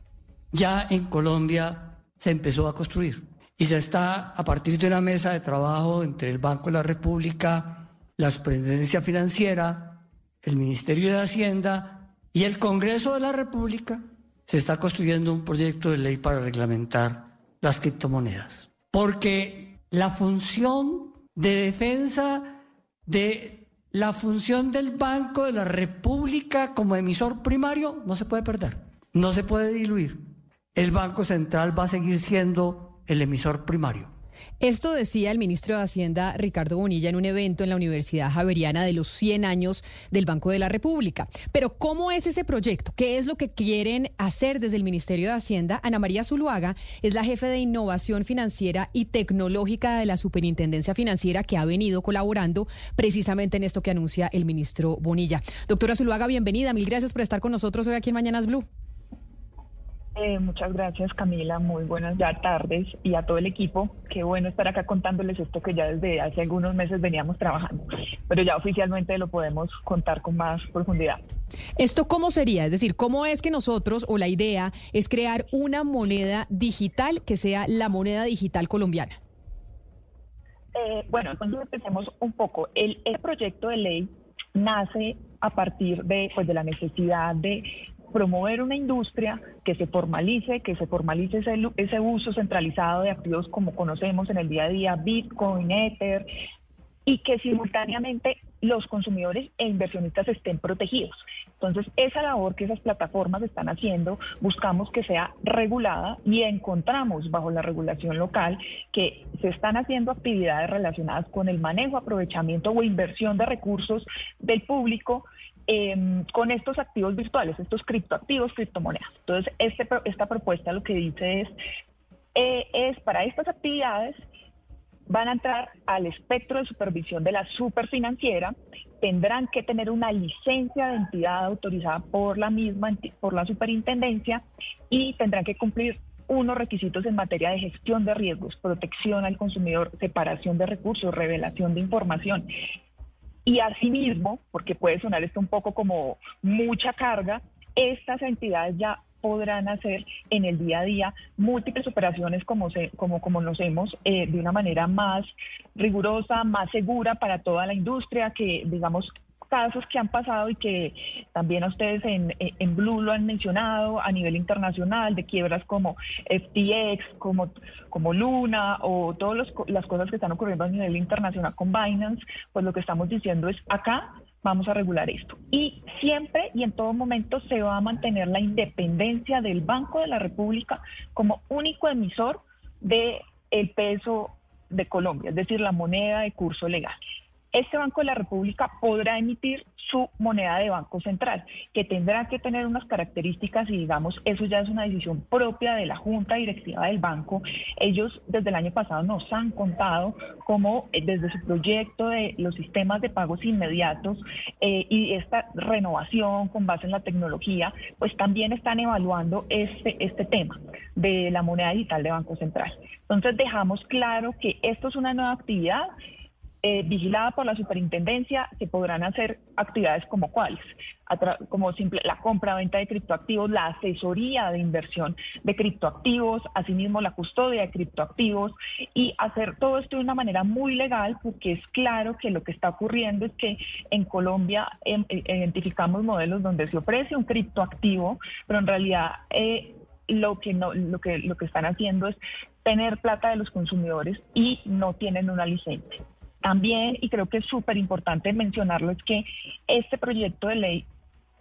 Ya en Colombia se empezó a construir. Y se está a partir de una mesa de trabajo entre el Banco de la República, la Superintendencia Financiera, el Ministerio de Hacienda y el Congreso de la República, se está construyendo un proyecto de ley para reglamentar las criptomonedas. Porque la función de defensa de la función del Banco de la República como emisor primario no se puede perder, no se puede diluir. El Banco Central va a seguir siendo el emisor primario. Esto decía el ministro de Hacienda Ricardo Bonilla en un evento en la Universidad Javeriana de los 100 años del Banco de la República. Pero ¿cómo es ese proyecto? ¿Qué es lo que quieren hacer desde el Ministerio de Hacienda? Ana María Zuluaga es la jefe de innovación financiera y tecnológica de la Superintendencia Financiera que ha venido colaborando precisamente en esto que anuncia el ministro Bonilla. Doctora Zuluaga, bienvenida. Mil gracias por estar con nosotros hoy aquí en Mañanas Blue. Eh, muchas gracias Camila, muy buenas ya tardes y a todo el equipo. Qué bueno estar acá contándoles esto que ya desde hace algunos meses veníamos trabajando, pero ya oficialmente lo podemos contar con más profundidad. ¿Esto cómo sería? Es decir, ¿cómo es que nosotros o la idea es crear una moneda digital que sea la moneda digital colombiana? Eh, bueno, entonces empecemos un poco. El, el proyecto de ley nace a partir de, pues, de la necesidad de promover una industria que se formalice, que se formalice ese, ese, uso centralizado de activos como conocemos en el día a día, Bitcoin, Ether, y que simultáneamente los consumidores e inversionistas estén protegidos. Entonces, esa labor que esas plataformas están haciendo, buscamos que sea regulada y encontramos bajo la regulación local que se están haciendo actividades relacionadas con el manejo, aprovechamiento o inversión de recursos del público eh, con estos activos virtuales, estos criptoactivos, criptomonedas. Entonces, este, esta propuesta lo que dice es, eh, es para estas actividades van a entrar al espectro de supervisión de la superfinanciera, tendrán que tener una licencia de entidad autorizada por la misma, por la superintendencia y tendrán que cumplir unos requisitos en materia de gestión de riesgos, protección al consumidor, separación de recursos, revelación de información. Y asimismo, porque puede sonar esto un poco como mucha carga, estas entidades ya podrán hacer en el día a día múltiples operaciones como, se, como, como conocemos eh, de una manera más rigurosa, más segura para toda la industria, que digamos casos que han pasado y que también a ustedes en, en Blue lo han mencionado a nivel internacional, de quiebras como FTX, como, como Luna o todas las cosas que están ocurriendo a nivel internacional con Binance, pues lo que estamos diciendo es acá vamos a regular esto. Y siempre y en todo momento se va a mantener la independencia del Banco de la República como único emisor del el peso de Colombia, es decir, la moneda de curso legal este Banco de la República podrá emitir su moneda de Banco Central, que tendrá que tener unas características y digamos, eso ya es una decisión propia de la Junta Directiva del Banco. Ellos desde el año pasado nos han contado cómo eh, desde su proyecto de los sistemas de pagos inmediatos eh, y esta renovación con base en la tecnología, pues también están evaluando este, este tema de la moneda digital de Banco Central. Entonces dejamos claro que esto es una nueva actividad eh, vigilada por la superintendencia, se podrán hacer actividades como cuáles, como simple, la compra-venta de criptoactivos, la asesoría de inversión de criptoactivos, asimismo la custodia de criptoactivos y hacer todo esto de una manera muy legal porque es claro que lo que está ocurriendo es que en Colombia em, eh, identificamos modelos donde se ofrece un criptoactivo, pero en realidad... Eh, lo que no lo que lo que están haciendo es tener plata de los consumidores y no tienen una licencia. También, y creo que es súper importante mencionarlo, es que este proyecto de ley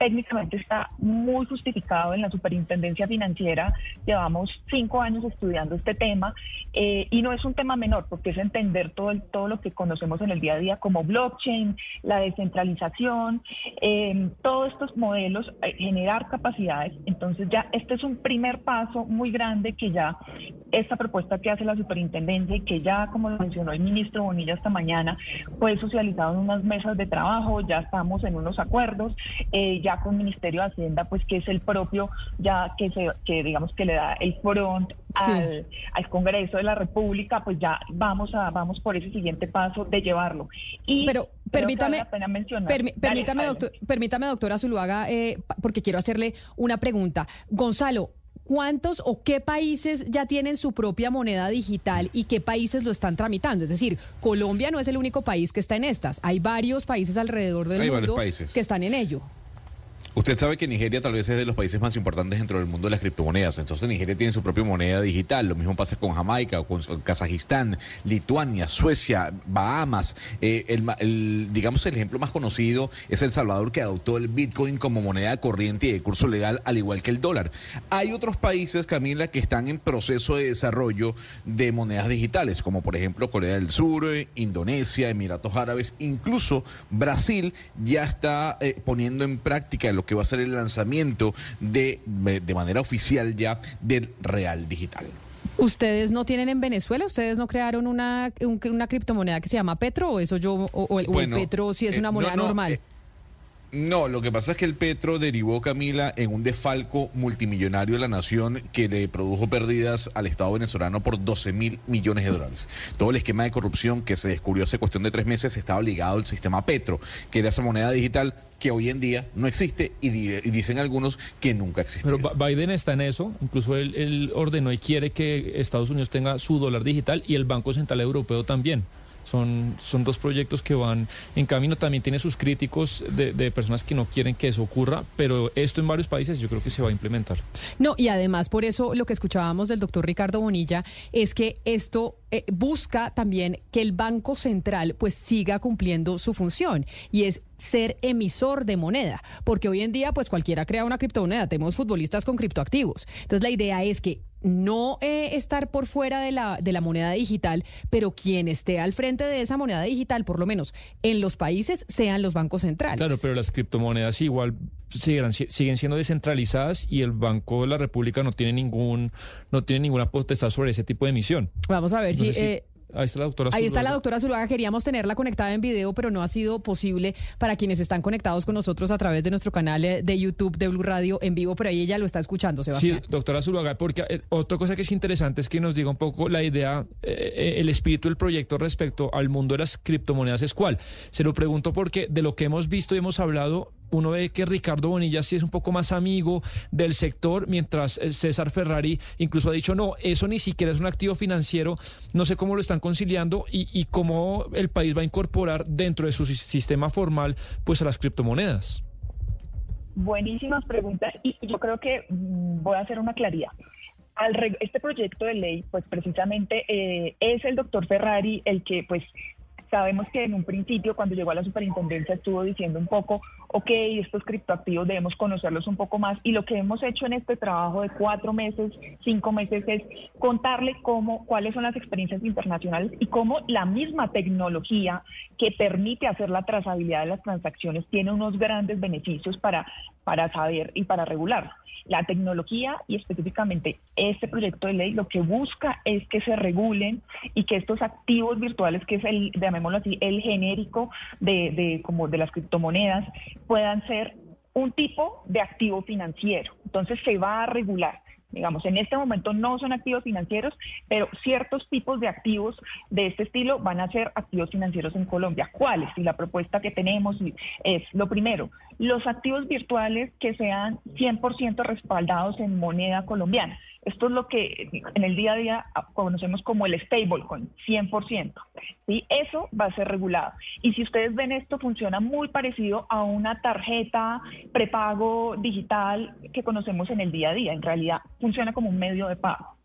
técnicamente está muy justificado en la superintendencia financiera. Llevamos cinco años estudiando este tema eh, y no es un tema menor porque es entender todo, todo lo que conocemos en el día a día como blockchain, la descentralización, eh, todos estos modelos, eh, generar capacidades. Entonces ya este es un primer paso muy grande que ya esta propuesta que hace la superintendencia y que ya, como lo mencionó el ministro Bonilla esta mañana, fue socializado en unas mesas de trabajo, ya estamos en unos acuerdos, ya con Ministerio de Hacienda, pues que es el propio, ya que se, que digamos que le da el front al, Congreso de la República, pues ya vamos a, vamos por ese siguiente paso de llevarlo. Y Pero permítame, permítame, doctor, permítame, doctora Zuluaga, eh, porque quiero hacerle una pregunta. Gonzalo, ¿cuántos o qué países ya tienen su propia moneda digital y qué países lo están tramitando? Es decir, Colombia no es el único país que está en estas. Hay varios países alrededor del mundo que están en ello. Usted sabe que Nigeria tal vez es de los países más importantes dentro del mundo de las criptomonedas. Entonces Nigeria tiene su propia moneda digital. Lo mismo pasa con Jamaica, con Kazajistán, Lituania, Suecia, Bahamas. Eh, digamos el ejemplo más conocido es El Salvador que adoptó el Bitcoin como moneda corriente y de curso legal al igual que el dólar. Hay otros países, Camila, que están en proceso de desarrollo de monedas digitales, como por ejemplo Corea del Sur, Indonesia, Emiratos Árabes, incluso Brasil ya está eh, poniendo en práctica lo que va a ser el lanzamiento de, de manera oficial ya del Real Digital. ¿Ustedes no tienen en Venezuela? ¿Ustedes no crearon una, una criptomoneda que se llama Petro? ¿O eso yo, o, el, Petro si es una eh, moneda normal? Eh, no, lo que pasa es que el Petro derivó, Camila, en un desfalco multimillonario de la nación que le produjo pérdidas al Estado venezolano por 12 mil millones de dólares. Todo el esquema de corrupción que se descubrió hace cuestión de tres meses estaba ligado al sistema Petro, que era esa moneda digital que hoy en día no existe y, dicen algunos que nunca existe. Pero Biden está en eso, incluso él ordenó y quiere que Estados Unidos tenga su dólar digital y el Banco Central Europeo también. Son, son dos proyectos que van en camino. También tiene sus críticos de, personas que no quieren que eso ocurra, pero esto en varios países yo creo que se va a implementar. No, y además por eso lo que escuchábamos del doctor Ricardo Bonilla es que esto eh, busca también que el Banco Central pues siga cumpliendo su función y es ser emisor de moneda, porque hoy en día pues cualquiera crea una criptomoneda, tenemos futbolistas con criptoactivos. Entonces la idea es que no eh, estar por fuera de la, de la moneda digital, pero quien esté al frente de esa moneda digital, por lo menos en los países, sean los bancos centrales. Claro, pero las criptomonedas igual siguen, siguen siendo descentralizadas y el Banco de la República no tiene ningún no tiene ninguna potestad sobre ese tipo de emisión. Vamos a ver si, eh, Ahí está la doctora Ahí está la doctora Zuluaga. Queríamos tenerla conectada en video, pero no ha sido posible para quienes están conectados con nosotros a través de nuestro canal eh, de YouTube de Blue Radio en vivo, pero ahí ella lo está escuchando, Sebastián. Sí, doctora Zuluaga, porque eh, otra cosa que es interesante es que nos diga un poco la idea, eh, el espíritu del proyecto respecto al mundo de las criptomonedas es cuál. Se lo pregunto porque de lo que hemos visto y hemos hablado, uno ve que Ricardo Bonilla sí es un poco más amigo del sector, mientras eh, César Ferrari incluso ha dicho, no, eso ni siquiera es un activo financiero, no sé cómo lo están conciliando y, y cómo el país va a incorporar dentro de su sistema formal pues a las criptomonedas. Buenísimas preguntas y yo creo que mm, voy a hacer una claridad. Este proyecto de ley, pues precisamente eh, es el doctor Ferrari el que pues Sabemos que en un principio, cuando llegó a la superintendencia, estuvo diciendo un poco, ok, estos criptoactivos debemos conocerlos un poco más. Y lo que hemos hecho en este trabajo de cuatro meses, cinco meses, es contarle cómo, cuáles son las experiencias internacionales y cómo la misma tecnología que permite hacer la trazabilidad de las transacciones tiene unos grandes beneficios para, para saber y para regular. La tecnología y específicamente este proyecto de ley lo que busca es que se regulen y que estos activos virtuales, que es el, llamémoslo así, el genérico de, de, como de las criptomonedas, puedan ser un tipo de activo financiero. Entonces se va a regular. Digamos, en este momento no son activos financieros, pero ciertos tipos de activos de este estilo van a ser activos financieros en Colombia. ¿Cuáles? Y la propuesta que tenemos es, lo primero, los activos virtuales que sean 100% respaldados en moneda colombiana. Esto es lo que en el día a día conocemos como el stablecoin, 100%. ¿sí? Eso va a ser regulado. Y si ustedes ven esto, funciona muy parecido a una tarjeta prepago digital que conocemos en el día a día. En realidad funciona como un medio de pago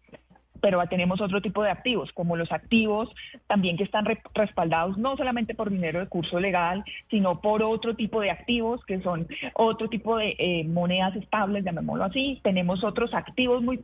pero tenemos otro tipo de activos, como los activos también que están respaldados no solamente por dinero de curso legal, sino por otro tipo de activos que son otro tipo de eh, monedas estables, llamémoslo así. Tenemos otros activos muy,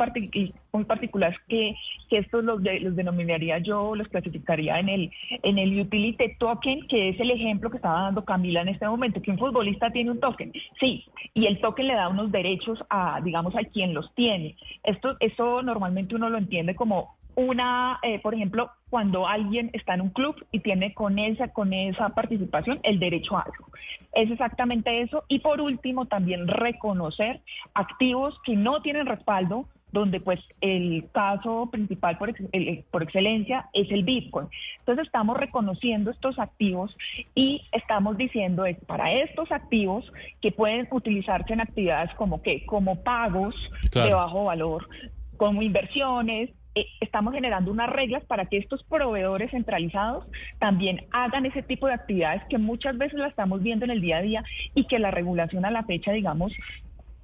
muy particulares que, que estos los, los denominaría yo, los clasificaría en el, en el utility token, que es el ejemplo que estaba dando Camila en este momento, que un futbolista tiene un token, sí, y el token le da unos derechos a, digamos, a quien los tiene. Esto, eso normalmente uno lo entiende como una, eh, por ejemplo, cuando alguien está en un club y tiene con esa, con esa participación el derecho a algo. Es exactamente eso. Y por último, también reconocer activos que no tienen respaldo, donde pues el caso principal por, por excelencia es el Bitcoin. Entonces estamos reconociendo estos activos y estamos diciendo es para estos activos que pueden utilizarse en actividades como que como pagos de bajo valor, como inversiones, eh, estamos generando unas reglas para que estos proveedores centralizados también hagan ese tipo de actividades que muchas veces la estamos viendo en el día a día y que la regulación a la fecha, digamos,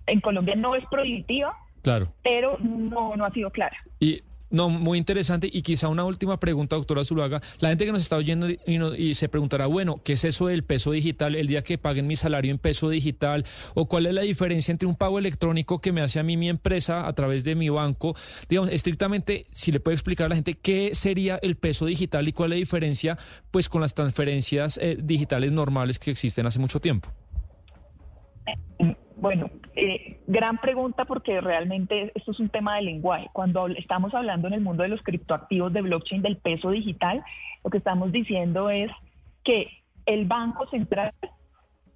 en Colombia no es prohibitiva, Claro. pero no, no ha sido clara. Y no, muy interesante. Y quizá una última pregunta, doctora Zuluaga. La gente que nos está oyendo y, no- y se preguntará, bueno, ¿qué es eso del peso digital? El día que paguen mi salario en peso digital, o cuál es la diferencia entre un pago electrónico que me hace a mí mi empresa a través de mi banco. Digamos, estrictamente, si le puede explicar a la gente qué sería el peso digital y cuál es la diferencia, pues, con las transferencias eh, digitales normales que existen hace mucho tiempo. Bueno, eh, gran pregunta porque realmente esto es un tema de lenguaje. Cuando estamos hablando en el mundo de los criptoactivos de blockchain del peso digital, lo que estamos diciendo es que el Banco Central,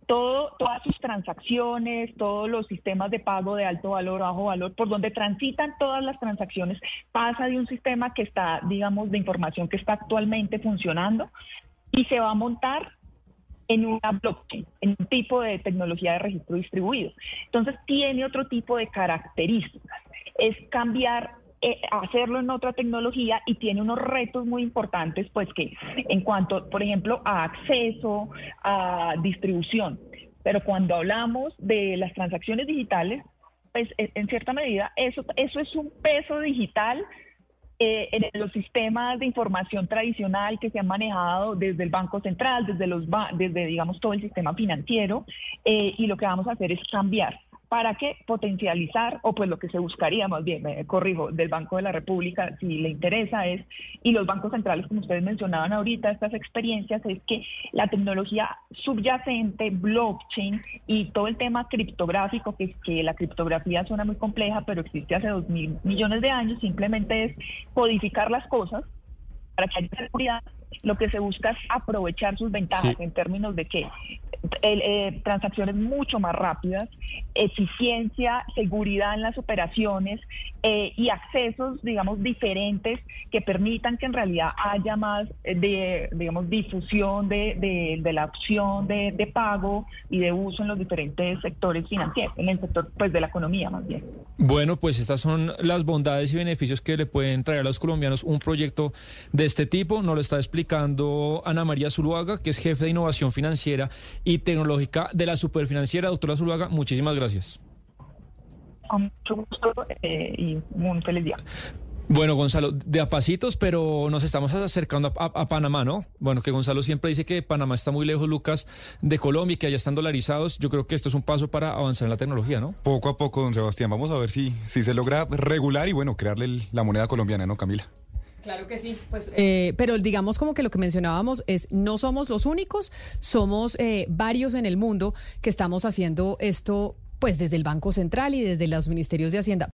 todas sus transacciones, todos los sistemas de pago de alto valor, bajo valor, por donde transitan todas las transacciones, pasa de un sistema que está, digamos, de información que está actualmente funcionando y se va a montar en una blockchain, en un tipo de tecnología de registro distribuido. Entonces tiene otro tipo de características. Es cambiar, eh, hacerlo en otra tecnología y tiene unos retos muy importantes, pues que en cuanto, por ejemplo, a acceso, a distribución. Pero cuando hablamos de las transacciones digitales, pues en cierta medida eso, eso es un peso digital eh, en los sistemas de información tradicional que se han manejado desde el Banco Central, desde los desde digamos todo el sistema financiero, eh, y lo que vamos a hacer es cambiar. ¿Para qué? Potencializar, o pues lo que se buscaría más bien, me corrijo, del Banco de la República, si le interesa es, y los bancos centrales, como ustedes mencionaban ahorita, estas experiencias, es que la tecnología subyacente, blockchain y todo el tema criptográfico, que, que la criptografía suena muy compleja, pero existe hace dos mil millones de años, simplemente es codificar las cosas para que haya seguridad. Lo que se busca es aprovechar sus ventajas Sí. en términos de que el, eh, transacciones mucho más rápidas, eficiencia, seguridad en las operaciones eh, y accesos, digamos, diferentes que permitan que en realidad haya más eh, de, digamos, difusión de, de- de la opción de, de pago y de uso en los diferentes sectores financieros, en el sector, pues, de la economía más bien. Bueno, pues estas son las bondades y beneficios que le pueden traer a los colombianos un proyecto de este tipo. Nos lo está explicando Ana María Zuluaga, que es jefe de innovación financiera y tecnológica de la Superfinanciera. Doctora Zuluaga, muchísimas gracias. Con mucho gusto eh, y un feliz día. Bueno, Gonzalo, de a pasitos, pero nos estamos acercando a, a- a Panamá, ¿no? Bueno, que Gonzalo siempre dice que Panamá está muy lejos, Lucas, de Colombia y que allá están dolarizados. Yo creo que esto es un paso para avanzar en la tecnología, ¿no? Poco a poco, don Sebastián, vamos a ver si, si se logra regular y bueno, crearle el- la moneda colombiana, ¿no, Camila? Claro que sí. Pues, eh, pero digamos como que lo que mencionábamos es, no somos los únicos, somos eh, varios en el mundo que estamos haciendo esto, pues desde el Banco Central y desde los ministerios de Hacienda.